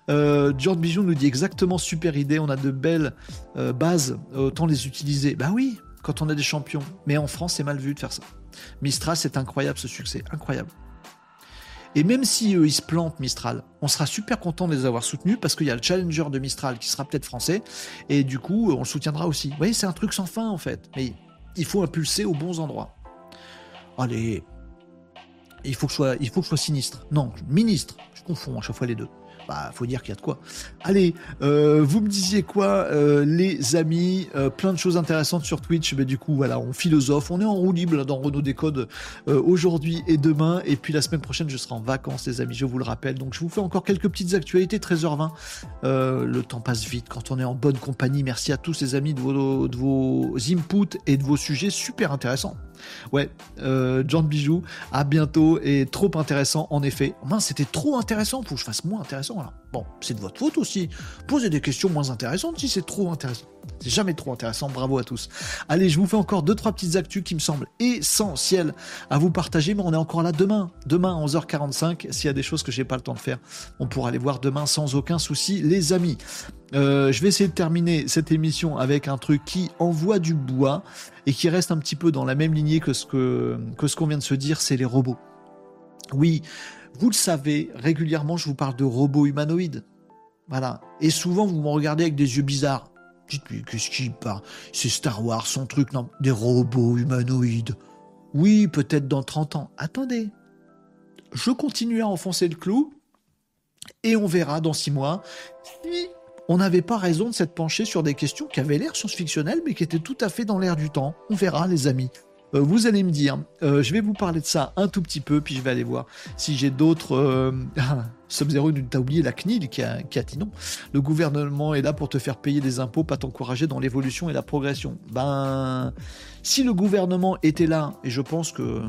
euh, George Bijou nous dit exactement super idée, on a de belles euh, bases, autant les utiliser. Bah oui, quand on a des champions. Mais en France, c'est mal vu de faire ça. Mistral, c'est incroyable ce succès, incroyable. Et même si eux, ils se plantent Mistral, on sera super content de les avoir soutenus parce qu'il y a le challenger de Mistral qui sera peut-être français et du coup, on le soutiendra aussi. Vous voyez, c'est un truc sans fin en fait. Mais il faut impulser aux bons endroits. Allez, il faut que je sois, sinistre. Non, ministre. Je confonds à chaque fois les deux bah, faut dire qu'il y a de quoi. Allez, euh, vous me disiez quoi, euh, les amis euh, Plein de choses intéressantes sur Twitch. Mais du coup, voilà, on philosophe. On est en roue libre dans Renault Décode aujourd'hui et demain. Et puis la semaine prochaine, je serai en vacances, les amis, je vous le rappelle. Donc, je vous fais encore quelques petites actualités, 13h20. le temps passe vite quand on est en bonne compagnie. Merci à tous, les amis, de vos, de vos inputs et de vos sujets super intéressants. Ouais, John Bijou, à bientôt et trop intéressant en effet. Mince, c'était trop intéressant, faut que je fasse moins intéressant Bon, c'est de votre faute aussi. Posez des questions moins intéressantes si c'est trop intéressant. C'est jamais trop intéressant, bravo à tous. Allez, je vous fais encore deux trois petites actus qui me semblent essentielles à vous partager, mais on est encore là demain. Demain à 11h45, s'il y a des choses que j'ai pas le temps de faire, on pourra les voir demain sans aucun souci, les amis. Euh, je vais essayer de terminer cette émission avec un truc qui envoie du bois et qui reste un petit peu dans la même lignée que ce que, que ce qu'on vient de se dire, c'est les robots. Oui, vous le savez, régulièrement je vous parle de robots humanoïdes. Voilà. Et souvent vous me regardez avec des yeux bizarres. Dites-lui, qu'est-ce qu'il parle C'est Star Wars, son truc, non? Des robots humanoïdes. Oui, peut-être dans 30 ans. Attendez. Je continue à enfoncer le clou et on verra dans 6 mois si on n'avait pas raison de s'être penché sur des questions qui avaient l'air science-fictionnelles, mais qui étaient tout à fait dans l'air du temps. On verra, les amis. Euh, vous allez me dire, euh, je vais vous parler de ça un tout petit peu, puis je vais aller voir si j'ai d'autres. Euh... Sub-Zero, t'as oublié la CNIL qui a, dit non. Le gouvernement est là pour te faire payer des impôts, pas t'encourager dans l'évolution et la progression. Ben, si le gouvernement était là, et je pense que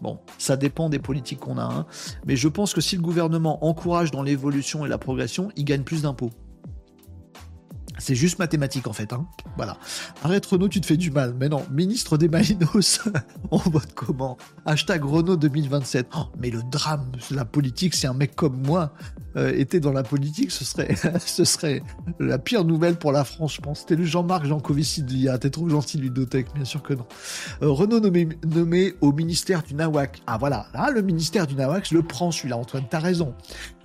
Bon, ça dépend des politiques qu'on a, hein, mais je pense que si le gouvernement encourage dans l'évolution et la progression, il gagne plus d'impôts. C'est juste mathématique en fait. Hein. Voilà. Arrête Renault, tu te fais du mal. Mais non, ministre des Malinos, on vote comment? Hashtag Renault 2027. mais le drame la politique, si un mec comme moi euh, était dans la politique, ce serait, ce serait la pire nouvelle pour la France, je pense. C'était le Jean-Marc Jancovici de l'IA. T'es trop gentil, Ludotech, bien sûr que non. Euh, Renault nommé, nommé au ministère du Nawak. Ah voilà, là, le ministère du Nawak, je le prends celui-là, Antoine, t'as raison.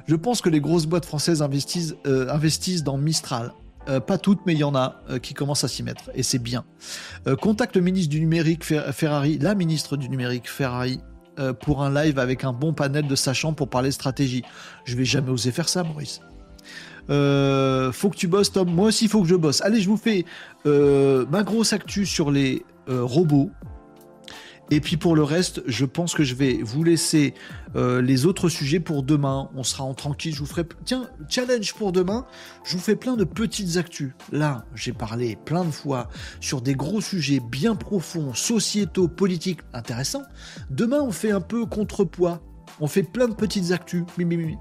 Je pense que les grosses boîtes françaises investissent, euh, investissent dans Mistral. Euh, pas toutes, mais il y en a euh, qui commencent à s'y mettre, et c'est bien. Euh, contacte le ministre du numérique Ferrari, la ministre du numérique Ferrari, pour un live avec un bon panel de sachants pour parler stratégie. Je vais jamais oser faire ça, Maurice. faut que tu bosses, Tom. Moi aussi, faut que je bosse. Allez, je vous fais ma grosse actu sur les robots. Et puis pour le reste, je pense que je vais vous laisser euh, les autres sujets pour demain. On sera en tranquille. Je vous ferai. Tiens, challenge pour demain. Je vous fais plein de petites actus. Là, j'ai parlé plein de fois sur des gros sujets bien profonds, sociétaux, politiques, intéressants. Demain, on fait un peu contrepoids. On fait plein de petites actus.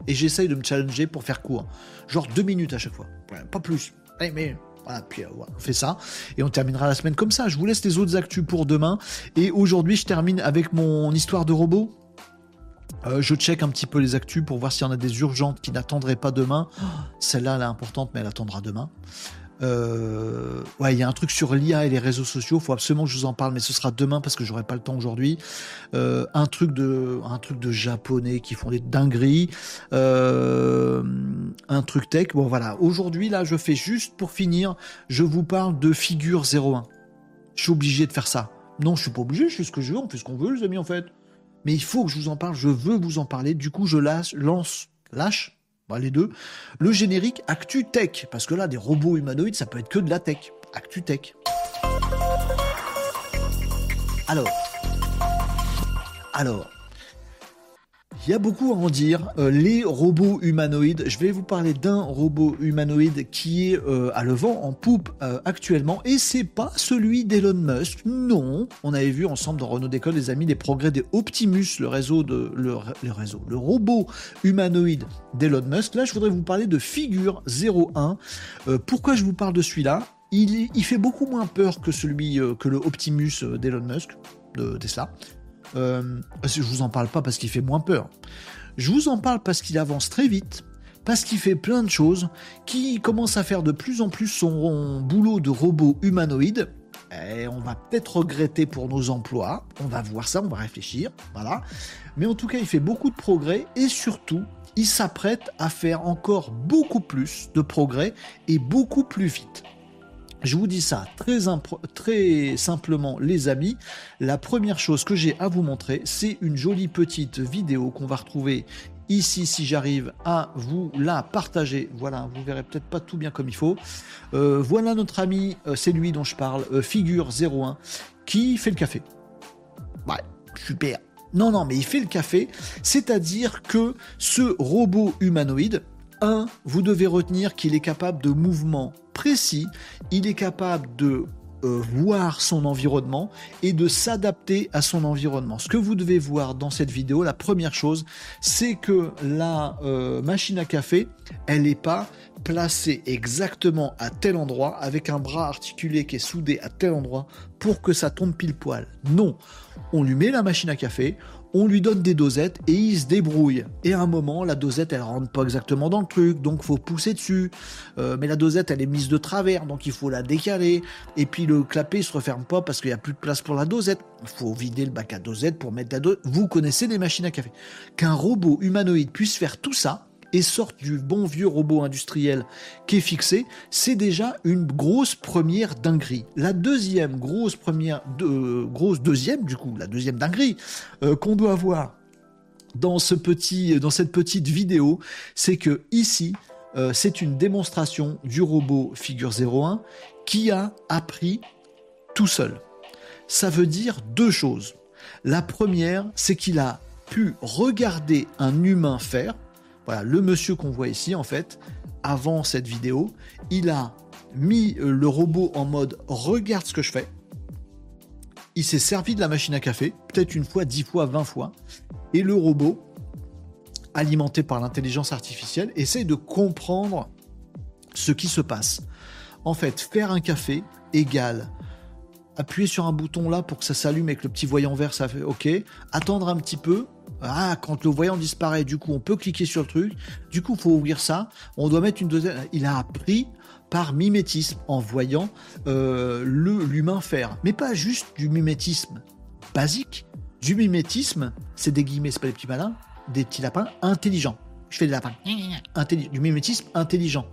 Et j'essaye de me challenger pour faire court. Genre deux minutes à chaque fois. pas plus. mais voilà, puis euh, on fait ça. Et on terminera la semaine comme ça. Je vous laisse les autres actus pour demain. Et aujourd'hui, je termine avec mon histoire de robot. Euh, je check un petit peu les actus pour voir s'il y en a des urgentes qui n'attendraient pas demain. Celle-là, elle est importante, mais elle attendra demain. Euh, ouais, il y a un truc sur l'IA et les réseaux sociaux. Faut absolument que je vous en parle, mais ce sera demain parce que j'aurai pas le temps aujourd'hui. Euh, un truc de, un truc de japonais qui font des dingueries. Euh, un truc tech. Bon voilà. Aujourd'hui là, je fais juste pour finir. Je vous parle de figure 01. Je suis obligé de faire ça. Non, je suis pas obligé. Je fais ce que je veux. On fait ce qu'on veut, les amis, en fait. Mais il faut que je vous en parle. Je veux vous en parler. Du coup, je lâche, lance, lâche bah, les deux. Le générique Actu Tech, parce que là, des robots humanoïdes, ça peut être que de la tech. Actu Tech. Alors. Alors. Il y a beaucoup à en dire. Euh, les robots humanoïdes, je vais vous parler d'un robot humanoïde qui est euh, à le vent en poupe euh, actuellement, et c'est pas celui d'Elon Musk. Non, on avait vu ensemble dans Renault Décolle, les amis, les progrès des Optimus, le réseau de le, réseau, le robot humanoïde d'Elon Musk. Là, je voudrais vous parler de Figure 01. pourquoi je vous parle de celui-là? Il, il, fait beaucoup moins peur que celui que le Optimus d'Elon Musk de Tesla. Euh, je vous en parle pas parce qu'il fait moins peur. Je vous en parle parce qu'il avance très vite, parce qu'il fait plein de choses, qui commence à faire de plus en plus son boulot de robot humanoïde. On va peut-être regretter pour nos emplois. On va voir ça, on va réfléchir. Voilà. Mais en tout cas, il fait beaucoup de progrès et surtout, il s'apprête à faire encore beaucoup plus de progrès et beaucoup plus vite. Je vous dis ça très, simplement, les amis. La première chose que j'ai à vous montrer, c'est une jolie petite vidéo qu'on va retrouver ici si j'arrive à vous la partager. Voilà, vous verrez peut-être pas tout bien comme il faut. Euh, voilà notre ami, euh, c'est lui dont je parle, euh, Figure 01, qui fait le café. Ouais, super. Non, non, mais il fait le café, c'est-à-dire que ce robot humanoïde, 1, vous devez retenir qu'il est capable de mouvements précis, il est capable de euh, voir son environnement et de s'adapter à son environnement. Ce que vous devez voir dans cette vidéo, la première chose, c'est que la euh, machine à café, elle n'est pas placée exactement à tel endroit avec un bras articulé qui est soudé à tel endroit pour que ça tombe pile poil. Non, on lui met la machine à café, on lui donne des dosettes et il se débrouille. Et à un moment, la dosette, elle rentre pas exactement dans le truc, donc faut pousser dessus. Euh, mais la dosette, elle est mise de travers, donc il faut la décaler. Et puis le clapet se referme pas parce qu'il n'y a plus de place pour la dosette. Il faut vider le bac à dosette pour mettre la dosette. Vous connaissez les machines à café. Qu'un robot humanoïde puisse faire tout ça, et sortent du bon vieux robot industriel qui est fixé, c'est déjà une grosse première dinguerie. La deuxième grosse première, de, grosse deuxième du coup, la deuxième dinguerie euh, qu'on doit voir dans ce petit, dans cette petite vidéo, c'est que ici, euh, c'est une démonstration du robot Figure 01 qui a appris tout seul. Ça veut dire deux choses. La première, c'est qu'il a pu regarder un humain faire. Voilà, le monsieur qu'on voit ici, en fait, avant cette vidéo, il a mis euh, le robot en mode regarde ce que je fais. Il s'est servi de la machine à café, peut-être une fois, dix fois, vingt fois. Et le robot, alimenté par l'intelligence artificielle, essaye de comprendre ce qui se passe. En fait, faire un café égale appuyer sur un bouton là pour que ça s'allume avec le petit voyant vert, ça fait OK. Attendre un petit peu. Ah, quand le voyant disparaît, du coup, on peut cliquer sur le truc. Du coup, faut ouvrir ça. On doit mettre une deuxième. Il a appris par mimétisme en voyant euh, l'humain faire. Mais pas juste du mimétisme basique. Du mimétisme, c'est des guillemets, c'est pas des petits malins, des petits lapins intelligents. Je fais des lapins. du mimétisme intelligent.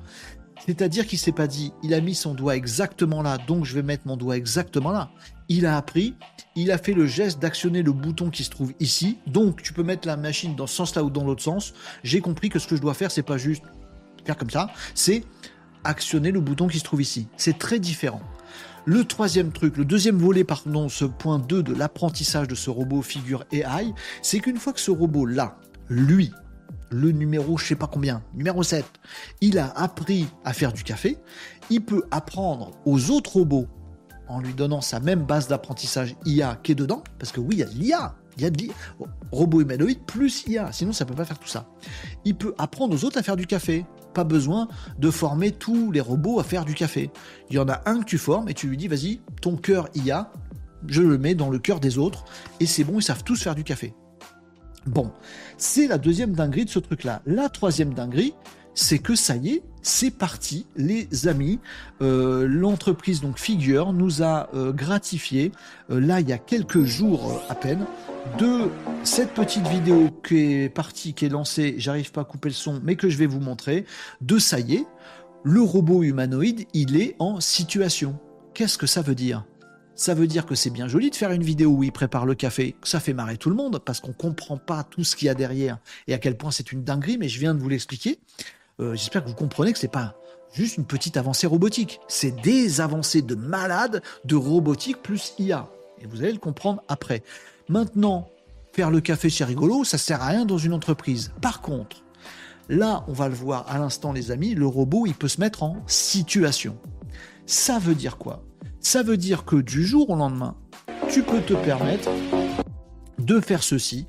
C'est-à-dire qu'il s'est pas dit, il a mis son doigt exactement là, donc je vais mettre mon doigt exactement là. Il a appris, il a fait le geste d'actionner le bouton qui se trouve ici, donc tu peux mettre la machine dans ce sens-là ou dans l'autre sens. J'ai compris que ce que je dois faire, c'est pas juste faire comme ça, c'est actionner le bouton qui se trouve ici. C'est très différent. Le troisième truc, le deuxième volet, pardon, ce point 2 de l'apprentissage de ce robot figure AI, c'est qu'une fois que ce robot-là, lui, le numéro je sais pas combien, numéro 7, il a appris à faire du café, il peut apprendre aux autres robots en lui donnant sa même base d'apprentissage IA qui est dedans, parce que oui, il y a de l'IA, il y a de l'IA, robot humanoïde plus IA, sinon ça peut pas faire tout ça. Il peut apprendre aux autres à faire du café, pas besoin de former tous les robots à faire du café. Il y en a un que tu formes et tu lui dis vas-y, ton cœur IA, je le mets dans le cœur des autres et c'est bon, ils savent tous faire du café. Bon, c'est la deuxième dinguerie de ce truc-là. La troisième dinguerie, c'est que ça y est, c'est parti, les amis. Euh, l'entreprise donc Figure nous a euh, gratifié, euh, là il y a quelques jours à peine, de cette petite vidéo qui est partie, qui est lancée, j'arrive pas à couper le son, mais que je vais vous montrer, de ça y est, le robot humanoïde, il est en situation. Qu'est-ce que ça veut dire? Ça veut dire que c'est bien joli de faire une vidéo où il prépare le café, ça fait marrer tout le monde parce qu'on comprend pas tout ce qu'il y a derrière et à quel point c'est une dinguerie, mais je viens de vous l'expliquer. Euh, j'espère que vous comprenez que c'est pas juste une petite avancée robotique, c'est des avancées de malade de robotique plus IA. Et vous allez le comprendre après. Maintenant, faire le café c'est rigolo, ça sert à rien dans une entreprise. Par contre, là, on va le voir à l'instant les amis, le robot, il peut se mettre en situation. Ça veut dire quoi? Ça veut dire que du jour au lendemain, tu peux te permettre de faire ceci,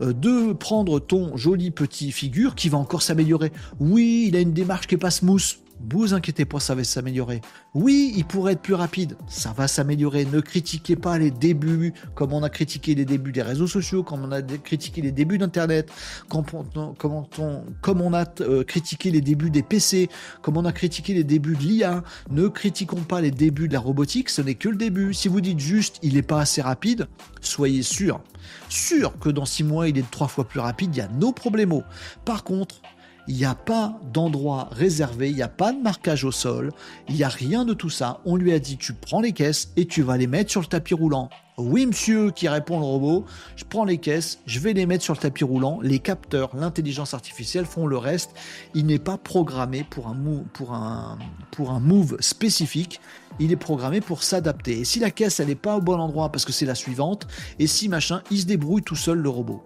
de prendre ton joli petit figure qui va encore s'améliorer. Oui, il a une démarche qui est pas smooth. Vous inquiétez pas, ça va s'améliorer. Oui, il pourrait être plus rapide. Ça va s'améliorer. Ne critiquez pas les débuts comme on a critiqué les débuts des réseaux sociaux, comme on a critiqué les débuts d'Internet, comme on, comme on, a euh, critiqué les débuts des PC, comme on a critiqué les débuts de l'IA. Ne critiquons pas les débuts de la robotique, ce n'est que le début. Si vous dites juste il n'est pas assez rapide, soyez sûr. Sûr que dans six mois il est trois fois plus rapide, il y a nos problèmes. Par contre, il n'y a pas d'endroit réservé, il n'y a pas de marquage au sol, il n'y a rien de tout ça. On lui a dit tu prends les caisses et tu vas les mettre sur le tapis roulant. Oui monsieur, qui répond le robot, je prends les caisses, je vais les mettre sur le tapis roulant, les capteurs, l'intelligence artificielle font le reste. Il n'est pas programmé pour un, move, pour un, pour un move spécifique, il est programmé pour s'adapter. Et si la caisse elle n'est pas au bon endroit parce que c'est la suivante, et si machin, il se débrouille tout seul le robot.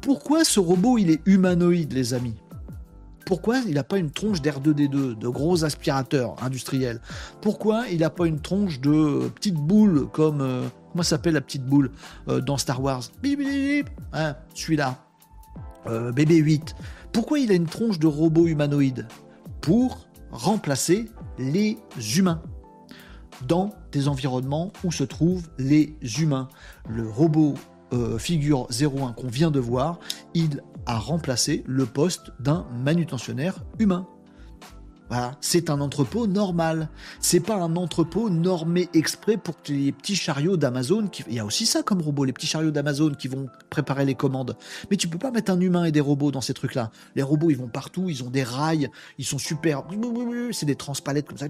Pourquoi ce robot il est humanoïde les amis? Pourquoi il n'a pas une tronche d'R2D2, de gros aspirateurs industriels? Pourquoi il n'a pas une tronche de petite boule comme... Euh, comment s'appelle la petite boule euh, dans Star Wars? Hein, Celui-là. Euh, BB-8. Pourquoi il a une tronche de robot humanoïde? Pour remplacer les humains dans des environnements où se trouvent les humains. Le robot figure 01 qu'on vient de voir, il à remplacer le poste d'un manutentionnaire humain. Voilà, c'est un entrepôt normal. C'est pas un entrepôt normé exprès pour les petits chariots d'Amazon, qui... il y a aussi ça comme robot, les petits chariots d'Amazon qui vont préparer les commandes. Mais tu peux pas mettre un humain et des robots dans ces trucs-là. Les robots, ils vont partout, ils ont des rails, ils sont super, c'est des transpalettes comme ça.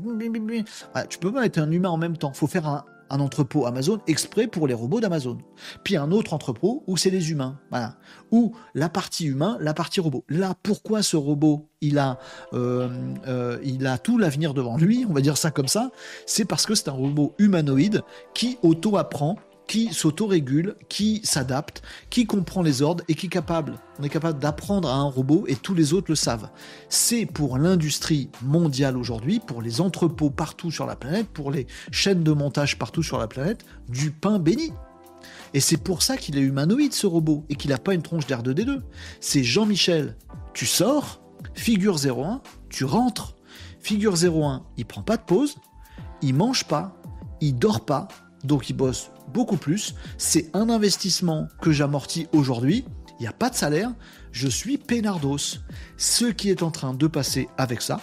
Tu peux pas mettre un humain en même temps. Faut faire un, un entrepôt Amazon exprès pour les robots d'Amazon. Puis un autre entrepôt où c'est les humains, voilà. Où la partie humain, la partie robot. Là, pourquoi ce robot, il a, euh, euh, il a tout l'avenir devant lui, on va dire ça comme ça, c'est parce que c'est un robot humanoïde qui auto-apprend qui s'autorégule, qui s'adapte, qui comprend les ordres et qui est capable, on est capable d'apprendre à un robot et tous les autres le savent. C'est pour l'industrie mondiale aujourd'hui, pour les entrepôts partout sur la planète, pour les chaînes de montage partout sur la planète, du pain béni. Et c'est pour ça qu'il est humanoïde ce robot et qu'il n'a pas une tronche d'R2D2. C'est Jean-Michel, tu sors, figure 01, tu rentres. Figure 01, il prend pas de pause, il mange pas, il dort pas, donc il bosse beaucoup plus. C'est un investissement que j'amortis aujourd'hui. Il n'y a pas de salaire. Je suis pénardos. Ce qui est en train de passer avec ça,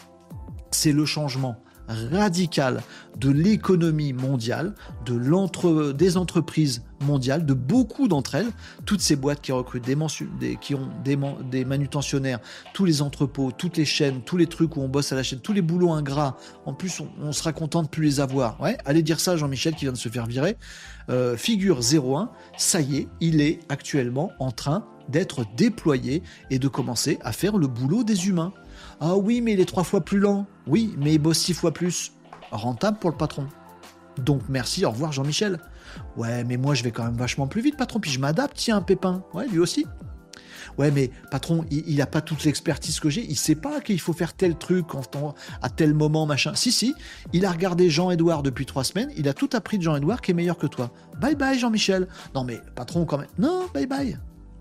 c'est le changement radical de l'économie mondiale, de l'entre, des entreprises mondiales, de beaucoup d'entre elles, toutes ces boîtes qui recrutent des, manutentionnaires, tous les entrepôts, toutes les chaînes, tous les trucs où on bosse à la chaîne, tous les boulots ingrats. En plus, on, sera content de plus les avoir. Ouais, allez dire ça Jean-Michel qui vient de se faire virer. Euh, figure 01, ça y est, il est actuellement en train d'être déployé et de commencer à faire le boulot des humains. Ah oui, mais il est trois fois plus lent. Oui, mais il bosse six fois plus. Rentable pour le patron. Donc merci, au revoir Jean-Michel. Ouais, mais moi je vais quand même vachement plus vite, patron, puis je m'adapte, tiens, un pépin. Ouais, lui aussi. Ouais, mais patron, il n'a pas toute l'expertise que j'ai, il sait pas qu'il faut faire tel truc à tel moment, machin. Si, si, il a regardé Jean-Edouard depuis trois semaines, il a tout appris de Jean-Edouard qui est meilleur que toi. Bye bye Jean-Michel. Non mais patron quand même. Non, bye bye.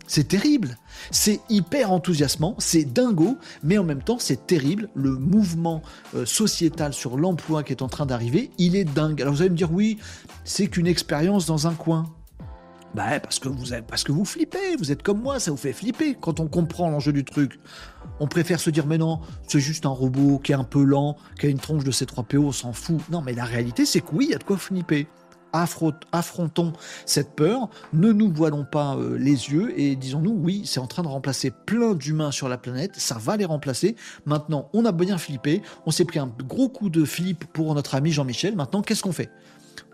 C'est terrible. C'est hyper enthousiasmant, c'est dingo, mais en même temps, c'est terrible. Le mouvement euh, sociétal sur l'emploi qui est en train d'arriver, il est dingue. Alors vous allez me dire, oui, c'est qu'une expérience dans un coin. Bah, parce que, vous parce que vous flippez, vous êtes comme moi, ça vous fait flipper quand on comprend l'enjeu du truc. On préfère se dire, mais non, c'est juste un robot qui est un peu lent, qui a une tronche de C3PO, on s'en fout. Non, mais la réalité, c'est que oui, il y a de quoi flipper affrontons cette peur, ne nous voilons pas euh, les yeux et disons-nous oui, c'est en train de remplacer plein d'humains sur la planète, ça va les remplacer. Maintenant, on a bien flippé, on s'est pris un gros coup de flip pour notre ami Jean-Michel. Maintenant, qu'est-ce qu'on fait?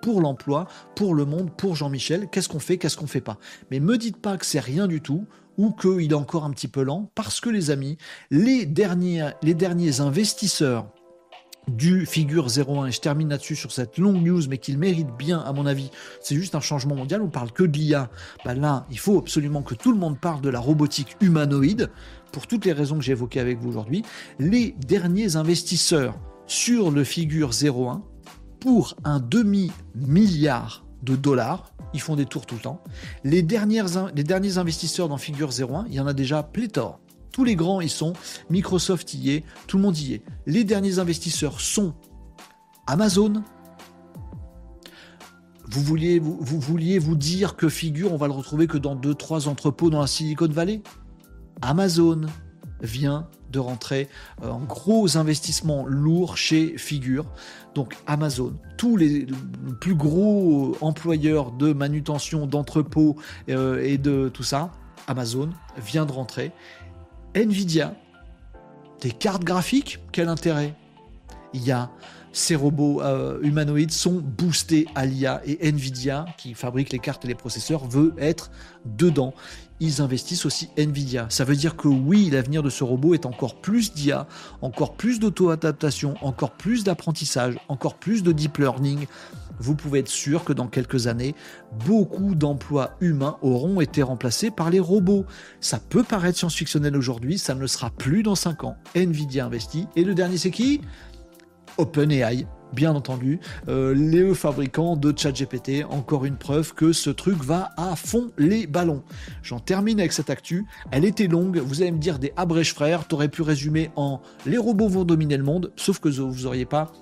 Pour l'emploi, pour le monde, pour Jean-Michel, qu'est-ce qu'on fait, qu'est-ce qu'on fait pas? Mais me dites pas que c'est rien du tout ou qu'il est encore un petit peu lent, parce que les amis, les derniers, les derniers investisseurs du figure 01 et je termine là-dessus sur cette longue news mais qu'il mérite bien à mon avis. C'est juste un changement mondial. On parle que de l'IA bah là il faut absolument que tout le monde parle de la robotique humanoïde. Pour toutes les raisons que j'ai évoquées avec vous aujourd'hui les derniers investisseurs sur le figure 01 pour un demi milliard de dollars ils font des tours tout le temps. Les, les derniers investisseurs dans figure 01 il y en a déjà pléthore tous les grands y sont, Microsoft y est, tout le monde y est. Les derniers investisseurs sont Amazon. Vous vouliez vous, dire que Figure, on va le retrouver que dans 2-3 entrepôts dans la Silicon Valley? Amazon vient de rentrer euh, en gros investissements lourds chez Figure. Donc Amazon, tous les plus gros employeurs de manutention, d'entrepôts euh, et de tout ça, Amazon vient de rentrer Nvidia, des cartes graphiques, quel intérêt? Il ces robots euh, humanoïdes sont boostés à l'IA et Nvidia, qui fabrique les cartes et les processeurs, veut être dedans. Ils investissent aussi Nvidia. Ça veut dire que oui, l'avenir de ce robot est encore plus d'IA, encore plus d'auto-adaptation, encore plus d'apprentissage, encore plus de deep learning vous pouvez être sûr que dans quelques années, beaucoup d'emplois humains auront été remplacés par les robots. Ça peut paraître science-fictionnel aujourd'hui, ça ne le sera plus dans 5 ans. Nvidia investit. Et le dernier, c'est qui? OpenAI, bien entendu, euh, les fabricants de ChatGPT, encore une preuve que ce truc va à fond les ballons. J'en termine avec cette actu. Elle était longue, vous allez me dire des abrèges frères, t'aurais pu résumer en les robots vont dominer le monde, sauf que vous n'auriez pas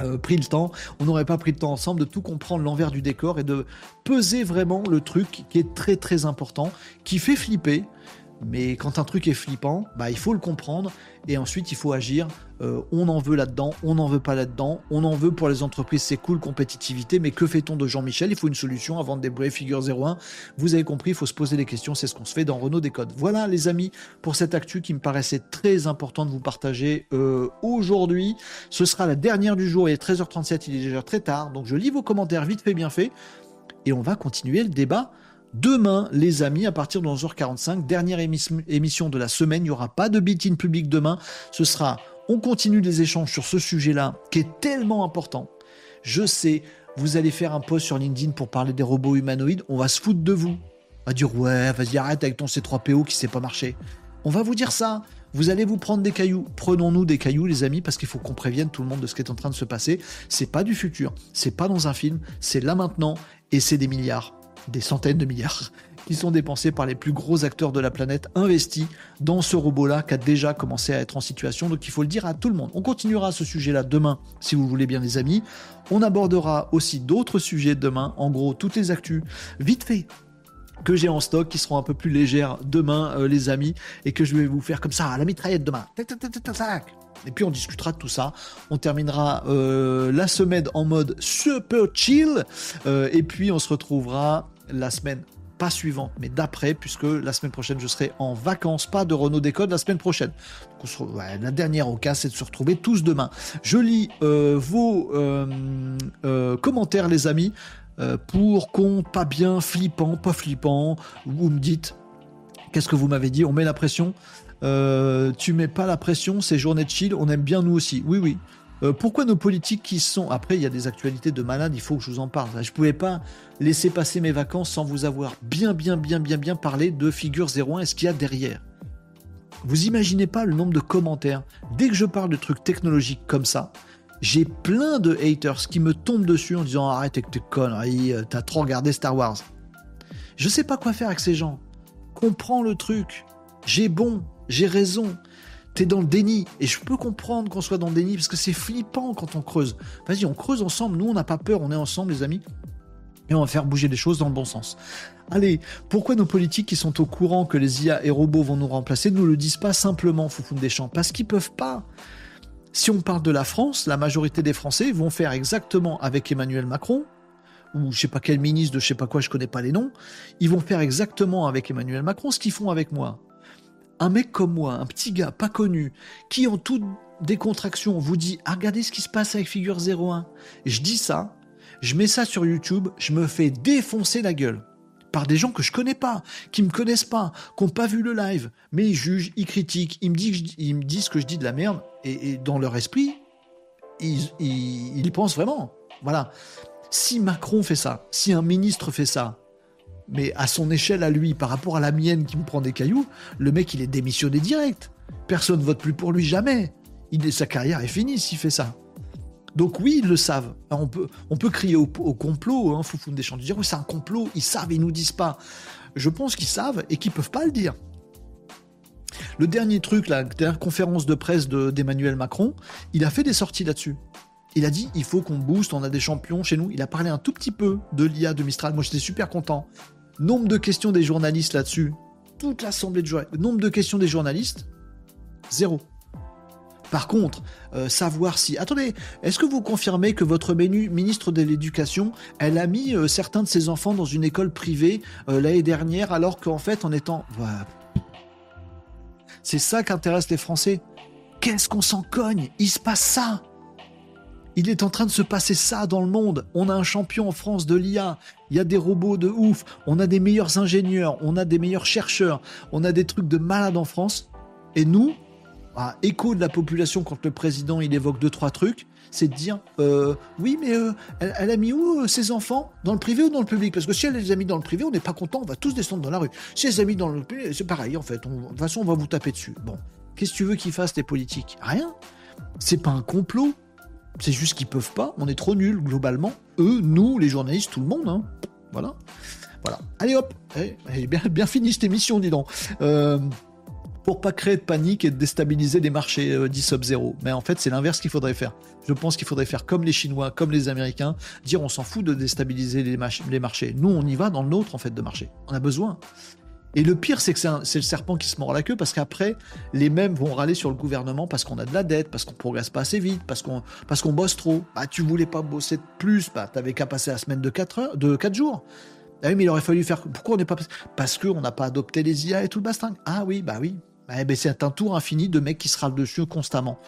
euh, pris le temps, on n'aurait pas pris le temps ensemble de tout comprendre l'envers du décor et de peser vraiment le truc qui est très très important, qui fait flipper, Mais quand un truc est flippant, bah, il faut le comprendre et ensuite il faut agir. Euh, on en veut là-dedans, on n'en veut pas là-dedans, on en veut pour les entreprises, c'est cool, compétitivité, mais que fait-on de Jean-Michel? Il faut une solution avant de débrouiller Figure 01. Vous avez compris, il faut se poser des questions, c'est ce qu'on se fait dans Renault Décode. Voilà les amis, pour cette actu qui me paraissait très important de vous partager euh, aujourd'hui. Ce sera la dernière du jour, il est 13h37, il est déjà très tard, donc je lis vos commentaires vite fait, bien fait, et on va continuer le débat Demain, les amis, à partir de 11h45, dernière émission de la semaine, il n'y aura pas de beat-in public demain. Ce sera, on continue les échanges sur ce sujet-là, qui est tellement important. Je sais, vous allez faire un post sur LinkedIn pour parler des robots humanoïdes, on va se foutre de vous. On va dire, ouais, vas-y, arrête avec ton C3PO qui sait pas marcher. On va vous dire ça. Vous allez vous prendre des cailloux. Prenons-nous des cailloux, les amis, parce qu'il faut qu'on prévienne tout le monde de ce qui est en train de se passer. C'est pas du futur, c'est pas dans un film, c'est là maintenant, et c'est des milliards des centaines de milliards qui sont dépensés par les plus gros acteurs de la planète investis dans ce robot-là qui a déjà commencé à être en situation. Donc il faut le dire à tout le monde. On continuera ce sujet-là demain, si vous voulez bien les amis. On abordera aussi d'autres sujets demain. En gros, toutes les actus, vite fait, que j'ai en stock, qui seront un peu plus légères demain, euh, les amis, et que je vais vous faire comme ça, à la mitraillette demain. Et puis on discutera de tout ça. On terminera euh, la semaine en mode super chill. Euh, et puis on se retrouvera la semaine pas suivante, mais d'après, puisque la semaine prochaine, je serai en vacances, pas de Renault Décode la semaine prochaine. la dernière au cas, c'est de se retrouver tous demain. Je lis euh, vos commentaires, les amis, pour qu'on, pas bien, flippant, pas flippant. Vous me dites, qu'est-ce que vous m'avez dit? On met la pression? Euh, tu mets pas la pression, c'est journée de chill, on aime bien nous aussi. Oui, oui. Euh, pourquoi nos politiques qui sont... Après, il y a des actualités de malades, il faut que je vous en parle. Je pouvais pas laisser passer mes vacances sans vous avoir bien, bien, bien, bien, bien parlé de Figure 01 et ce qu'il y a derrière. Vous imaginez pas le nombre de commentaires. Dès que je parle de trucs technologiques comme ça, j'ai plein de haters qui me tombent dessus en disant arrête avec tes conneries, euh, t'as trop regardé Star Wars. Je sais pas quoi faire avec ces gens. Comprends le truc. J'ai bon, j'ai raison. T'es dans le déni. Et je peux comprendre qu'on soit dans le déni parce que c'est flippant quand on creuse. Vas-y, on creuse ensemble. Nous, on n'a pas peur. On est ensemble, les amis. Et on va faire bouger les choses dans le bon sens. Allez, pourquoi nos politiques qui sont au courant que les IA et robots vont nous remplacer ne nous le disent pas simplement, Foufoune Deschamps? Parce qu'ils peuvent pas. Si on parle de la France, la majorité des Français vont faire exactement avec Emmanuel Macron, ou je sais pas quel ministre de je sais pas quoi, je connais pas les noms, ils vont faire exactement avec Emmanuel Macron ce qu'ils font avec moi un mec comme moi, un petit gars pas connu, qui en toute décontraction vous dit ah, regardez ce qui se passe avec Figure 01. je dis ça, je mets ça sur YouTube, je me fais défoncer la gueule par des gens que je connais pas, qui me connaissent pas, qui n'ont pas vu le live, mais ils jugent, ils critiquent, ils me disent, que je dis de la merde, et, dans leur esprit, ils, pensent vraiment. Voilà. Si Macron fait ça, si un ministre fait ça, mais à son échelle à lui, par rapport à la mienne qui me prend des cailloux, le mec, il est démissionné direct. Personne ne vote plus pour lui, jamais. Sa carrière est finie s'il fait ça. Donc oui, ils le savent. On peut, crier au, complot, hein, Foufoune des champs, dire oui, c'est un complot, ils savent, ils nous disent pas. Je pense qu'ils savent et qu'ils peuvent pas le dire. Le dernier truc, la dernière conférence de presse d'Emmanuel Macron, il a fait des sorties là-dessus. Il a dit il faut qu'on booste, on a des champions chez nous. Il a parlé un tout petit peu de l'IA de Mistral. Moi, j'étais super content. Nombre de questions des journalistes là-dessus, toute l'assemblée de journalistes, nombre de questions des journalistes, zéro. Par contre, euh, savoir si... Attendez, est-ce que vous confirmez que votre ministre de l'Éducation, elle a mis euh, certains de ses enfants dans une école privée euh, l'année dernière, alors qu'en fait, en étant... C'est ça qu'intéresse les Français. Qu'est-ce qu'on s'en cogne? Il se passe ça il est en train de se passer ça dans le monde. On a un champion en France de l'IA. Il y a des robots de ouf. On a des meilleurs ingénieurs. On a des meilleurs chercheurs. On a des trucs de malade en France. Et nous, à écho de la population quand le président il évoque deux trois trucs, c'est de dire euh, oui mais euh, elle, a mis où euh, ses enfants? Dans le privé ou dans le public? Parce que si elle les a mis dans le privé, on n'est pas content, on va tous descendre dans la rue. Si elle les a mis dans le public, c'est pareil en fait. de toute façon, on va vous taper dessus. Bon, qu'est-ce que tu veux qu'ils fassent les politiques? Rien. C'est pas un complot. C'est juste qu'ils peuvent pas. On est trop nuls globalement. Eux, nous, les journalistes, tout le monde. Hein. Voilà. Voilà. Allez hop. Eh, bien, bien fini cette émission, dis donc. Euh, pour pas créer de panique et de déstabiliser les marchés euh, sub 0. Mais en fait, c'est l'inverse qu'il faudrait faire. Je pense qu'il faudrait faire comme les Chinois, comme les Américains, dire on s'en fout de déstabiliser les, les, marchés. Nous, on y va dans le nôtre en fait de marché. On a besoin. Et le pire, c'est que c'est le serpent qui se mord la queue parce qu'après, les mêmes vont râler sur le gouvernement parce qu'on a de la dette, parce qu'on progresse pas assez vite, parce qu'on bosse trop. Bah, tu voulais pas bosser de plus, bah, t'avais qu'à passer la semaine de 4 heures, de 4 jours. Ah oui, mais il aurait fallu faire. Pourquoi on n'est pas Parce qu'on n'a pas adopté les IA et tout le basting. Ah oui, bah oui. Eh ben, c'est un tour infini de mecs qui se râlent dessus constamment.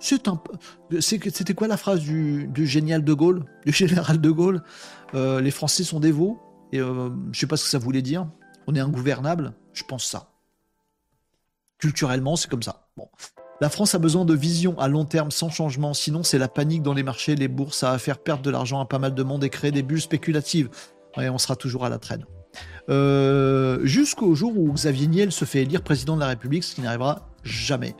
C'était quoi la phrase du, génial de Gaulle, du général de Gaulle? Euh, Les Français sont veaux. Et euh, je sais pas ce que ça voulait dire on est ingouvernable, je pense ça. Culturellement, c'est comme ça. La France a besoin de vision à long terme sans changement, sinon c'est la panique dans les marchés, les bourses, ça va faire perdre de l'argent à pas mal de monde et créer des bulles spéculatives. Et on sera toujours à la traîne. Euh, jusqu'au jour où Xavier Niel se fait élire président de la République, ce qui n'arrivera jamais.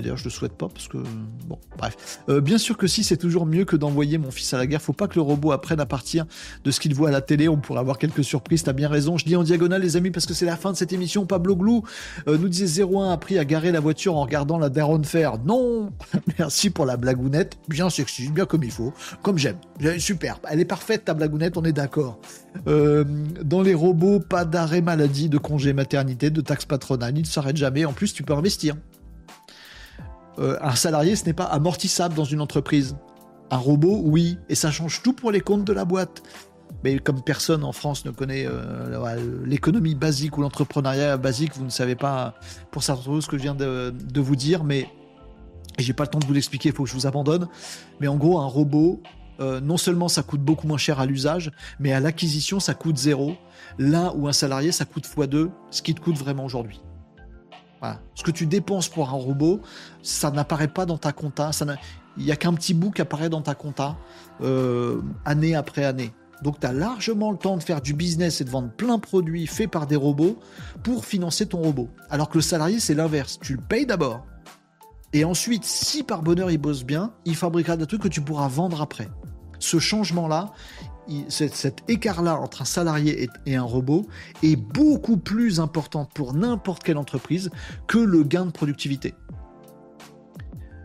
D'ailleurs, je le souhaite pas parce que bon, bref. Euh, bien sûr que si, c'est toujours mieux que d'envoyer mon fils à la guerre. Faut pas que le robot apprenne à partir de ce qu'il voit à la télé. On pourrait avoir quelques surprises. T'as bien raison. Je dis en diagonale, les amis, parce que c'est la fin de cette émission. Pablo Glou euh, nous disait 01 a appris à garer la voiture en regardant la daronne faire. Non. Merci pour la blagounette. Bien sexy, bien comme il faut, comme j'aime. Super. Elle est parfaite ta blagounette. On est d'accord. Euh, dans les robots, pas d'arrêt maladie, de congé maternité, de taxes patronales. Ils ne s'arrêtent jamais. En plus, tu peux investir. Euh, un salarié, ce n'est pas amortissable dans une entreprise. Un robot, oui, et ça change tout pour les comptes de la boîte. Mais comme personne en France ne connaît euh, l'économie basique ou l'entrepreneuriat basique, vous ne savez pas pour certaines choses ce que je viens de, vous dire, mais j'ai pas le temps de vous l'expliquer, il faut que je vous abandonne. Mais en gros, un robot, euh, non seulement ça coûte beaucoup moins cher à l'usage, mais à l'acquisition, ça coûte zéro. Là où un salarié, ça coûte x2, ce qui te coûte vraiment aujourd'hui. Ce que tu dépenses pour un robot, ça n'apparaît pas dans ta compta. Il n'y a qu'un petit bout qui apparaît dans ta compta euh, année après année. Donc tu as largement le temps de faire du business et de vendre plein de produits faits par des robots pour financer ton robot. Alors que le salarié, c'est l'inverse. Tu le payes d'abord. Et ensuite, si par bonheur il bosse bien, il fabriquera des trucs que tu pourras vendre après. Ce changement-là, cet écart-là entre un salarié et, un robot est beaucoup plus important pour n'importe quelle entreprise que le gain de productivité.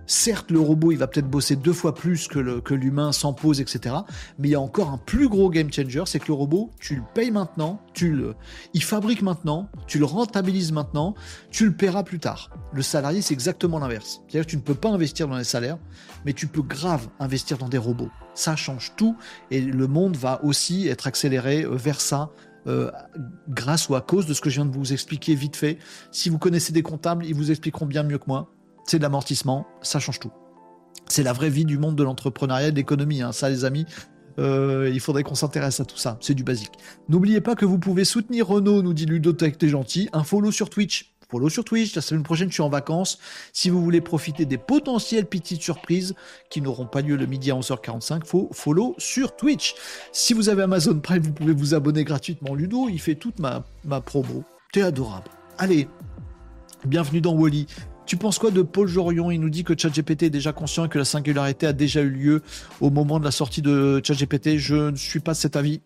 Certes, le robot, il va peut-être bosser deux fois plus que l'humain sans pause, etc. Mais il y a encore un plus gros game changer, c'est que le robot, tu le payes maintenant, tu le, il fabrique maintenant, tu le rentabilises maintenant, tu le paieras plus tard. Le salarié, c'est exactement l'inverse. C'est-à-dire que tu ne peux pas investir dans les salaires, mais tu peux grave investir dans des robots. Ça change tout et le monde va aussi être accéléré euh, vers ça. Euh, grâce ou à cause de ce que je viens de vous expliquer vite fait. Si vous connaissez des comptables, ils vous expliqueront bien mieux que moi c'est de l'amortissement, ça change tout. C'est la vraie vie du monde de l'entrepreneuriat et de l'économie, hein. ça les amis. Euh, il faudrait qu'on s'intéresse à tout ça, c'est du basique. N'oubliez pas que vous pouvez soutenir Renault, nous dit Ludotech, t'es gentil. Un follow sur Twitch. Follow sur Twitch, la semaine prochaine je suis en vacances. Si vous voulez profiter des potentielles petites surprises qui n'auront pas lieu le midi à 11h45, faut follow sur Twitch. Si vous avez Amazon Prime, vous pouvez vous abonner gratuitement. Ludo, il fait toute ma, ma promo. T'es adorable. Allez, bienvenue dans Wally. Tu penses quoi de Paul Jorion? Il nous dit que ChatGPT est déjà conscient et que la singularité a déjà eu lieu au moment de la sortie de ChatGPT. Je ne suis pas de cet avis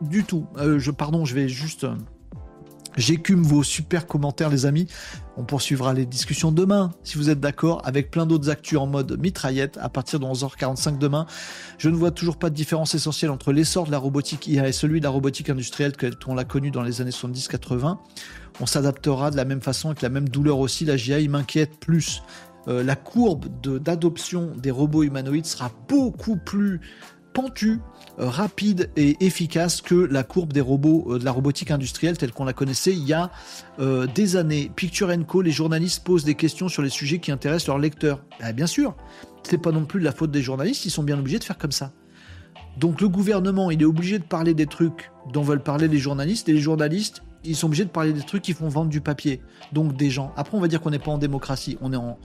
du tout. Euh, je, pardon, je vais juste. Euh, j'écume vos super commentaires, les amis. On poursuivra les discussions demain, si vous êtes d'accord, avec plein d'autres actus en mode mitraillette à partir de 11h45 demain. Je ne vois toujours pas de différence essentielle entre l'essor de la robotique IA et celui de la robotique industrielle qu'on l'a connu dans les années 70-80 on s'adaptera de la même façon avec la même douleur aussi. La GI m'inquiète plus. Euh, la courbe d'adoption des robots humanoïdes sera beaucoup plus pentue, euh, rapide et efficace que la courbe des robots euh, de la robotique industrielle telle qu'on la connaissait il y a des années. Picture Co, les journalistes posent des questions sur les sujets qui intéressent leurs lecteurs. Ben, bien sûr, c'est pas non plus de la faute des journalistes, ils sont bien obligés de faire comme ça. Donc le gouvernement, il est obligé de parler des trucs dont veulent parler les journalistes, et les journalistes, ils sont obligés de parler des trucs qui font vendre du papier. Donc des gens. Après, on va dire qu'on n'est pas en démocratie. On est en.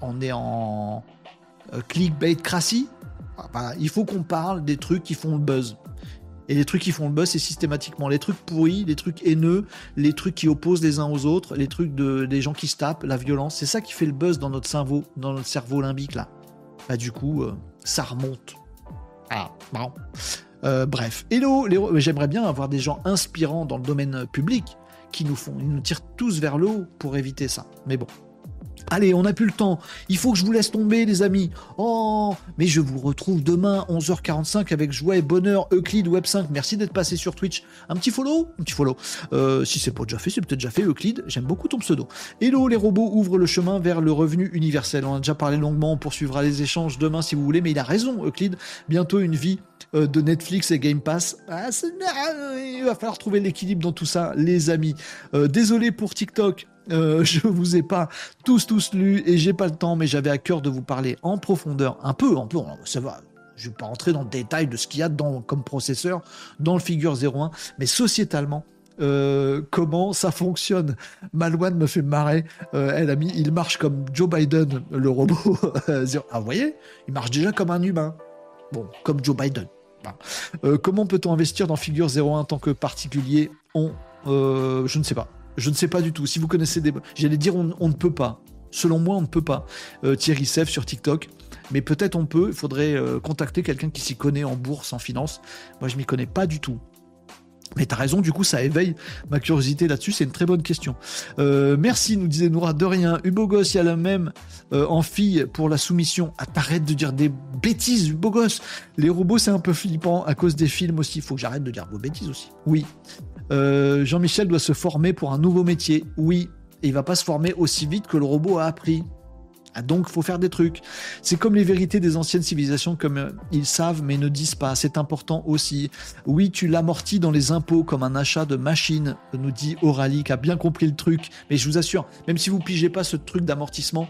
On est en. Euh, clickbait crassie. Il faut qu'on parle des trucs qui font le buzz. Et les trucs qui font le buzz, c'est systématiquement les trucs pourris, les trucs haineux, les trucs qui opposent les uns aux autres, les trucs de, des gens qui se tapent, la violence. C'est ça qui fait le buzz dans notre cerveau, dans notre cerveau limbique là. Bah du coup, euh, ça remonte. Ah, bon. Euh, bref, hello, j'aimerais bien avoir des gens inspirants dans le domaine public qui nous font, ils nous tirent tous vers le haut pour éviter ça. Mais bon. Allez, on n'a plus le temps. Il faut que je vous laisse tomber, les amis. Oh, mais je vous retrouve demain 11h45 avec joie et bonheur. Euclide Web 5. Merci d'être passé sur Twitch. Un petit follow, un petit follow. Euh, si c'est pas déjà fait, c'est peut-être déjà fait. Euclide, j'aime beaucoup ton pseudo. Hello, les robots ouvrent le chemin vers le revenu universel. On a déjà parlé longuement. On poursuivra les échanges demain si vous voulez, mais il a raison, Euclide. Bientôt une vie euh, de Netflix et Game Pass. Ah, il va falloir trouver l'équilibre dans tout ça, les amis. Euh, désolé pour TikTok. Euh, je vous ai pas tous tous lus et j'ai pas le temps, mais j'avais à cœur de vous parler en profondeur, un peu, un peu, ça va. Je vais pas rentrer dans le détail de ce qu'il y a dans, comme processeur dans le Figure 01, mais sociétalement, euh, comment ça fonctionne. Malouane me fait marrer. Euh, elle a mis, il marche comme Joe Biden, le robot. ah, vous voyez, il marche déjà comme un humain. Bon, comme Joe Biden. comment peut-on investir dans Figure 01 en tant que particulier? On, je ne sais pas. Je ne sais pas du tout. Si vous connaissez des... J'allais dire on, ne peut pas. Selon moi, on ne peut pas. Euh, Thierry Seff sur TikTok. Mais peut-être on peut. Il faudrait euh, contacter quelqu'un qui s'y connaît en bourse, en finance. Moi, je m'y connais pas du tout. Mais t'as raison, du coup, ça éveille ma curiosité là-dessus. C'est une très bonne question. Euh, merci, nous disait Noura, de rien. Ubogos, il y a la même en fille pour la soumission. Ah, t'arrêtes de dire des bêtises, Ubogos. Les robots, c'est un peu flippant à cause des films aussi. Il faut que j'arrête de dire vos bêtises aussi. Oui. Jean-Michel doit se former pour un nouveau métier. Oui, et il va pas se former aussi vite que le robot a appris. Ah, donc, faut faire des trucs. C'est comme les vérités des anciennes civilisations, comme euh, ils savent mais ne disent pas. C'est important aussi. Oui, tu l'amortis dans les impôts comme un achat de machine, nous dit Aurélie, qui a bien compris le truc. Mais je vous assure, même si vous pigez pas ce truc d'amortissement,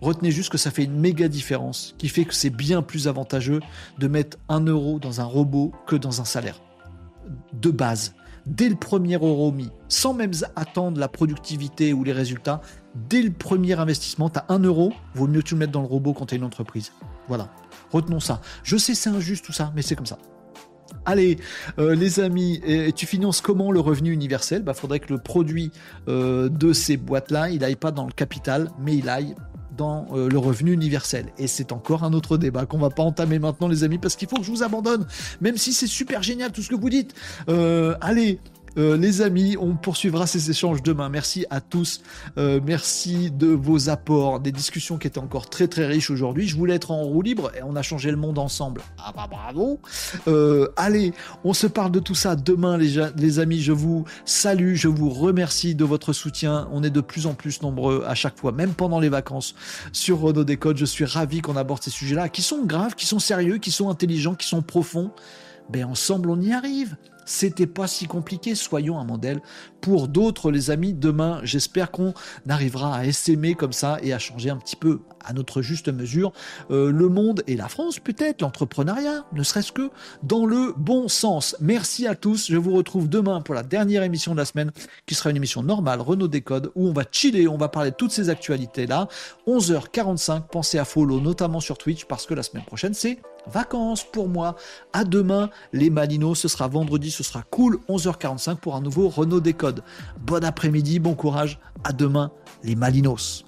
retenez juste que ça fait une méga différence, qui fait que c'est bien plus avantageux de mettre un euro dans un robot que dans un salaire. De base dès le premier euro mis, sans même attendre la productivité ou les résultats, dès le premier investissement, tu as un euro, vaut mieux que tu le mettes dans le robot quand tu es une entreprise. Voilà, retenons ça. Je sais c'est injuste tout ça, mais c'est comme ça. Allez, euh, les amis, et, tu finances comment le revenu universel? Il bah, faudrait que le produit euh, de ces boîtes-là, il n'aille pas dans le capital, mais il aille dans euh, le revenu universel. Et c'est encore un autre débat qu'on va pas entamer maintenant, les amis, parce qu'il faut que je vous abandonne, même si c'est super génial tout ce que vous dites. Euh, allez, euh, les amis, on poursuivra ces échanges demain. Merci à tous. Euh, merci de vos apports, des discussions qui étaient encore très très riches aujourd'hui. Je voulais être en roue libre et on a changé le monde ensemble. Ah bah bravo. Euh, allez, on se parle de tout ça demain, les, amis. Je vous salue, je vous remercie de votre soutien. On est de plus en plus nombreux à chaque fois, même pendant les vacances, sur Renault Décode. Je suis ravi qu'on aborde ces sujets-là, qui sont graves, qui sont sérieux, qui sont intelligents, qui sont profonds. Ben ensemble, on y arrive. C'était pas si compliqué, soyons un modèle pour d'autres, les amis. Demain, j'espère qu'on arrivera à s'aimer comme ça et à changer un petit peu à notre juste mesure euh, le monde et la France, peut-être, l'entrepreneuriat, ne serait-ce que dans le bon sens. Merci à tous. Je vous retrouve demain pour la dernière émission de la semaine, qui sera une émission normale, Renault Décode, où on va chiller, on va parler de toutes ces actualités-là. 11h45, pensez à follow, notamment sur Twitch, parce que la semaine prochaine, c'est vacances pour moi. À demain, les Malinos. Ce sera vendredi, ce sera cool. 11h45 pour un nouveau Renault Décode. Bon après-midi, bon courage. À demain, les Malinos.